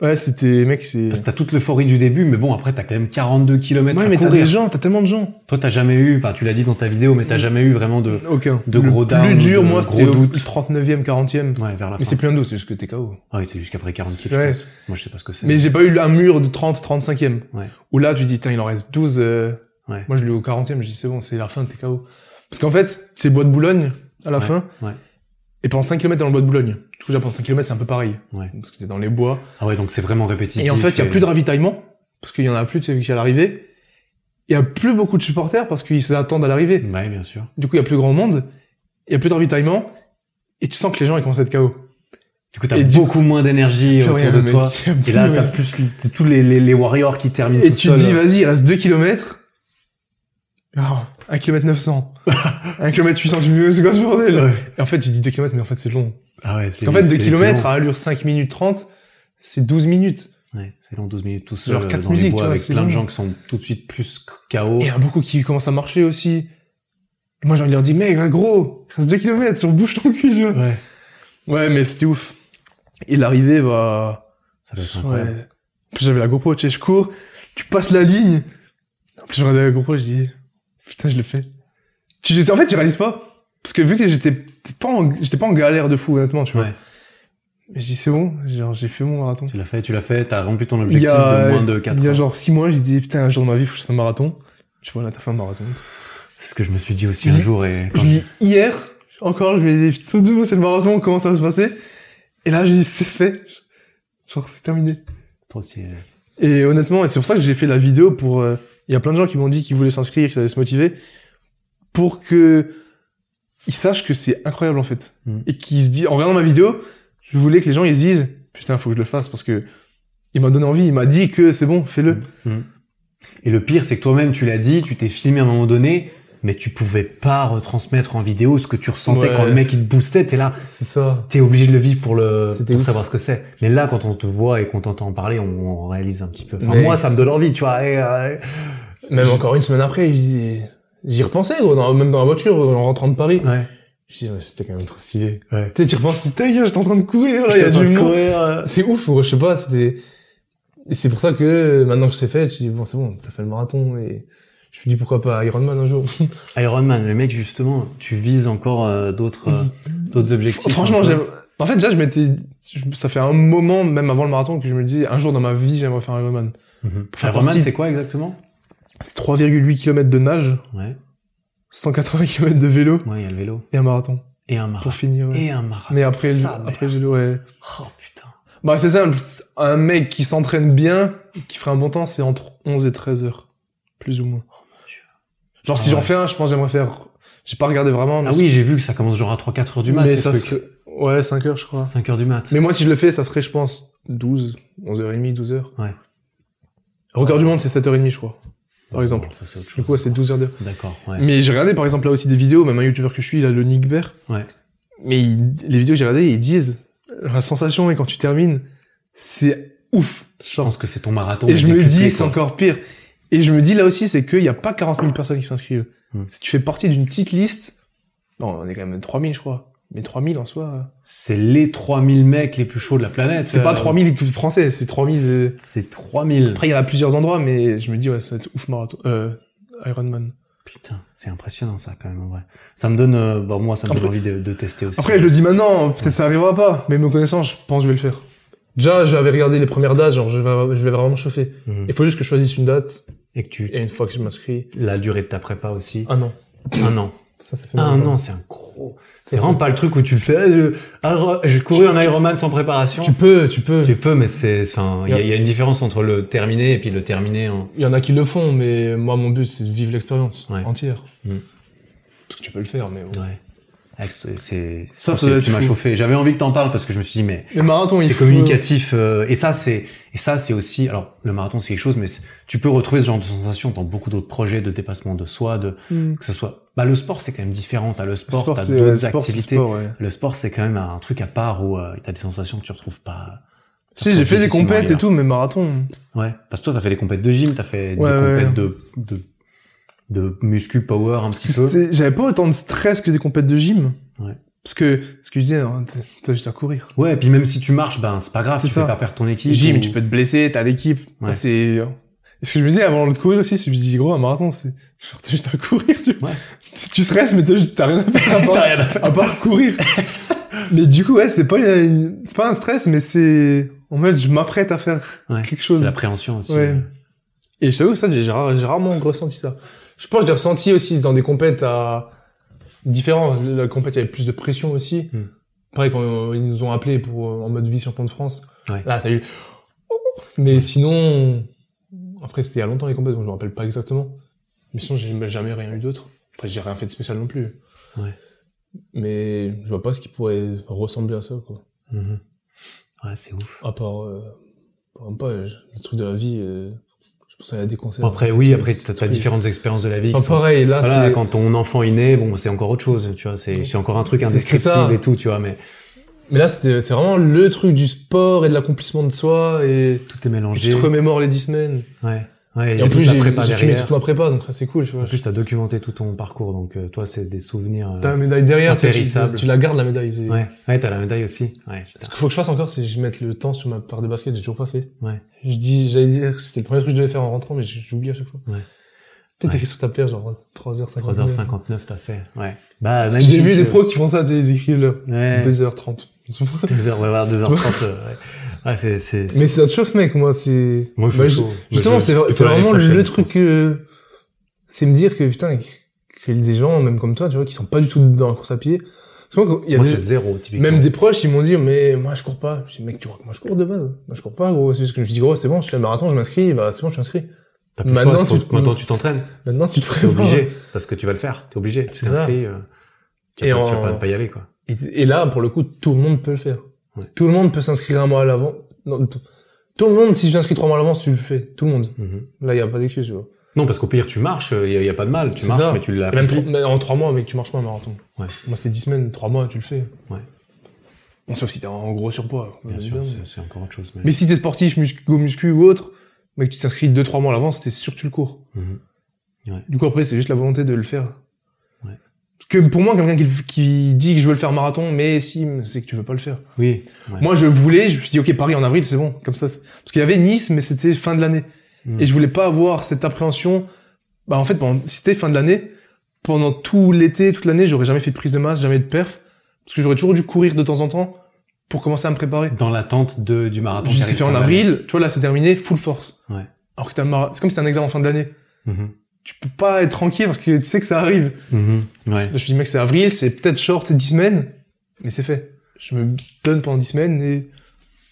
Ouais, c'était, mec, c'est... Parce que t'as toute l'euphorie du début, mais bon après t'as quand même 42 km Ouais, à mais t'as courir. des gens, t'as tellement de gens. Toi t'as jamais eu, enfin tu l'as dit dans ta vidéo, mais t'as jamais eu vraiment de, Aucun. de Le gros plus downs, dur, de moi, gros c'était au doutes. 39e, 40e. ouais vers la Mais fin. c'est plus un dos, c'est juste que t'es KO. Ah oui, c'est jusqu'après 40 kills. Ouais. Je pense. Moi je sais pas ce que c'est. Mais j'ai pas eu un mur de 30, 35e. Ouais. Où là, tu dis, tiens, il en reste 12. euh, Ouais. Moi, je l'ai eu au 40e, je dis, c'est bon, c'est la fin, t'es KO. Parce qu'en fait, c'est bois de Boulogne, à la Ouais, fin. ouais. Et pendant 5 km dans le bois de Boulogne. Du coup, déjà, pendant 5 km, c'est un peu pareil. Ouais. Parce que t'es dans les bois. Ah ouais, donc c'est vraiment répétitif. Et en fait, il y a plus de ravitaillement. Parce qu'il y en a plus, tu sais, vu qu'à l'arrivée. Il y a plus beaucoup de supporters parce qu'ils s'attendent à l'arrivée. Ouais, bien sûr. Du coup, il y a plus grand monde. Il y a plus de ravitaillement. Et tu sens que les gens, ils commencent à être KO. Du coup, t'as Et beaucoup moins d'énergie autour rien, de toi. <laughs> Et là, t'as plus tous les, les, les warriors qui terminent Et tout tu te dis, vas-y, il reste 2 km. Ah, 1 km 900. 1 km 800, tu me c'est quoi ce bordel? Ouais. Et en fait, tu dis 2 km, mais en fait, c'est long. Ah ouais, Parce qu'en fait, 2 km à allure 5 minutes 30, c'est 12 minutes. Ouais, c'est long, 12 minutes tout seul genre quatre dans les musiques, bois vois, avec plein de gens qui sont tout de suite plus KO. Et il y en a beaucoup qui commencent à marcher aussi. Et moi, j'ai envie de leur dire, mec, gros, il reste 2 km, genre, bouge ton cul. Ouais. Ouais, mais c'était ouf. Et l'arrivée, bah, Ça doit être ouais. incroyable. En plus, j'avais la GoPro, tu sais, je cours, tu passes la ligne. En plus, je regardais la GoPro, je dis, putain, je l'ai fait. Tu, en fait, tu réalises pas. Parce que vu que j'étais pas en, j'étais pas en galère de fou, honnêtement, tu vois. Ouais. Je dis, c'est bon, genre, j'ai fait mon marathon. Tu l'as fait, tu l'as fait, t'as rempli ton objectif a, de moins de 4 il y a genre 6 mois, j'ai dit, putain, un jour de ma vie, faut que je fasse un marathon. Tu vois, là, t'as fait un marathon. C'est ce que je me suis dit aussi un jour et quand Je dis, hier, encore, je me dis, putain, demain, c'est le marathon, comment ça va se passer? Et là, je dis, c'est fait. Genre, c'est terminé. Trop stylé. Et honnêtement, et c'est pour ça que j'ai fait la vidéo pour, euh, il y a plein de gens qui m'ont dit qu'ils voulaient s'inscrire, qu'ils allaient se motiver, pour que ils sachent que c'est incroyable, en fait. Mm. Et qu'ils se disent, en regardant ma vidéo, je voulais que les gens, ils se disent, putain, faut que je le fasse parce que il m'a donné envie, il m'a dit que c'est bon, fais-le. Mm. Et le pire, c'est que toi-même, tu l'as dit, tu t'es filmé à un moment donné, mais tu pouvais pas retransmettre en vidéo ce que tu ressentais Ouais, quand le mec il te boostait. T'es là, C'est ça. t'es obligé de le vivre pour le pour savoir ce que c'est. Mais là, quand on te voit et qu'on t'entend en parler, on, on réalise un petit peu. Enfin, Mais- moi, ça me donne envie, tu vois. et, euh, Même encore une semaine après, je disais, j'y repensais, gros, dans- même dans la voiture, en rentrant de Paris. ouais, Je dis, ouais, c'était quand même trop stylé. ouais. Tu sais, tu repenses, Putain, j'étais en train de courir, là, il y a du de monde. euh. C'est ouf, je sais pas, c'était... Et c'est pour ça que, maintenant que c'est fait, je dis, bon, c'est bon, ça fait le marathon, et je me dis, pourquoi pas Ironman un jour. <laughs> Ironman, le mec, justement, tu vises encore euh, d'autres euh, d'autres objectifs. Franchement, j'aime... En fait, déjà, je m'étais... je- Ça fait un moment, même avant le marathon, que je me dis, un jour dans ma vie, j'aimerais faire un Ironman. Mhm. Ironman, partie- c'est quoi exactement? C'est 3,8 km de nage, Ouais, 180 km de vélo, ouais, il y a le vélo et un marathon. et un Pour marathon. finir, ouais. Et un marathon. Mais après, ça, le... après, j'ai ouais. Oh putain. Bah, c'est simple. Un mec qui s'entraîne bien, qui ferait un bon temps, c'est entre 11 et 13 heures. Plus ou moins. Oh mon Dieu. Genre, Ah si j'en ouais. fais un, je pense que j'aimerais faire... J'ai pas regardé vraiment. mais Ah oui, j'ai vu que ça commence genre à 3-4 heures du mat, mais ça trucs. Ouais, 5 heures, je crois. 5 heures du mat. Mais moi, si je le fais, ça serait, je pense, 12, 11h30, 12h. Ouais. Record du monde, c'est 7h30, je crois. Par exemple. Ça, Du coup, c'est 12 heures d'heure. D'accord, ouais. Mais j'ai regardé, par exemple, là aussi des vidéos, même un youtubeur que je suis, là, le Nick Bear. Ouais. Mais il- les vidéos que j'ai regardées, ils disent, la sensation, et quand tu termines, c'est ouf. Je pense que c'est ton marathon. Et je me dis, c'est encore pire. Et je me dis là aussi, c'est qu'il n'y a pas 40 000 personnes qui s'inscrivent. Hmm. Si tu fais partie d'une petite liste, non, on est quand même 3000, je crois. Mais 3000 en soi, C'est les 3000 mecs les plus chauds de la planète. c'est pas Euh, 3000 français, c'est 3000. euh, C'est 3000. Après, il y en a plusieurs endroits, mais je me dis, ouais, ça va être ouf marathon. Euh, Ironman. Putain, c'est impressionnant ça quand même en vrai. Ça me donne, euh, bah moi ça me donne envie de, de tester aussi. Après, je le dis maintenant, peut-être ça arrivera pas, mais me connaissant, je pense que je vais le faire. Déjà, j'avais regardé les premières dates, genre, je vais, je vais vraiment chauffer. Mhm. Il faut juste que je choisisse une date, Et que tu et une fois que je m'inscris, la durée de ta prépa aussi. un an. Un an. Ça, ça fait Un mal. an, c'est un gros. C'est vraiment pas le truc où tu le fais. ah, Je, Iro- je couru un Ironman sans préparation. Tu peux, tu peux. Tu peux, mais c'est, enfin, il y, y a une différence entre le terminer et puis le terminer en. Il y en a qui le font, mais moi, mon but, c'est de vivre l'expérience Ouais. entière. Mm. Parce que tu peux le faire, mais bon. Ouais. Alex, c'est, Ça, tu m'as chauffé. J'avais envie que t'en parles parce que je me suis dit, mais Les marathons, il c'est communicatif euh, et ça c'est et ça c'est aussi alors le marathon c'est quelque chose mais tu peux retrouver ce genre de sensation dans beaucoup d'autres projets de dépassement de soi de Hmm. que ce soit bah le sport c'est quand même différent t'as le Le sport, sport, t'as d'autres le le activités sport, ouais. le sport c'est quand même un truc à part où euh, t'as des sensations que tu retrouves pas Si, j'ai fait des compètes et tout, mais marathon. ouais parce que toi t'as fait des compètes de gym t'as fait Ouais, des ouais. compètes de de de muscu power un petit peu J'avais pas autant de stress que des compètes de gym. Ouais. Parce que, ce que je disais, hein, t'as- juste à courir. ouais et puis même si tu marches ben c'est pas grave tu ça. fais pas perdre ton équipe Gym, ou- tu peux te blesser, t'as l'équipe. Ouais. C'est. Et ce que je me disais avant de courir aussi, c'est que je me dis, gros, un marathon, c'est. genre, T'as juste à courir, tu vois. Ouais. <laughs> Tu stresses, mais t'as rien à faire à <laughs> part, T'as rien à faire. à part courir. <laughs> mais du coup, ouais, c'est pas, une- c'est pas un stress, mais c'est. En fait, je m'apprête à faire Ouais. quelque chose. c'est l'appréhension aussi Ouais. Et je t'avoue ça, j'ai rarement ressenti ça. Je pense que j'ai ressenti aussi dans des compètes à différents. La compète, il y avait plus de pression aussi. Hmm. Pareil, quand euh, ils nous ont appelés pour euh, en mode vie champion de France. Ouais. Là, t'as eu. Mais sinon, après, c'était il y a longtemps les compètes, donc je me rappelle pas exactement. Mais sinon, j'ai jamais rien eu d'autre. Après, j'ai rien fait de spécial non plus. Ouais. Mais je vois pas ce qui pourrait ressembler à ça, quoi. Mhm. Ouais, c'est ouf. À part, euh, par exemple, pas, euh, le truc de la vie, euh, des concerts. Après, oui, après, t'as as c'est- différentes expériences de la vie. C'est pas sont- pareil, là, Voilà, c'est... quand ton enfant est né, bon, c'est encore autre chose, tu vois. C'est c'est encore un truc indescriptible et tout, tu vois. Mais Mais là, c'était, c'est vraiment le truc du sport et de l'accomplissement de soi et tout est tu mélangé. te remémores les dix semaines. Ouais. Ouais. Et en plus, j'ai, prépa derrière. toute ma prépa, donc ça, c'est cool, tu vois. En plus, t'as documenté tout ton parcours, donc euh, toi, c'est des souvenirs. euh, T'as la médaille derrière, tu, tu, la gardes, la médaille. Ouais. Ouais, t'as la médaille aussi. Ouais. Ce qu'il faut que je fasse encore, c'est que je mette le temps sur ma part de basket, j'ai toujours pas fait. Ouais. Je dis, j'allais dire que c'était le premier truc que je devais faire en rentrant, mais j'oublie à chaque fois. Ouais. Ouais. écrit sur ta paire, genre 3h50. 3h59, t'as fait. Ouais. Bah, même j'ai vu des pros qui font ça, tu sais, ils écrivent l'heure. Ouais. 2h30. 2h, ouais, voilà, 2h30. <laughs> euh, ouais. Ouais, c'est, c'est, Mais ça te chauffe, mec, moi, c'est... Moi, je Bah, suis. Justement, c'est c'est vraiment le truc que... C'est me dire que, putain, que des gens, même comme toi, tu vois, qui sont pas du tout dans la course à pied... Parce que moi, il y a Moi, des... c'est zéro, typiquement. Même des proches, ils m'ont dit, mais moi, je cours pas. Je dis, mec, tu vois que moi, je cours de base. Moi, je cours pas, gros. C'est juste que je dis, gros, c'est bon, je fais le marathon, je m'inscris, bah, c'est bon, je suis inscrit. Maintenant, tu te- maintenant, tu t'entraînes. Maintenant, tu te T'es prépares. obligé. Parce que tu vas le faire. T'es obligé. Tu C'est ça. t'inscris. euh, Tu vas, tu en- pas, pas y aller, quoi. Et, et là, pour le coup, tout le monde peut le faire. Ouais. Tout le monde peut s'inscrire un mois à l'avant. Tout le monde, si je m'inscris trois mois à l'avance, tu le fais. Tout le monde. Mhm. Là, il y a pas d'excuse, tu vois. Non, parce qu'au pire, tu marches, il y, a- pas de mal. Tu C'est marches, ça. mais tu l'as Même mais en trois mois, mec, tu marches pas un marathon. Ouais. Moi, c'était dix semaines, trois mois, tu le fais. Ouais. Bon, sauf si t'es en gros surpoids. Bien sûr, c'est c'est encore autre chose. Mais... Mais si t'es sportif, muscu, go muscu ou autre, mec, tu t'inscris deux, trois mois à l'avance, t'es sûr que tu le cours. Mhm. Du coup, après, c'est juste la volonté de le faire. Que pour moi, quelqu'un qui, qui dit que je veux le faire marathon, mais si, c'est que tu veux pas le faire. Oui. ouais. Moi, je voulais, je me suis dit, ok, Paris en avril, c'est bon, comme ça. Parce qu'il y avait Nice, mais c'était fin de l'année. Mhm. Et je voulais pas avoir cette appréhension. Bah, en fait, pendant, si c'était fin de l'année, pendant tout l'été, toute l'année, j'aurais jamais fait de prise de masse, jamais de perf. Parce que j'aurais toujours dû courir de temps en temps pour commencer à me préparer. Dans l'attente de, du marathon. Je l'ai fait en avril, tu vois, là, c'est terminé, full force. Ouais. Alors que t'as le mara- c'est comme si c'était un examen en fin de l'année. Mhm. Tu peux pas être tranquille parce que tu sais que ça arrive. Mhm. Ouais. Je me suis dit, mec, c'est avril, c'est peut-être short, c'est 10 semaines, mais c'est fait. Je me donne pendant 10 semaines et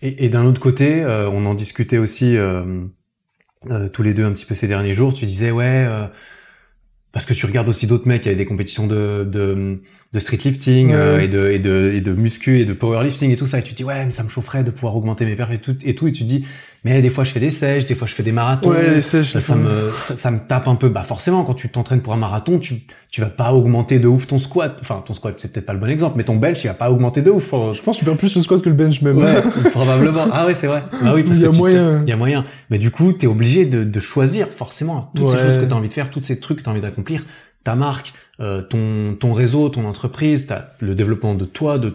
Et, et d'un autre côté, euh, on en discutait aussi euh, euh, tous les deux un petit peu ces derniers jours. Tu disais ouais, parce que tu regardes aussi d'autres mecs qui avaient des compétitions de de, de street lifting Ouais. euh, et de et de et de muscu et de powerlifting et tout ça. Et tu te dis ouais, mais ça me chaufferait de pouvoir augmenter mes perfs et tout et tout. Et tu te dis mais des fois je fais des sèches, des fois je fais des marathons. ouais, les sèches, Ça, ça me ça, ça me tape un peu. Bah forcément, quand tu t'entraînes pour un marathon, tu tu vas pas augmenter de ouf ton squat. Enfin, ton squat c'est peut-être pas le bon exemple, mais ton bench il va pas augmenter de ouf. Je pense que tu perds plus le squat que le bench même. Ouais, <laughs> probablement. Ah ouais, c'est vrai. Ah oui, parce Il y a que moyen. Il y a moyen. Mais du coup, t'es obligé de, de choisir forcément toutes ces choses que t'as envie de faire, tous ces trucs que t'as envie d'accomplir, ta marque, euh, ton ton réseau, ton entreprise, le développement de toi, de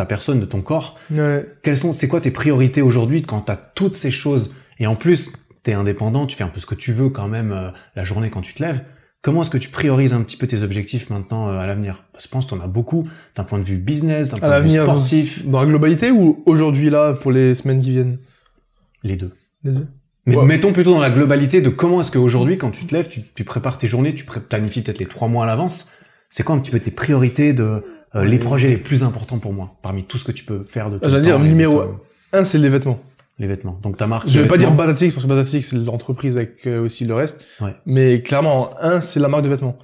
ta personne, de ton corps. Ouais. Quelles sont, c'est quoi tes priorités aujourd'hui quand t'as toutes ces choses et en plus t'es indépendant, tu fais un peu ce que tu veux quand même euh, la journée quand tu te lèves. Comment est-ce que tu priorises un petit peu tes objectifs maintenant euh, à l'avenir? Parce que je pense que t'en as beaucoup d'un point de vue business, d'un À point de vue sportif, Dans la globalité ou aujourd'hui là pour les semaines qui viennent? Les deux. Les deux. Mais Ouais. mettons plutôt dans la globalité de comment est-ce qu'aujourd'hui, quand tu te lèves, tu, tu prépares tes journées, tu planifies peut-être les trois mois à l'avance. C'est quoi un petit peu tes priorités de euh, les projets les plus importants pour moi, parmi tout ce que tu peux faire de ton J'allais dire, numéro ton- Un, c'est les vêtements. les vêtements. Donc ta marque. Je vais pas dire. Batatix parce que Batatix c'est l'entreprise avec euh, aussi le reste. Ouais. Mais clairement, un, c'est la marque de vêtements.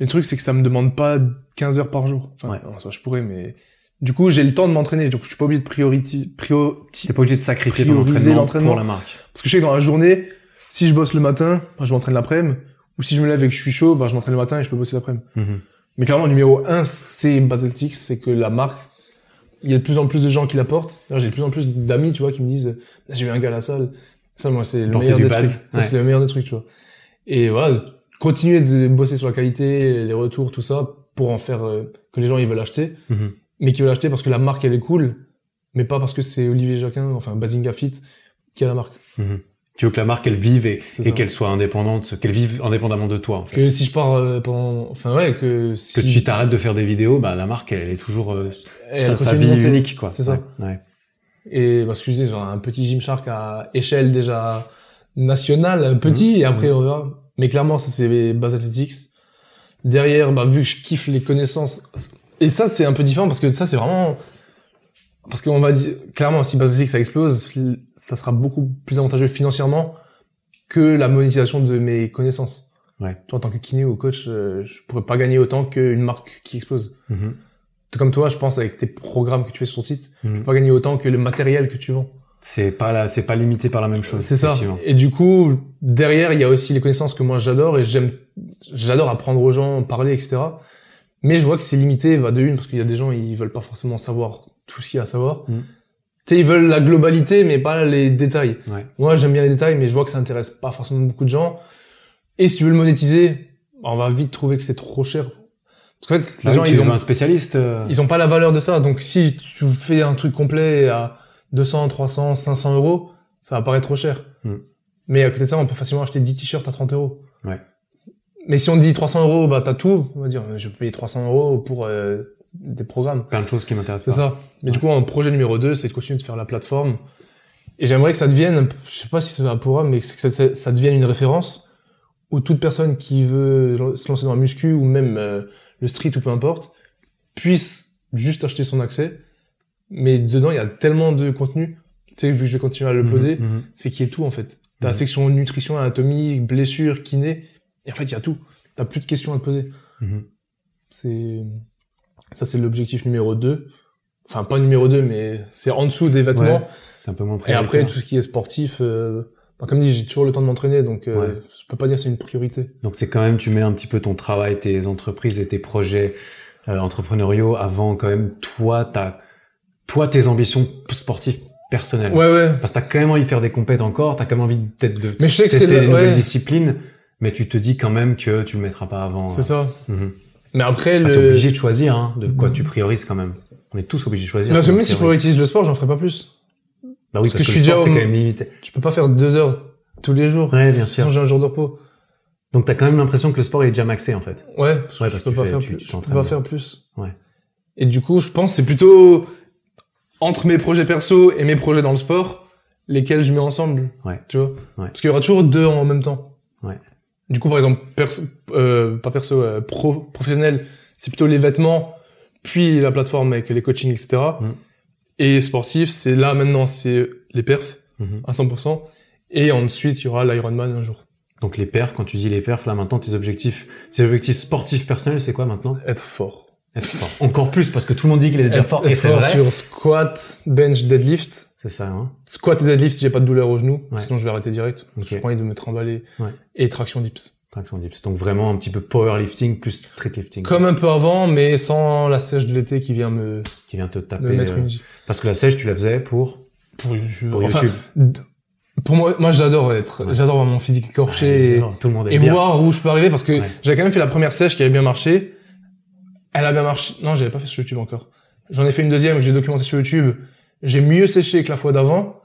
Le truc, c'est que ça me demande pas 15 heures par jour. Enfin, Ouais. non, je pourrais, mais du coup, j'ai le temps de m'entraîner. Donc, je suis pas obligé de priorité, priori... T'es pas obligé de sacrifier ton entraînement pour la marque. Parce que je sais que dans la journée, si je bosse le matin, bah, je m'entraîne l'après-midi. Ou si je me lève et que je suis chaud, bah, je m'entraîne le matin et je peux bosser l'après-midi. Mhm. Mais clairement, numéro un, c'est Baseltix, c'est que la marque, il y a de plus en plus de gens qui la portent. J'ai de plus en plus d'amis, tu vois, qui me disent, Ah, j'ai vu un gars à la salle. Ça, moi, c'est le Porter meilleur des buzz, trucs. Ça, ouais. c'est le meilleur des trucs, tu vois. Et voilà, continuer de bosser sur la qualité, les retours, tout ça, pour en faire euh, que les gens, ils veulent acheter. Mhm. Mais qui veulent acheter parce que la marque, elle est cool, mais pas parce que c'est Olivier Jacquin, enfin, Bazinga Fit, qui a la marque. Mhm. Tu veux que la marque elle vive et, qu'elle soit indépendante, qu'elle vive indépendamment de toi en fait. Que si je pars euh, pendant, enfin, ouais, que si... Que tu t'arrêtes de faire des vidéos, bah la marque elle, est toujours euh, elle sa, vie monter. unique quoi. C'est ça. Ouais. ouais. Et parce que je genre un petit Gymshark à échelle déjà nationale, petit, Mhm. et après on verra. Mais clairement, ça c'est Base Athletics. Derrière, bah, vu que je kiffe les connaissances, et ça c'est un peu différent parce que ça c'est vraiment, parce qu'on va dire, clairement, si Athletics ça explose, ça sera beaucoup plus avantageux financièrement que la monétisation de mes connaissances. Ouais. Toi, en tant que kiné ou coach, euh, je pourrais pas gagner autant qu'une marque qui explose. Mhm. Tout comme toi, je pense, avec tes programmes que tu fais sur ton site, Mhm. tu peux pas gagner autant que le matériel que tu vends. C'est pas là, c'est pas limité par la même chose. C'est ça. Et du coup, derrière, il y a aussi les connaissances que moi j'adore et j'aime, j'adore apprendre aux gens, parler, etc. Mais je vois que c'est limité, bah, de une, parce qu'il y a des gens, ils veulent pas forcément savoir tout ce qu'il y a à savoir. Mm. Tu sais, ils veulent la globalité, mais pas les détails. Ouais. Moi, j'aime bien les détails, mais je vois que ça intéresse pas forcément beaucoup de gens. Et si tu veux le monétiser, bah, on va vite trouver que c'est trop cher. Parce qu'en fait, les Bah, gens, ils ont, un spécialiste. euh, ils ont pas la valeur de ça. Donc si tu fais un truc complet à 200, 300, 500 euros, ça va paraître trop cher. Hmm. Mais à côté de ça, on peut facilement acheter 10 t-shirts à 30 euros. Ouais. Mais si on dit 300 euros, bah t'as tout. On va dire, je vais payer 300 euros pour euh, des programmes. plein de choses qui m'intéressent C'est ça. Mais du coup, en projet numéro 2, c'est de continuer de faire la plateforme. Et j'aimerais que ça devienne, un je sais pas si ça pourra, mais que ça, ça- ça devienne une référence où toute personne qui veut se lancer dans la muscu ou même euh, le street ou peu importe, puisse juste acheter son accès. Mais dedans, il y a tellement de contenu. Tu sais, vu que je vais continuer à l'uploader, Mhm, mhm. c'est qu'il y ait tout, en fait. T'as la Mhm. section nutrition, anatomie, blessure, kiné. Et en fait, il y a tout. T'as plus de questions à te poser. Mhm. C'est, ça, c'est l'objectif numéro 2. Enfin, pas numéro 2, mais c'est en dessous des vêtements. Ouais, C'est un peu moins Et après, prioritaire. tout ce qui est sportif, euh, bah, comme dit, j'ai toujours le temps de m'entraîner, donc euh, Ouais. je peux pas dire que c'est une priorité. Donc c'est quand même, tu mets un petit peu ton travail, tes entreprises et tes projets euh, entrepreneuriaux avant quand même toi, ta, toi tes ambitions sportives personnelles. Ouais, ouais. Parce que t'as quand même envie de faire des compètes encore, t'as quand même envie peut-être de Mais je sais que c'est tester des le... nouvelles disciplines, mais tu te dis quand même que tu le mettras pas avant. c'est euh, ça. mhm. Mais après, Ah, le... T'es obligé de choisir, hein, de quoi tu priorises quand même. On est tous obligés de choisir. Parce que même si je priorise le sport, j'en ferai pas plus. Bah oui, parce, parce que que, je suis déjà c'est au- quand même limité. Je peux pas faire deux heures tous les jours. Ouais, bien sûr. J'ai un jour de repos. Donc t'as quand même l'impression que le sport est déjà maxé en fait. Ouais, parce que Ouais, je peux pas tu faire tu- plus. tu Je peux pas faire plus. Ouais. Et du coup, je pense que c'est plutôt entre mes projets perso et mes projets dans le sport, lesquels je mets ensemble. Ouais. Tu vois. Ouais. Parce qu'il y aura toujours deux en même temps. Ouais. Du coup, par exemple, perso, euh, pas perso, euh, pro, professionnel, c'est plutôt les vêtements, puis la plateforme avec les coachings, etc. Mm. Et sportif, c'est là maintenant, c'est les perfs Mhm. à 100%. Et ensuite, il y aura l'Ironman un jour. Donc les perfs, quand tu dis les perfs, là maintenant tes objectifs, tes objectifs sportifs personnels, c'est quoi maintenant? Être fort. Encore plus parce que tout le monde dit qu'il est déjà fort et c'est vrai. sur squat, bench, deadlift. C'est ça. Hein Squat et deadlift si j'ai pas de douleur au genou, Ouais. sinon je vais arrêter direct. Ok. Je envie de me trimballer. Ouais. Et traction dips. Traction dips. Donc vraiment un petit peu powerlifting plus streetlifting. Comme un peu avant, mais sans la sèche de l'été qui vient me, qui vient te taper. me mettre euh, une... Parce que la sèche, tu la faisais pour Pour YouTube. pour YouTube. pour moi, moi j'adore être, Ouais. j'adore voir mon physique écorché évidemment, tout le monde et, et bien. voir où je peux arriver parce que j'avais quand même fait la première sèche qui avait bien marché. Elle a bien marché. Non, j'avais pas fait sur YouTube encore. J'en ai fait une deuxième que j'ai documenté sur YouTube. J'ai mieux séché que la fois d'avant.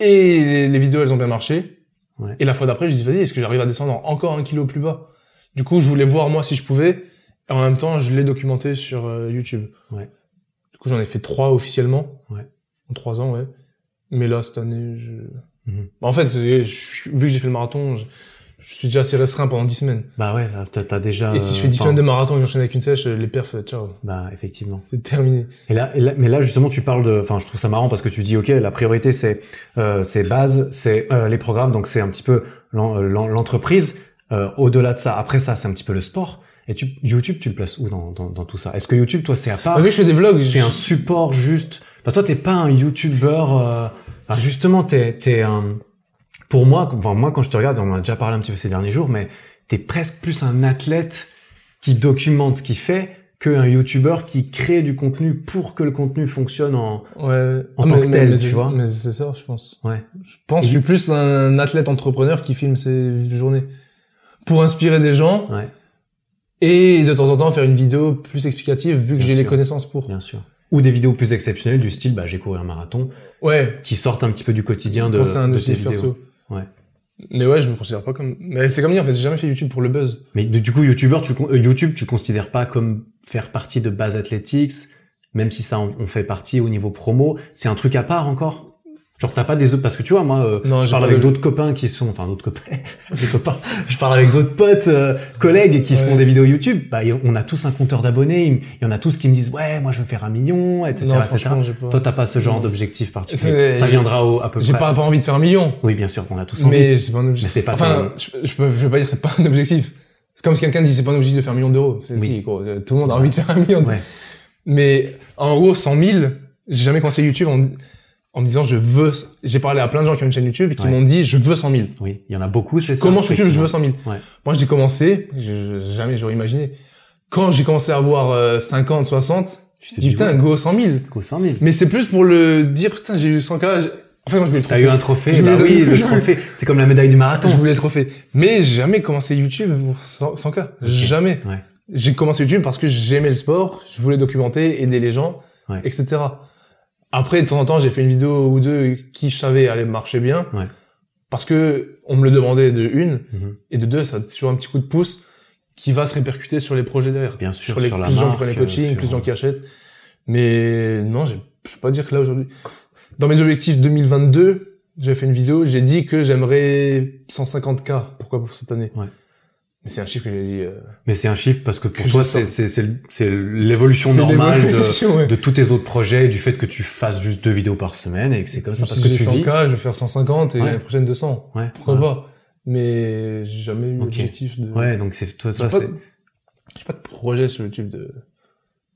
Et les, les vidéos, elles ont bien marché. Ouais. Et la fois d'après, je dis, vas-y, est-ce que j'arrive à descendre encore un kilo plus bas? Du coup, je voulais voir moi si je pouvais. Et en même temps, je l'ai documenté sur euh, YouTube. Ouais. Du coup, j'en ai fait trois officiellement. Ouais. En trois ans, ouais. Mais là, cette année, je... Mhm. Bah, en fait, je vu que j'ai fait le marathon, je, je suis déjà assez restreint pendant 10 semaines. Bah ouais, t'as déjà. et si je euh, fais 10 enfin, semaines de marathon et que j'enchaîne avec une sèche, les perfs, ciao. Bah effectivement. C'est terminé. Et là, et là- mais là justement, tu parles de, enfin, je trouve ça marrant parce que tu dis, ok, la priorité c'est euh, c'est base, c'est euh, les programmes, donc c'est un petit peu euh, l'en- l'entreprise. Euh, Au-delà de ça, après ça, c'est un petit peu le sport. Et tu, YouTube, tu le places où dans, dans, dans tout ça? Est-ce que YouTube, toi, c'est à part? Ah, vu que je fais des vlogs, C'est je- un support juste? Parce que toi, t'es pas un YouTuber. Euh... enfin, justement, t'es, t'es un. Pour moi, enfin, moi, quand je te regarde, on en a déjà parlé un petit peu ces derniers jours, mais t'es presque plus un athlète qui documente ce qu'il fait qu'un YouTuber qui crée du contenu pour que le contenu fonctionne en. Ouais. En Ah, tant mais- que tel, mais tu vois. Mais c'est ça, je pense. Ouais. Je pense que je suis plus un athlète entrepreneur qui filme ses journées pour inspirer des gens Ouais, et de temps en temps faire une vidéo plus explicative vu que j'ai les connaissances pour. bien sûr. Ou des vidéos plus exceptionnelles du style, bah, j'ai couru un marathon, Ouais. qui sortent un petit peu du quotidien de, Quand un de tes vidéos. perso. Ouais. Mais ouais, je me considère pas comme. Mais c'est comme dit en fait, j'ai jamais fait YouTube pour le buzz. Mais du coup, YouTuber, tu, euh, YouTube, tu le considères pas comme faire partie de Base Athletics, même si ça on fait partie au niveau promo, c'est un truc à part encore? Genre t'as pas des autres parce que tu vois moi euh, Non, je j'ai parle avec de- d'autres copains qui sont enfin d'autres copains <laughs> des copains je parle avec d'autres potes euh, collègues qui Ouais. font des vidéos YouTube bah on a tous un compteur d'abonnés il y en a tous qui me disent ouais moi je veux faire un million etc non, etc j'ai pas. toi t'as pas ce genre d'objectif particulier ça viendra au, à peu J'ai près pas, pas envie de faire un million. oui bien sûr on a tous envie Mais c'est pas un objectif. Mais c'est pas Enfin, je, je, peux, je vais pas dire c'est pas un objectif. C'est comme si quelqu'un dit c'est pas un objectif de faire un million d'euros. C'est Oui. si, gros, euh, tout le monde a envie de faire un million. ouais Mais en gros, 100 000, j'ai jamais commencé YouTube en, en me disant je veux. J'ai parlé à plein de gens qui ont une chaîne YouTube et qui Ouais. m'ont dit je veux 100 000. oui il y en a beaucoup c'est ça Comment sur YouTube je veux effectivement. 100 000 Ouais. Moi, j'ai commencé, je, jamais j'aurais imaginé. Quand j'ai commencé à avoir euh, 50, 60, Je dis dit, putain, go 100 000. Go 100 000 Mais c'est plus pour le dire putain, j'ai eu 100K. j'ai- Enfin, quand je voulais le T'as trophée. eu un trophée, bah oui, le <laughs> trophée, c'est comme la médaille du marathon. Je voulais le trophée. Mais j'ai jamais commencé YouTube pour 100, 100K. Jamais. Ouais. J'ai commencé YouTube parce que j'aimais le sport, je voulais documenter, aider les gens, Ouais. etc. Après, de temps en temps, j'ai fait une vidéo ou deux qui je savais allait marcher bien. Ouais. Parce que on me le demandait de une, Mhm. et de deux, ça a toujours un petit coup de pouce qui va se répercuter sur les projets derrière. Bien sûr, sur les sur plus de gens qui prennent les coachings, sur- plus de gens qui achètent. Mais non, j'ai- je peux pas dire que là aujourd'hui. Dans mes objectifs 2022, j'avais fait une vidéo, j'ai dit que j'aimerais 150K. Pourquoi pour cette année? Ouais. Mais c'est un chiffre que j'ai dit. euh, Mais c'est un chiffre parce que pour Que toi, c'est, c'est, c'est, le- c'est l'évolution normale de, ouais. de tous tes autres projets, du fait que tu fasses juste deux vidéos par semaine et que c'est comme ça parce si que j'ai tu 100K, vis. je vais faire 150 et Ouais. l'année prochaine 200. Ouais, Pourquoi pas? Mais j'ai jamais eu l'objectif de. Ouais, donc c'est, toi, ça, pas, c'est, de- j'ai pas de projet sur YouTube de.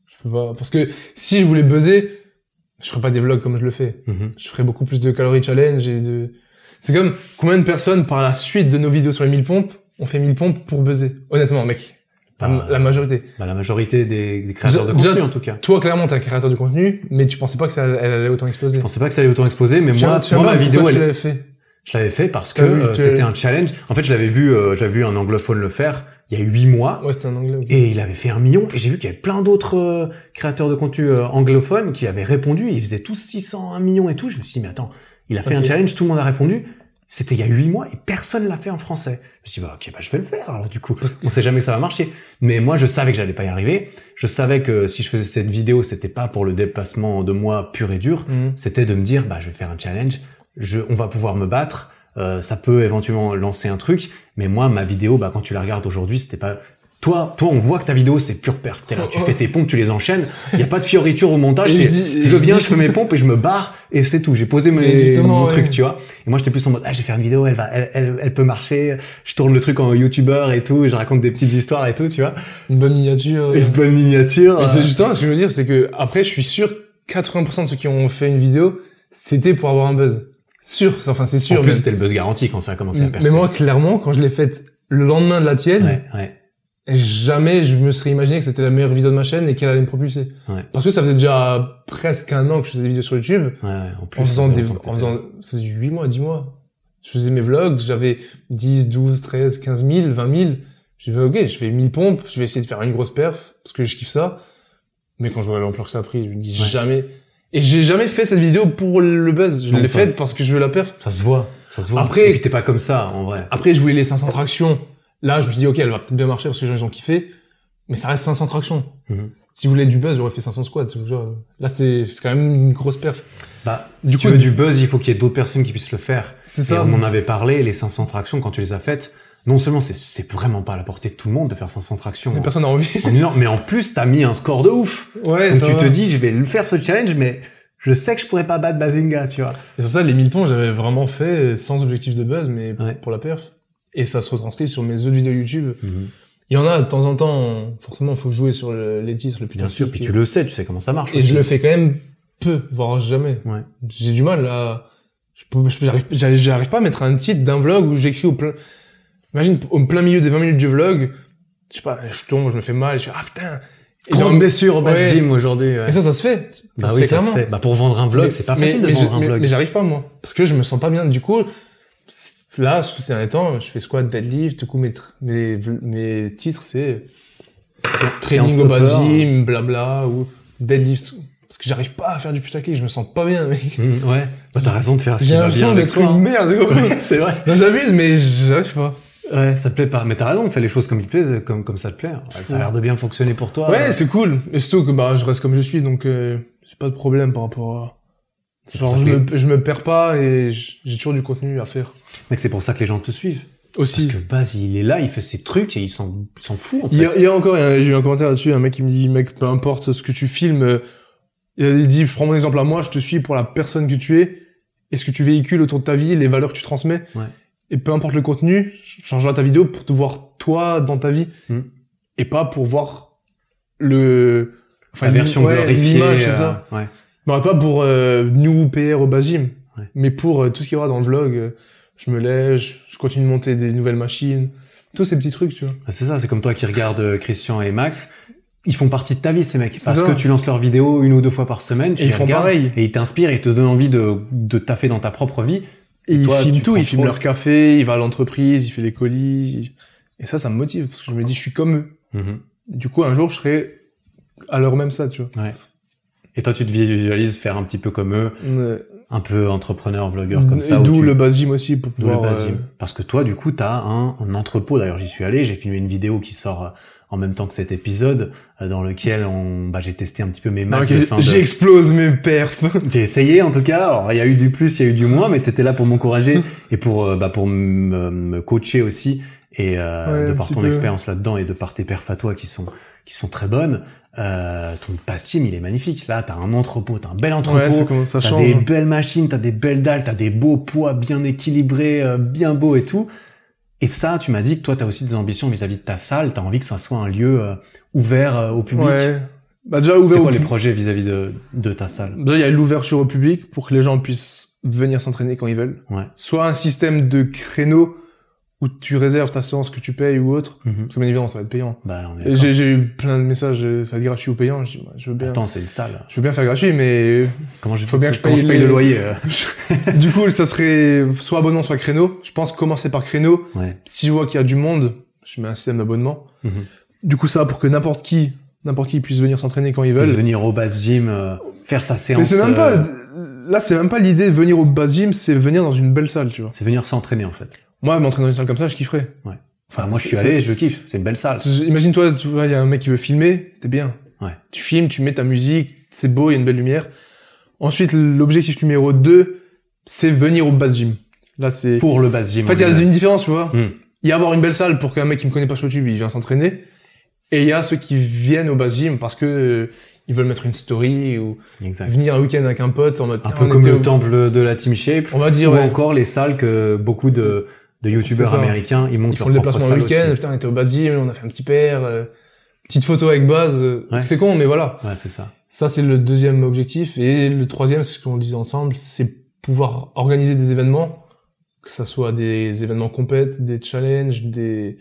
Je peux pas. Parce que si je voulais buzzer, je ferais pas des vlogs comme je le fais. Mhm. Je ferais beaucoup plus de calories challenge et de. C'est comme combien de personnes par la suite de nos vidéos sur les 1000 pompes ont fait 1000 pompes pour buzzer. Honnêtement, mec. La, Bah, la majorité. bah, la majorité des, des créateurs de contenu, en tout cas. Toi, clairement, t'es un créateur de contenu, mais tu pensais pas que ça elle allait autant exploser. Je pensais pas que ça allait autant exploser, mais Tu moi, moi, ma vidéo, tu elle, l'avais fait. je l'avais fait parce que euh, tu- c'était un challenge. En fait, je l'avais vu, euh, j'avais vu un anglophone le faire il y a huit mois. Ouais, c'était un anglais. Et il avait fait un million. Et j'ai vu qu'il y avait plein d'autres euh, créateurs de contenu anglophones qui avaient répondu. Ils faisaient tous 600, 1 million et tout. Je me suis dit, mais attends, il a fait un challenge, tout le monde a répondu. C'était il y a 8 mois et personne l'a fait en français. Je me suis dit, bah, ok, bah, je vais le faire. Alors, du coup, <laughs> on sait jamais que ça va marcher. Mais moi, je savais que j'allais pas y arriver. Je savais que si je faisais cette vidéo, c'était pas pour le déplacement de moi pur et dur. Mhm. C'était de me dire, bah, je vais faire un challenge. Je, on va pouvoir me battre. Euh, ça peut éventuellement lancer un truc. Mais moi, ma vidéo, bah, quand tu la regardes aujourd'hui, c'était pas, toi, toi, on voit que ta vidéo, c'est pure perf. T'es là, tu fais tes pompes, tu les enchaînes. Il y a pas de fioriture au montage. Je dis- je viens, je fais mes pompes et je me barre et c'est tout. J'ai posé mes, mon ouais. truc, tu vois. Et moi, j'étais plus en mode, ah, j'ai fait une vidéo, elle va, elle, elle, elle peut marcher. Je tourne le truc en youtubeur et tout. Et je raconte des petites histoires et tout, tu vois. Une bonne miniature. Une bonne miniature. Mais c'est euh, justement ce que je veux dire, c'est que après, je suis sûr, 80% de ceux qui ont fait une vidéo, c'était pour avoir un buzz. Sûr, enfin c'est sûr. en plus, mais- c'était le buzz garanti quand ça a commencé à percer. mais moi, clairement, quand je l'ai faite le lendemain de la tienne, ouais, ouais. Jamais je me serais imaginé que c'était la meilleure vidéo de ma chaîne et qu'elle allait me propulser. Ouais. Parce que ça faisait déjà presque un an que je faisais des vidéos sur YouTube, Ouais, ouais, en plus. en faisant des, en faisant, ça faisait 8 mois, 10 mois. Je faisais mes vlogs, j'avais 10, 12, 13, 15 000, 20 000. J'ai fait, ok, je fais 1000 pompes, je vais essayer de faire une grosse perf, parce que je kiffe ça. Mais quand je vois l'ampleur que ça a pris, je me dis jamais. Et j'ai jamais fait cette vidéo pour le buzz. Je l'ai faite parce que je veux la perf. Ça se voit. Ça se voit. Après- t'es pas comme ça, en vrai. Après, je voulais les 500 tractions. Là, je me suis dit, ok, elle va peut-être bien marcher parce que les gens, ils ont kiffé. Mais ça reste 500 tractions. Mhm. Si vous voulez du buzz, j'aurais fait 500 squats. tu. Là, c'est quand même une grosse perf. Bah, Du si tu coup- veux du buzz, il faut qu'il y ait d'autres personnes qui puissent le faire. C'est Et ça. on en avait parlé, les 500 tractions, quand tu les as faites, non seulement c'est, vraiment pas à la portée de tout le monde de faire 500 tractions Mais personne n'a envie. en mais en plus, t'as mis un score de ouf. Ouais, Donc tu va. te dis, je vais le faire ce challenge, mais je sais que je pourrais pas battre Bazinga, tu vois. Et sur ça, les 1000 ponts, j'avais vraiment fait sans objectif de buzz, mais Ouais. pour la perf. Et ça se retranscrit sur mes autres vidéos YouTube. Il y en a de temps en temps, forcément, faut jouer sur le- les titres le plus Bien sûr, puis tu le sais, tu sais comment ça marche. Et aussi. je le fais quand même peu, voire jamais. Ouais. J'ai du mal à, je je- j'arrive, j'arrive j'arrive pas à mettre un titre d'un vlog où j'écris au plein, imagine, au plein milieu des 20 minutes du vlog, je sais pas, je tombe, je me fais mal, je fais, ah putain. Et Grosse blessure au Ouais. gym aujourd'hui. ouais. Et ça, ça se fait. Ça bah se oui, fait ça se fait. Bah pour vendre un vlog, c'est pas mais- facile de vendre je- un mais- vlog. Mais j'arrive pas, moi. Parce que je me sens pas bien. Du coup, là, ces derniers temps, je fais squat, deadlift, du coup, mes, mes, mes titres, c'est training au bas gym, blabla, ou deadlift. Parce que j'arrive pas à faire du putaclic, je me sens pas bien, mec. Mmh, ouais. Bah t'as raison de faire ce qui J'ai va l'impression bien avec d'être une merde. Ouais, <laughs> c'est vrai. Non, j'abuse, mais j'arrive pas. Ouais, ça te plaît pas. Mais t'as raison, fais les choses comme il te plaît, comme, comme ça te plaît. Ouais, Ça a l'air de bien fonctionner pour toi. Ouais, c'est cool. Et surtout que, bah, je reste comme je suis, donc, euh, j'ai pas de problème par rapport à... Genre, je les- me, je me perds pas et j'ai toujours du contenu à faire. Mec, c'est pour ça que les gens te suivent. Parce Aussi. que Baz, il est là, il fait ses trucs et il s'en, il s'en fout, en fait. Hier, hier encore, il y a- j'ai eu un commentaire là-dessus, un mec qui me dit, mec, peu importe ce que tu filmes, euh, il dit, je prends mon exemple à moi, je te suis pour la personne que tu es, et ce que tu véhicules autour de ta vie, les valeurs que tu transmets. Ouais. Et peu importe le contenu, change ta vidéo pour te voir toi dans ta vie, Hmm. et pas pour voir le... La l'im- version glorifiée. euh, ça. Ouais. Bah, pas pour euh, New PR au bas gym, Ouais. mais pour euh, tout ce qu'il y aura dans le vlog. euh, je me lève, je, je continue de monter des nouvelles machines, tous ces petits trucs, tu vois. Ah, C'est ça, c'est comme toi qui regardes euh, Christian et Max. Ils font partie de ta vie, ces mecs. Parce ça. que tu lances leurs vidéos une ou deux fois par semaine, tu Et ils les font regardes, pareil. et ils t'inspirent, ils te donnent envie de, de taffer dans ta propre vie. Et ils toi, filment tout, ils filment leur café, il va à l'entreprise, il fait les colis. Et ça, ça me motive, parce que je me dis, je suis comme eux. Mhm. Du coup, un jour, je serai à leur même stade, tu vois. Ouais. Et toi, tu te visualises faire un petit peu comme eux, Ouais. un peu entrepreneur, vlogueur comme ça. où D'où tu- le bas gym aussi, pour D'où le pouvoir... bas gym. euh, Parce que toi, du coup, t'as un, un entrepôt. D'ailleurs, j'y suis allé. J'ai filmé une vidéo qui sort euh, en même temps que cet épisode, euh, dans lequel on, bah, j'ai testé un petit peu mes max de J'explose mes perfs. <laughs> J'ai essayé, en tout cas. Alors, il y a eu du plus, il y a eu du moins, mais t'étais là pour m'encourager <laughs> et pour, bah, pour me coacher aussi. Et euh, Ouais, de par ton expérience là-dedans et de par tes perfs à toi qui sont qui sont très bonnes, euh, ton pass team il est magnifique. Là, t'as un entrepôt, t'as un bel Ouais, entrepôt. c'est ça T'as des belles machines, t'as des belles dalles, t'as des beaux poids bien équilibrés, euh, bien beaux et tout. Et ça, tu m'as dit que toi, t'as aussi des ambitions vis-à-vis de ta salle. T'as envie que ça soit un lieu euh, ouvert euh, au public. Ouais. Bah, déjà, C'est ouvert quoi au les projets vis-à-vis de, de ta salle? Déjà, il y a l'ouverture au public pour que les gens puissent venir s'entraîner quand ils veulent. Ouais. Soit un système de créneau où tu réserves ta séance que tu payes ou autre. Mhm. Parce que bien évidemment, ça va être payant. Bah. J'ai eu plein de messages, euh, ça va être gratuit ou payant. Je dis, bah, je veux bien. Attends, c'est une salle. Je veux bien faire gratuit, mais Comment je, Faut bien que je paye je paye les- le loyer <laughs> euh du coup, ça serait soit abonnement, soit créneau. Je pense commencer par créneau. Ouais. Si je vois qu'il y a du monde, je mets un système d'abonnement. Mhm. Du coup, ça pour que n'importe qui, n'importe qui puisse venir s'entraîner quand ils Puisse veulent. venir au base gym, euh, faire sa Mais séance. c'est même pas, euh, là, c'est même pas l'idée de venir au bas gym, c'est venir dans une belle salle, tu vois. c'est venir s'entraîner en fait. Moi, m'entraîner dans une salle comme ça, je kifferais. Enfin, moi, je suis allé, je kiffe. C'est une belle salle. Imagine-toi, tu vois, il y a un mec qui veut filmer, t'es bien. Ouais. Tu filmes, tu mets ta musique, c'est beau, il y a une belle lumière. Ensuite, l'objectif numéro 2, c'est venir au bas gym. Là, c'est... Pour le base gym. En fait, il y a une différence, tu vois. Hmm. Il y a avoir une belle salle pour qu'un mec qui me connaît pas sur YouTube, il vient s'entraîner. Et il y a ceux qui viennent au bas gym parce que euh, ils veulent mettre une story ou Exact. venir un week-end avec un pote en mode. Un Putain, peu comme le au- temple de la Team Shape. On va dire, ou ouais. encore les salles que beaucoup de, de youtubeurs américains, ils montent Ils font le déplacement le week-end, putain, on était au bas gym, on a fait un petit père, euh, petite photo avec base. euh, Ouais. C'est con, mais voilà. Ouais, c'est ça. Ça, c'est le deuxième objectif. Et le troisième, c'est ce qu'on disait ensemble, c'est pouvoir organiser des événements, que ça soit des événements compètes, des challenges, des,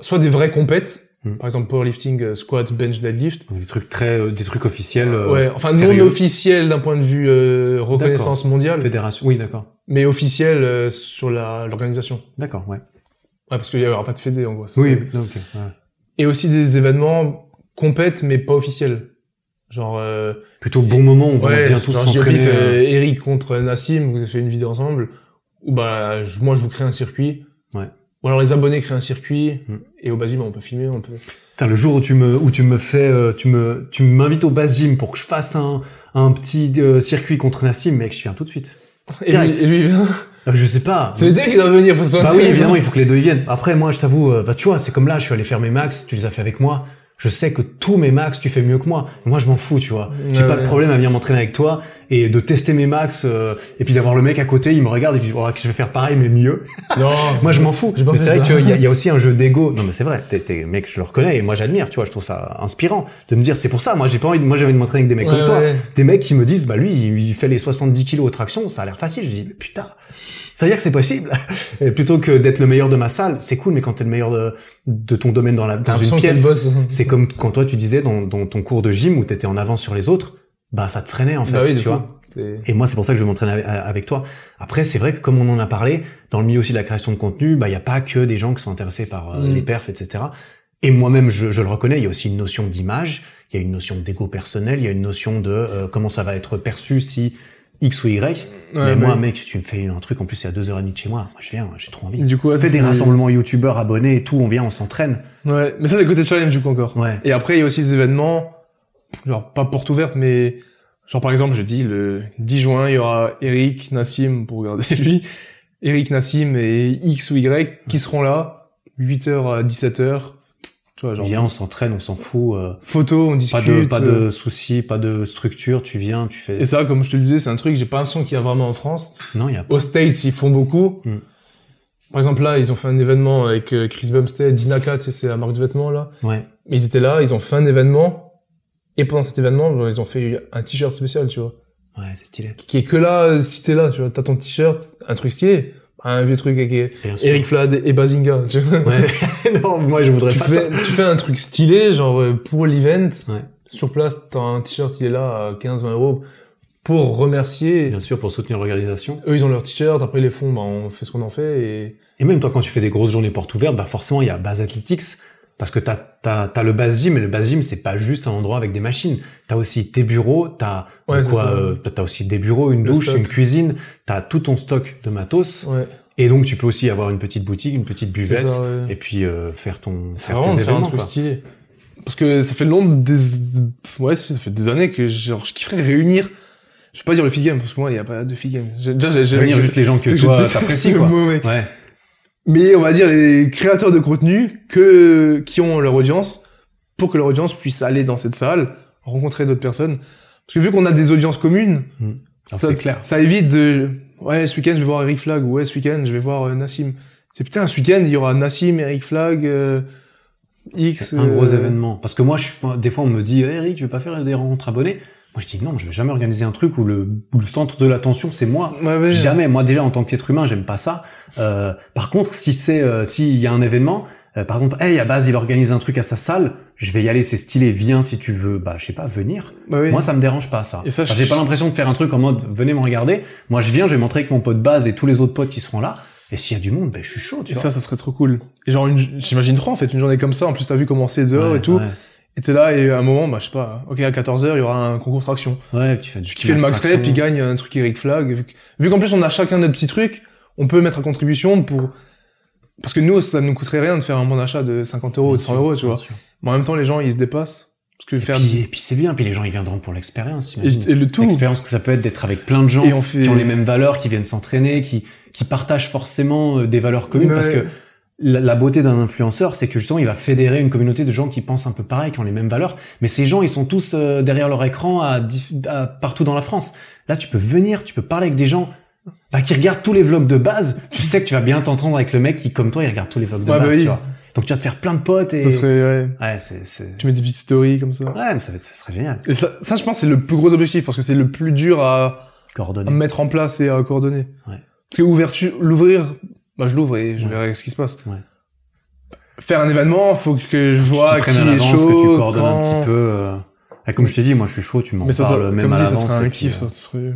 soit des vrais compètes. Hmm. Par exemple, powerlifting, euh, squat, bench, deadlift. Des trucs très, euh, des trucs officiels. euh, ouais, enfin sérieux. non officiel d'un point de vue euh, reconnaissance mondiale, Fédération. Oui, d'accord. Mais officiel euh, sur la l'organisation. D'accord, ouais. Ouais, parce qu'il y aura pas de fédé en gros. Oui, ok. ouais. Et aussi des événements compètes mais pas officiels. Genre euh, Plutôt bon moment, on va bien tous s'entraîner. euh, euh, Eric contre Nassim, vous avez fait une vidéo ensemble. Ou bah je- moi je vous crée un circuit. Ouais. Ou alors les abonnés créent un circuit Hmm. et au bas gym, on peut filmer, on peut. Putain, le jour où tu me, où tu me fais, euh, tu me, tu m'invites au base gym pour que je fasse un, un petit euh, circuit contre Nassim, mec, je viens tout de suite. Et lui, et lui vient. Euh, je sais pas. C'est les deux qui doivent venir pour se Bah oui, évidemment, il faut que les deux y viennent. Après, moi, je t'avoue, euh, bah tu vois, c'est comme là, je suis allé faire mes max, tu les as fait avec moi. Je sais que tous mes max, tu fais mieux que moi. Moi, je m'en fous, tu vois. J'ai Ouais, pas de problème à venir m'entraîner avec toi et de tester mes max euh, et puis d'avoir le mec à côté, il me regarde et puis oh, que je vais faire pareil mais mieux. <laughs> Non. Moi, je m'en fous. Mais c'est vrai qu'il y, y a <laughs> aussi un jeu d'ego. Non, mais c'est vrai. T'es, mec, je le reconnais et moi j'admire. Tu vois, je trouve ça inspirant de me dire c'est pour ça. Moi, j'ai pas envie. De, moi, j'ai envie de m'entraîner avec des mecs Ouais, comme toi. Des mecs qui me disent bah lui, il il fait les 70 kilos aux tractions, ça a l'air facile. Je dis mais putain. Ça veut dire que c'est possible. Et plutôt que d'être le meilleur de ma salle, c'est cool, mais quand t'es le meilleur de, de ton domaine dans, la, dans une pièce, c'est comme quand toi tu disais dans, dans ton cours de gym où t'étais en avance sur les autres, bah ça te freinait en fait, Bah oui, tu vois. Et moi, c'est pour ça que je veux m'entraîner avec, avec toi. Après, c'est vrai que comme on en a parlé, dans le milieu aussi de la création de contenu, bah il y a pas que des gens qui sont intéressés par euh, Mm. les perfs, etc. Et moi-même, je, je le reconnais, il y a aussi une notion d'image, il y a une notion d'ego personnel, il y a une notion de euh, comment ça va être perçu si X ou Y. mais Ouais, moi, mais- mec, tu me fais un truc, en plus, c'est à 2h30 de chez moi. Moi, je viens, j'ai trop envie. Du coup, ouais, ça, des rassemblements youtubeurs abonnés et tout, on vient, on s'entraîne. Ouais, mais ça c'est le côté challenge du coup encore. Ouais. Et après il y a aussi des événements, genre pas porte ouverte, mais genre par exemple je dis le 10 juin il y aura Eric, Nassim pour regarder <laughs> lui, Eric, Nassim et X ou Y qui seront là, 8h à 17h. Tu vois, genre Viens, on s'entraîne, on s'en fout. euh, photo, on pas discute. de, pas euh, de soucis, pas de structure, tu viens, tu fais. Et ça, comme je te le disais, c'est un truc, j'ai pas l'impression qu'il y a vraiment en France. Non, il y a pas. Aux States, ils font beaucoup. Mm. Par exemple, là, ils ont fait un événement avec euh, Chris Bumstead, Dinaka, tu sais, c'est la marque de vêtements, là. Ouais. Mais ils étaient là, ils ont fait un événement. Et pendant cet événement, ils ont fait un t-shirt spécial, tu vois. Ouais, c'est stylé. Qui est que là, euh, si t'es là, tu vois. T'as ton t-shirt, un truc stylé. Un vieux truc avec. Eric Flad et Bazinga, tu vois. Ouais. <laughs> non, moi, je voudrais tu, pas fais, tu fais un truc stylé, genre, euh, pour l'event. Ouais. Sur place, t'as un t-shirt qui est là à 15-20 euros pour remercier. Bien sûr, pour soutenir l'organisation. Eux, ils ont leur t-shirt, après ils les font, bah, on fait ce qu'on en fait et... Et même toi, quand tu fais des grosses journées portes ouvertes, bah forcément, il y a Base Athletics. Parce que t'as, t'as, t'as le base gym, et le base gym, c'est pas juste un endroit avec des machines. T'as aussi tes bureaux, t'as, Ouais, quoi, euh, t'as aussi des bureaux, une Le douche, stock. une cuisine, t'as tout ton stock de matos. Ouais, Et donc, tu peux aussi avoir une petite boutique, une petite buvette, ça, ouais. et puis euh, faire ton, C'est faire vraiment tes un événements, truc quoi. stylé. Parce que ça fait longtemps des... Ouais, ça fait des années que genre, je kifferais réunir... Je vais pas dire le fit game, parce que moi, il y a pas de fit game. J'ai- Déjà, j'ai... Réunir juste les gens que <laughs> toi, t'apprécies, quoi. mot. Ouais. Mais on va dire les créateurs de contenu que qui ont leur audience pour que leur audience puisse aller dans cette salle, rencontrer d'autres personnes. Parce que vu qu'on a des audiences communes, Alors, ça, c'est clair. ça évite de ouais ce week-end je vais voir Eric Flag ou ouais ce week-end je vais voir euh, Nassim. C'est putain ce week-end il y aura Nassim, Eric Flag, euh, X. Un gros euh, événement. Parce que moi, je suis pas- des fois, on me dit, Eh, Eric, tu veux pas faire des rencontres abonnés Moi, je dis non, je vais jamais organiser un truc où le, où le centre de l'attention, c'est moi. Ouais, ouais. Jamais. Moi, déjà, en tant qu'être humain, j'aime pas ça. Euh, par contre, si c'est, euh, s'il y a un événement, euh, par exemple, hey, à base, il organise un truc à sa salle, je vais y aller, c'est stylé, viens si tu veux, bah, je sais pas, venir. Bah oui. Moi, ça me dérange pas, ça. Ça, Enfin, je- j'ai pas l'impression de faire un truc en mode, venez me regarder. Moi, je viens, je vais montrer avec mon pote base et tous les autres potes qui seront là. Et s'il y a du monde, ben, je suis chaud, tu Et vois. ça, ça serait trop cool. Et genre, une- j'imagine trop, en fait, une journée comme ça. En plus, t'as vu comment c'est dehors et tout. Et t'es là, et à un moment, bah, je sais pas, ok, à 14h, il y aura un concours de traction. Ouais, tu fais du Qui fait le max traction. rep, il gagne un truc Eric Flag. Vu, que- vu qu'en plus, on a chacun notre petits trucs, on peut mettre à contribution pour, parce que nous, ça nous coûterait rien de faire un bon d'achat de 50 euros ou de Bien 100 sûr, euros, tu vois. sûr. Mais en même temps, les gens, ils se dépassent. Parce que Et faire, puis, et puis c'est bien, puis les gens ils viendront pour l'expérience, et, et le tout. L'expérience que ça peut être d'être avec plein de gens Et on fait- qui ont les mêmes valeurs, qui viennent s'entraîner, qui, qui partagent forcément euh, des valeurs communes, Ouais. parce que la, la beauté d'un influenceur, c'est que justement il va fédérer une communauté de gens qui pensent un peu pareil, qui ont les mêmes valeurs, mais ces gens ils sont tous euh, derrière leur écran à, à- partout dans la France. Là tu peux venir, tu peux parler avec des gens bah, qui regardent tous les vlogs de base, tu sais que tu vas bien t'entendre avec le mec qui comme toi il regarde tous les vlogs de Ouais, bah base, oui. tu vois. Donc tu vas te faire plein de potes et Ça serait, ouais. ouais c'est Tu mets des petites stories comme ça. ouais mais ça, va être- ça serait génial. Et ça, ça, je pense, c'est le plus gros objectif parce que c'est le plus dur à, à Coordonner. mettre en place et à coordonner. Ouais. Parce que l'ouvrir, bah, je l'ouvre et je Ouais. verrai ce qui se passe. Ouais. Faire un événement, faut que je vois qui est chaud, que tu coordonnes quand... un petit peu. euh. Ah, comme je t'ai dit, moi je suis chaud, tu m'en Mais ça, parles même comme à ça l'avance. serait un et puis, kiff, ça serait...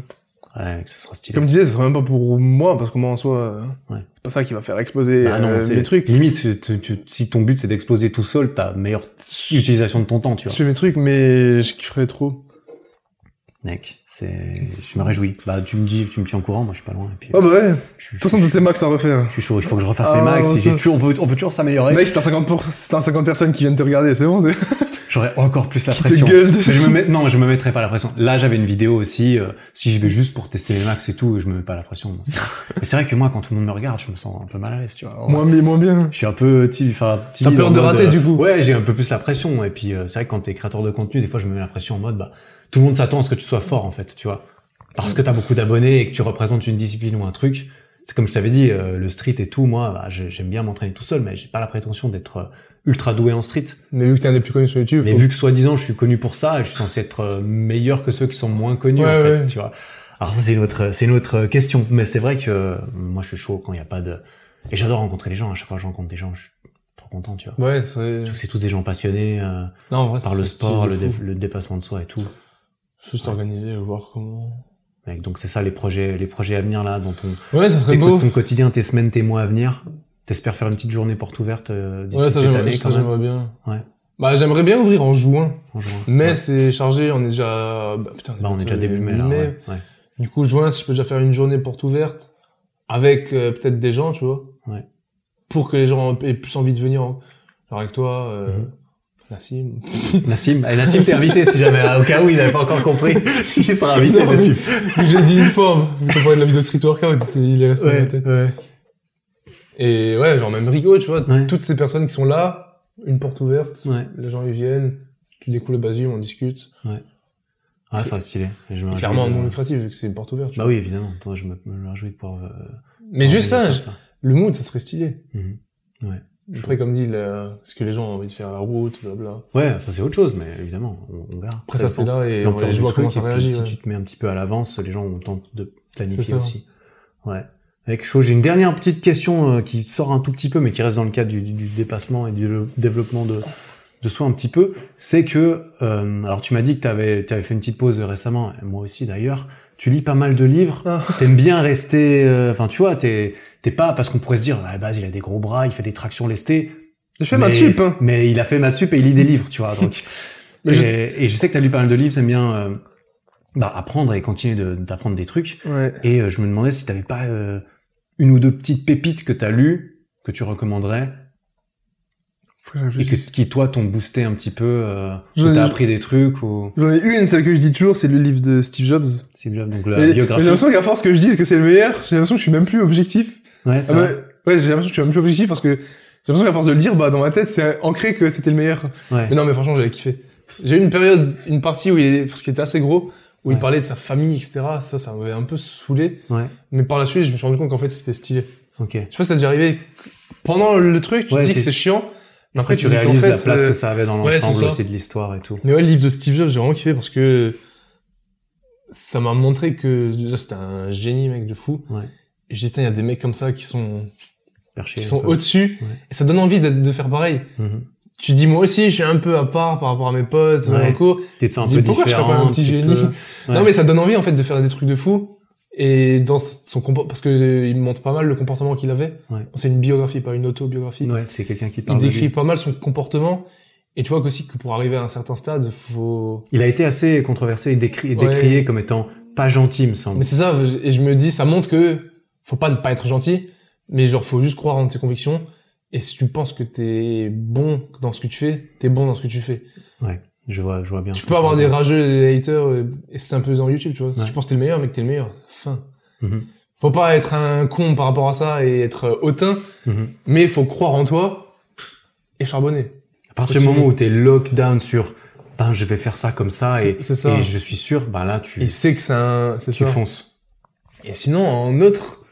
Ouais, que ce sera stylé. Comme je disais, ça serait même pas pour moi, parce que moi en soi, Ouais. c'est pas ça qui va faire exploser Bah non, euh, mes trucs. Limite, tu- tu- tu- si ton but c'est d'exploser tout seul, t'as meilleure utilisation de ton temps, tu Je vois. fais mes trucs, mais je kifferais trop. Mec, c'est, je me réjouis. Bah, tu me dis, tu me tiens au courant, moi je suis pas loin. Et puis, Ah bah ouais, de je, toute façon, t'as suis- tes max à refaire. je suis chaud. Il faut que je refasse Ah, mes max. Si j'ai toujours, on peut, on peut toujours s'améliorer. Mec, si t'as 50, pour... si t'as 50 personnes qui viennent te regarder, c'est bon, <laughs> j'aurais encore plus la Qui pression. gueule Mais je me mets, non, je me mettrais pas la pression. Là, j'avais une vidéo aussi. euh, si je vais juste pour tester les max et tout, je me mets pas la pression. bon, c'est- Mais c'est vrai que moi, quand tout le monde me regarde, je me sens un peu mal à l'aise, tu vois. Moins bien, moins bien. Je suis un peu enfin, timide. peur de rater, euh, du coup. Ouais, j'ai un peu plus la pression. Et puis, euh, c'est vrai que quand t'es créateur de contenu, des fois, je me mets la pression en mode, bah, tout le monde s'attend à ce que tu sois fort, en fait, tu vois. Parce que t'as beaucoup d'abonnés et que tu représentes une discipline ou un truc. C'est comme je t'avais dit, euh, le street et tout, moi, bah, j'ai- j'aime bien m'entraîner tout seul, mais j'ai pas la prétention d'être euh, ultra doué en street. Mais vu que t'es un des plus connus sur YouTube, Mais faut- vu que soi-disant je suis connu pour ça, je suis censé être euh, meilleur que ceux qui sont moins connus Ouais, en fait, ouais. tu vois. Alors ça c'est une autre, c'est une autre question. Mais c'est vrai que euh, moi je suis chaud quand il n'y a pas de. Et j'adore rencontrer les gens. À chaque fois que je rencontre des gens, je suis trop content, tu vois. Ouais, c'est... C'est tous des gens passionnés euh, Non, en vrai, par le sport, dé- le dépassement de soi et tout. Faut s'organiser, voir comment... Mec, donc c'est ça les projets, les projets à venir là, dans ton, Ouais, ça serait beau. ton quotidien, tes semaines, tes mois à venir. T'espères faire une petite journée porte ouverte euh, d'ici Ouais, cette année ça, même. j'aimerais bien. Ouais. Bah, j'aimerais bien ouvrir en juin. en juin. Mais Ouais. c'est chargé, on est déjà... Bah, putain, Bah, on est déjà début mai là. ouais. Du coup, juin, si je peux déjà faire une journée porte ouverte avec euh, peut-être des gens, tu vois. Ouais. Pour que les gens aient plus envie de venir. hein. Genre avec toi, euh, Mhm. Nassim. <laughs> Nassim, eh, Nassim t'es invité si jamais, au cas où il n'avait pas encore compris. <laughs> Il sera <laughs> invité, Non, Nassim. J'ai dit une qu'on parlait de la vidéo street workout, il est resté dans ma tête. ouais. Et ouais, genre même Rico, tu vois, Ouais. toutes ces personnes qui sont là, une porte ouverte, Ouais. les gens ils viennent, tu découvres le basium, on discute. Ah, ça stylé. Je me clairement non lucratif vu que c'est une porte ouverte. Bah vois. oui, évidemment. Attends, je me, me réjouis de pouvoir. euh, Mais juste ça, le mood, ça serait stylé. Mhm. Après, comme dit, la- ce que les gens ont envie de faire la route, blabla. Ouais, ça c'est autre chose, mais évidemment, on, on verra. Après, ça c'est là et on truc, ça et puis réagit. Si ouais. tu te mets un petit peu à l'avance, les gens ont le temps de planifier ça. aussi. Ouais. Avec chaud, j'ai une dernière petite question euh, qui sort un tout petit peu, mais qui reste dans le cadre du, du dépassement et du développement de, de soi un petit peu. C'est que, euh, alors tu m'as dit que tu avais, fait une petite pause récemment, et moi aussi d'ailleurs. Tu lis pas mal de livres. Ah. T'aimes bien rester, euh, enfin tu vois, t'es t'es pas parce qu'on pourrait se dire, ah, base il a des gros bras, il fait des tractions lestées. J'ai fait mais, ma sup, hein. Mais il a fait maths sup et il lit des livres, tu vois. Donc, <laughs> et, je- et je sais que tu as lu pas mal de livres, t'aimes bien euh, bah, apprendre et continuer de- d'apprendre des trucs. Ouais. Et euh, je me demandais si t'avais pas une ou deux petites pépites que t'as lues, que tu recommanderais, je et que, qui toi t'ont boosté un petit peu, euh, t'as appris des trucs, ou... J'en ai une, celle que je dis toujours, c'est le livre de Steve Jobs. C'est bien, donc la mais J'ai biographie. l'impression qu'à force que je dise que c'est le meilleur, j'ai l'impression que je suis même plus objectif. Ouais, c'est Ah bah, ouais, j'ai l'impression que je suis même plus objectif parce que j'ai l'impression qu'à force de le dire, bah, dans ma tête, c'est ancré que c'était le meilleur. Ouais. Mais non, mais franchement, j'avais kiffé. J'ai eu une période, une partie où il est, parce qu'il était assez gros, où Ouais. il parlait de sa famille, etc. Ça, ça m'avait un peu saoulé. Ouais. Mais par la suite, je me suis rendu compte qu'en fait, c'était stylé. Ok. Je sais pas si t'as déjà arrivé, pendant le truc, tu dis que c'est chiant. Après, après, tu réalises fait, la place euh, que ça avait dans ouais, c'est l'ensemble ça. aussi de l'histoire et tout. Mais ouais, le livre de Steve Jobs, j'ai vraiment kiffé parce que ça m'a montré que déjà c'était un génie, mec, de fou. Ouais. Et j'ai dit, tiens, il y a des mecs comme ça qui sont, Perché, qui sont au-dessus. Ouais. Et ça donne envie de faire pareil. Mhm. Tu dis, moi aussi, je suis un peu à part par rapport à mes potes, Ouais. T'es un peu dis, pourquoi je serais différent, pas un petit génie peu- <laughs> Non, Ouais. mais ça donne envie, en fait, de faire des trucs de fou. Et dans son comportement, parce que il montre pas mal le comportement qu'il avait. Ouais. C'est une biographie, pas une autobiographie. Ouais, c'est quelqu'un qui il parle de décrit pas mal son comportement. Et tu vois qu'aussi que pour arriver à un certain stade, faut, Il a été assez controversé et décrit, Ouais. décrié comme étant pas gentil, il me semble. Mais c'est ça, et je me dis, ça montre que faut pas ne pas être gentil, mais genre faut juste croire en tes convictions. Et si tu penses que t'es bon dans ce que tu fais, t'es bon dans ce que tu fais. Ouais, je vois, je vois bien. Tu peux avoir des rageux des haters, euh, et c'est un peu dans YouTube, tu vois. Si Ouais. tu penses que t'es le meilleur, que t'es le meilleur, fin. Mhm. Faut pas être un con par rapport à ça et être euh, hautain, Mhm. mais faut croire en toi et charbonner. À partir du moment où t'es lockdown sur, ben, je vais faire ça comme ça et, ça. et je suis sûr, ben là, tu, Il sait que c'est un, c'est tu ça. fonces. Et sinon, en autre,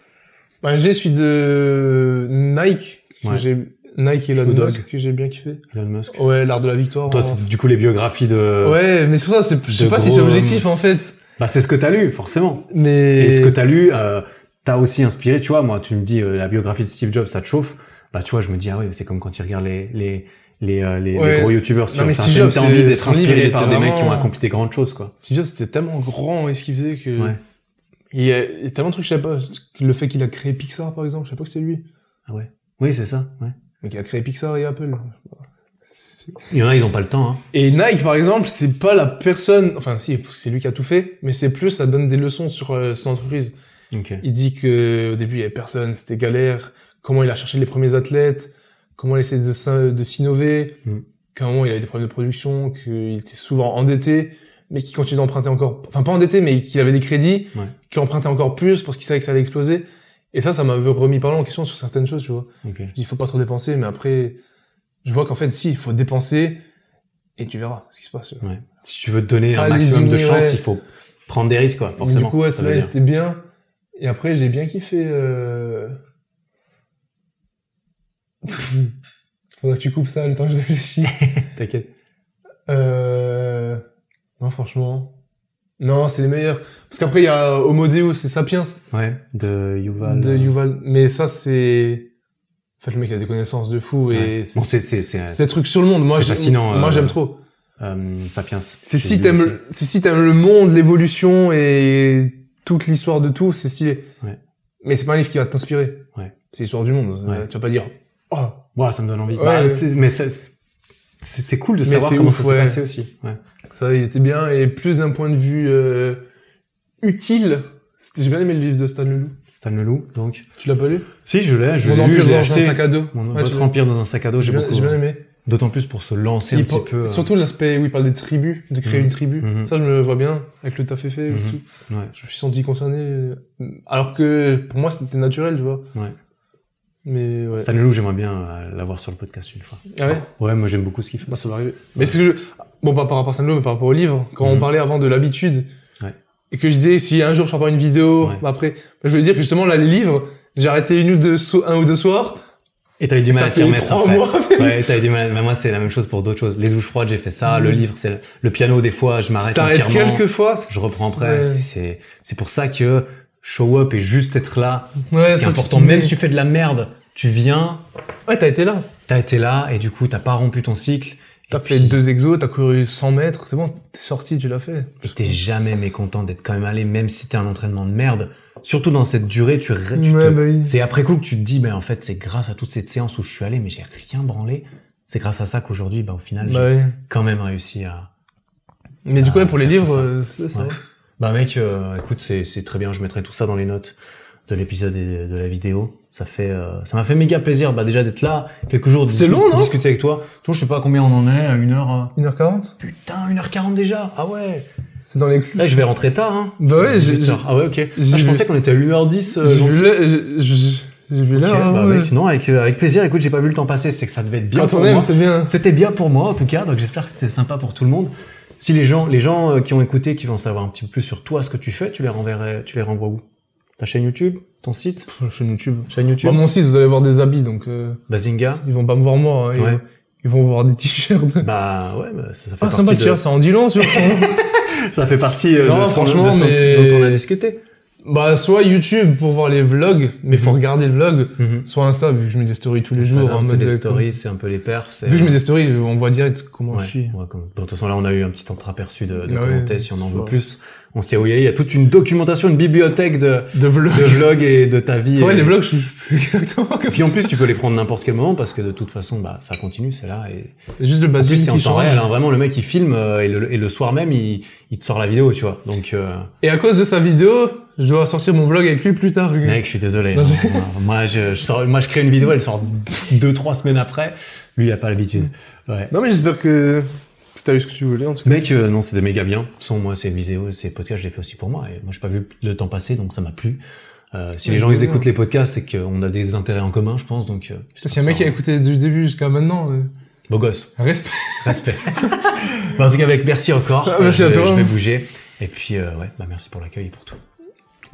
bah, j'ai celui de Nike, Ouais. j'ai, Nike et Elon Dog. Musk, que j'ai bien kiffé. Elon Musk. Ouais, l'art de la victoire. Toi, en- c'est du coup, les biographies de, Ouais, mais c'est pour ça, c'est, je sais pas si c'est objectif, en fait. bah, c'est ce que t'as lu, forcément. Mais, Et ce que t'as lu, euh, t'as aussi inspiré, tu vois, moi, tu me dis, euh, la biographie de Steve Jobs, ça te chauffe. Bah, tu vois, je me dis, ah oui, c'est comme quand tu regardes les, les, les, euh, les, gros youtubeurs sur mais T'as Steve Jobs, t'as envie d'être inspiré par des mecs qui ont accompli des grandes choses, quoi. Steve Jobs, c'était tellement grand et ce qu'il faisait que, Ouais. il y a, il y a tellement de trucs, je sais pas. Le fait qu'il a créé Pixar, par exemple, je sais pas que c'est lui. Ah ouais. Oui, c'est ça, ouais. Il a créé Pixar et Apple. Il y en a, ils ont pas le temps, hein. Et Nike, par exemple, c'est pas la personne, enfin, si, parce que c'est lui qui a tout fait, mais c'est plus, ça donne des leçons sur euh, son entreprise. Ok. Il dit que au début il y avait personne, c'était galère. Comment il a cherché les premiers athlètes, comment il essaie de de s'innover. Mm. qu'à un moment il avait des problèmes de production, qu'il était souvent endetté, mais qu'il continuait d'emprunter encore, enfin pas endetté, mais qu'il avait des crédits, Ouais. qu'il empruntait encore plus parce qu'il savait que ça allait exploser. Et ça, ça m'avait remis pas mal en question sur certaines choses, tu vois. Ok. Je dis, il faut pas trop dépenser, mais après, je vois qu'en fait, si, il faut dépenser, et tu verras ce qui se passe. Ouais. Si tu veux te donner un maximum de chance, ouais. il faut prendre des risques, quoi, forcément. Du coup, ouais, c'était bien. Et après, j'ai bien kiffé. Euh... <laughs> Faudra que tu coupes ça le temps que je réfléchisse. <laughs> T'inquiète. Euh... Non, franchement. Non, c'est les meilleurs. Parce qu'après, il y a Homo Deus et Sapiens Ouais, de Yuval. de euh, Yuval. Mais ça, c'est... En fait, le mec a des connaissances de fou ouais. et Bon, c'est, c'est, c'est, c'est des trucs sur le monde. Moi, fascinant, euh, j'aime trop. euh, Sapiens. C'est si t'aimes, c'est si t'aimes le monde, l'évolution et toute l'histoire de tout, c'est stylé. Ouais. Mais c'est pas un livre qui va t'inspirer. Ouais. C'est l'histoire du monde. Ouais. Tu vas pas dire, oh, Ouais, ça me donne envie. Ouais. Bah, mais c'est, c'est cool de savoir c'est comment ouf, ça s'est ouais. passé aussi. Ouais. Ça, il était bien et plus d'un point de vue euh, utile. J'ai bien aimé le livre de Stan Leloup. Stan Leloup, donc. Tu l'as pas lu? Si, je l'ai, je Mon l'ai lu, empire dans acheté. un sac à dos. Mon, Ouais, votre empire dans un sac à dos, j'ai bien, beaucoup. j'ai bien aimé. D'autant plus pour se lancer un petit peu. euh, Surtout l'aspect où il parle des tribus, de créer Mhm. une tribu. Mhm. Ça, je me vois bien avec le taf fait et Mhm. tout. Ouais. Je me suis senti concerné. euh, Alors que pour moi, c'était naturel, tu vois. Ouais. Mais ouais. Stan Leloup, j'aimerais bien euh, l'avoir sur le podcast une fois. Ah ouais? Ouais, moi j'aime beaucoup ce qu'il fait. Bah, ça va arriver. Mais c'est que je... Bon, pas par rapport à Saint-Lô, mais par rapport au livre. Quand on Mhm. parlait avant de l'habitude. Ouais. Et que je disais, si un jour je sors pas une vidéo, Ouais. bah après, bah, je voulais dire que justement, là, les livres, j'ai arrêté une ou deux, so- un ou deux soirs. Et t'avais du mal à t'y remettre trois après. mois. Ouais, t'avais du mal. Mais moi, c'est la même chose pour d'autres choses. Les douches froides, j'ai fait ça. Le Mhm. livre, c'est le, piano. Des fois, je m'arrête t'arrêtes entièrement. quelques fois? Je reprends après. C'est pour ça que show up et juste être là, Ouais, c'est important. Même si tu fais de la merde, tu viens, Ouais, t'as été là. t'as été là et du coup, t'as pas rompu ton cycle. T'as fait puis- deux exos, t'as couru 100 mètres. C'est bon, t'es sorti, tu l'as fait. Et t'es jamais mécontent d'être quand même allé, même si t'es un entraînement de merde. Surtout dans cette durée, tu, tu Ouais, te- bah oui. c'est après coup que tu te dis, ben en fait, c'est grâce à toute cette séance où je suis allé, mais j'ai rien branlé. C'est grâce à ça qu'aujourd'hui, bah, au final, j'ai Bah oui. quand même réussi à. Mais du coup, ouais, pour les livres, euh, c'est. Ouais. Bah mec, euh, écoute, c'est c'est très bien. Je mettrai tout ça dans les notes de l'épisode et de la vidéo. Ça fait, euh, ça m'a fait méga plaisir. Bah déjà d'être là, quelques jours, de C'était discu- long, non discuter avec toi. Toi, je sais pas combien on en est, à une heure. euh, 1h40 Putain, 1h40 déjà. Ah ouais. C'est dans les clous. Là, je vais rentrer tard. Hein. Bah ouais, j'ai 18 heures. Ah ouais, ok. Ah, je pensais qu'on était à 1h10. euh, J'ai vu l'heure. bah ouais. mec, non, avec, euh, avec plaisir. Écoute, j'ai pas vu le temps passer. C'est que ça devait être bien Quand pour on aime, moi. c'est bien. C'était bien pour moi en tout cas, donc j'espère que c'était sympa pour tout le monde. Si les gens, les gens euh, qui ont écouté, qui vont savoir un petit peu plus sur toi, ce que tu fais, tu les renverrais, tu les renvoies où? Ta chaîne YouTube, ton site, Chaîne YouTube. chaîne YouTube, Bah, mon site, vous allez voir des habits, donc euh, Bazinga. ils vont pas me voir moi. hein, ils, Ouais. ils vont voir des t-shirts. Bah ouais, bah, ça, ça fait Ah, partie sympa, de, ça en dit long sur <laughs> ça. ça fait partie euh, Non, de franchement, de ce mais- dont on a discuté. Bah, soit YouTube pour voir les vlogs, mais faut Mhm. regarder le vlog. Mhm. Soit Insta, vu que je mets des stories tous les jours. En mode, des euh, stories, c'est un peu les perfs. Vu que je mets des stories, on voit direct comment je suis. ouais, comme- bon, de toute façon, là, on a eu un petit entreaperçu de, de Bah si on en veut plus. On se dit, oui, il y a toute une documentation, une bibliothèque de, De vlogs. de vlogs et de ta vie. Ouais, les vlogs, je suis plus exactement comme puis en plus, tu peux les prendre n'importe quel moment parce que de toute façon, bah, ça continue, c'est là. Et Juste le basique c'est en temps réel. hein. Vraiment, le mec, il filme euh, et, le, et le soir même, il, il te sort la vidéo, tu vois. Donc, euh, Et à cause de sa vidéo, je dois sortir mon vlog avec lui plus tard. mec, je suis désolé. Non, hein. <laughs> Moi, je, je sors- moi, je crée une vidéo, elle sort deux, trois semaines après. Lui, il a pas l'habitude. Ouais. Non, mais j'espère que tu as eu ce que tu voulais, en tout cas. Mec, euh, non, c'est des méga bien. Sans moi, c'est vidéo, c'est podcast, je l'ai fait aussi pour moi. Et moi, j'ai pas vu le temps passer, donc ça m'a plu. Euh, si les gens ils écoutent les podcasts, c'est qu'on a des intérêts en commun, je pense. Donc, euh, c'est Si un mec qui a hein. écouté du début jusqu'à maintenant, euh, beau gosse. respect. Respect. <laughs> bah, en tout cas, avec merci encore. Ah, merci je, à toi. Je vais bouger. Et puis, euh, ouais, bah, merci pour l'accueil et pour tout.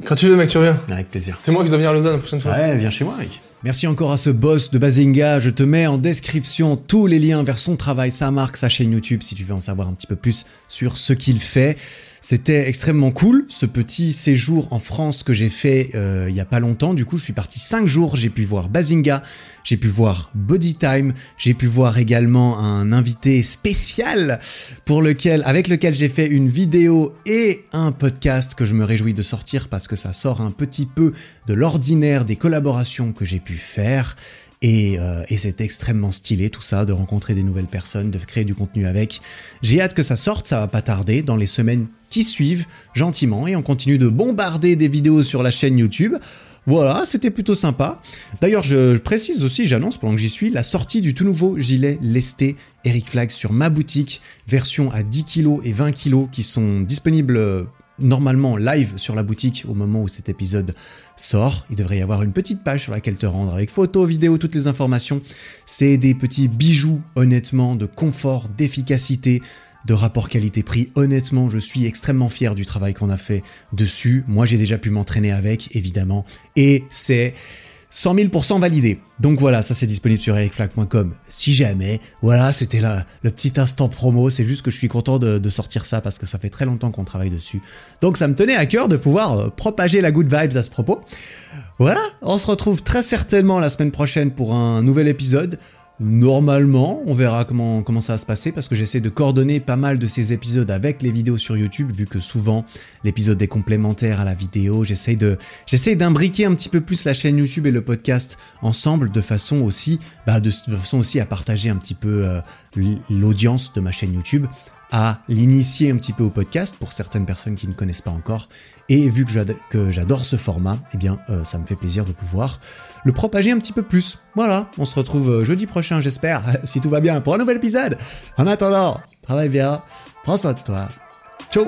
Quand tu veux, mec, tu reviens. Avec plaisir. C'est moi qui dois venir à Lausanne la prochaine fois. Ouais, viens chez moi, mec. Merci encore à ce boss de Bazinga. Je te mets en description tous les liens vers son travail, sa marque, sa chaîne YouTube si tu veux en savoir un petit peu plus sur ce qu'il fait. C'était extrêmement cool ce petit séjour en France que j'ai fait euh, il y a pas longtemps. Du coup, je suis parti cinq jours. J'ai pu voir Bazinga, j'ai pu voir Body Time, j'ai pu voir également un invité spécial pour lequel, avec lequel j'ai fait une vidéo et un podcast que je me réjouis de sortir parce que ça sort un petit peu de l'ordinaire des collaborations que j'ai pu faire. Et, euh, et c'est extrêmement stylé tout ça, de rencontrer des nouvelles personnes, de créer du contenu avec. J'ai hâte que ça sorte, ça va pas tarder, dans les semaines qui suivent, gentiment, et on continue de bombarder des vidéos sur la chaîne YouTube. Voilà, c'était plutôt sympa. D'ailleurs, je précise aussi, j'annonce pendant que j'y suis, la sortie du tout nouveau gilet lesté Eric Flag sur ma boutique, version à 10 kg et 20 kg qui sont disponibles euh, normalement live sur la boutique au moment où cet épisode sort. Il devrait y avoir une petite page sur laquelle te rendre avec photos, vidéos, toutes les informations. C'est des petits bijoux, honnêtement, de confort, d'efficacité, de rapport qualité-prix. Honnêtement, je suis extrêmement fier du travail qu'on a fait dessus. Moi, j'ai déjà pu m'entraîner avec, évidemment. Et c'est 100 000% validé. Donc voilà, ça c'est disponible sur ericflag.com. Si jamais, voilà, c'était là le petit instant promo. C'est juste que je suis content de, de, sortir ça parce que ça fait très longtemps qu'on travaille dessus. Donc ça me tenait à cœur de pouvoir euh, propager la good vibes à ce propos. Voilà, on se retrouve très certainement la semaine prochaine pour un nouvel épisode. Normalement, on verra comment, comment ça va se passer parce que j'essaie de coordonner pas mal de ces épisodes avec les vidéos sur YouTube, vu que souvent l'épisode est complémentaire à la vidéo. J'essaie de, j'essaie d'imbriquer un petit peu plus la chaîne YouTube et le podcast ensemble de façon aussi, bah de, façon aussi à partager un petit peu euh, l'audience de ma chaîne YouTube à l'initier un petit peu au podcast pour certaines personnes qui ne connaissent pas encore. Et vu que j'adore ce format, eh bien, euh, ça me fait plaisir de pouvoir le propager un petit peu plus. Voilà, on se retrouve euh, jeudi prochain, j'espère, <laughs> si tout va bien, pour un nouvel épisode. En attendant, travaille bien, prends soin de toi. Ciao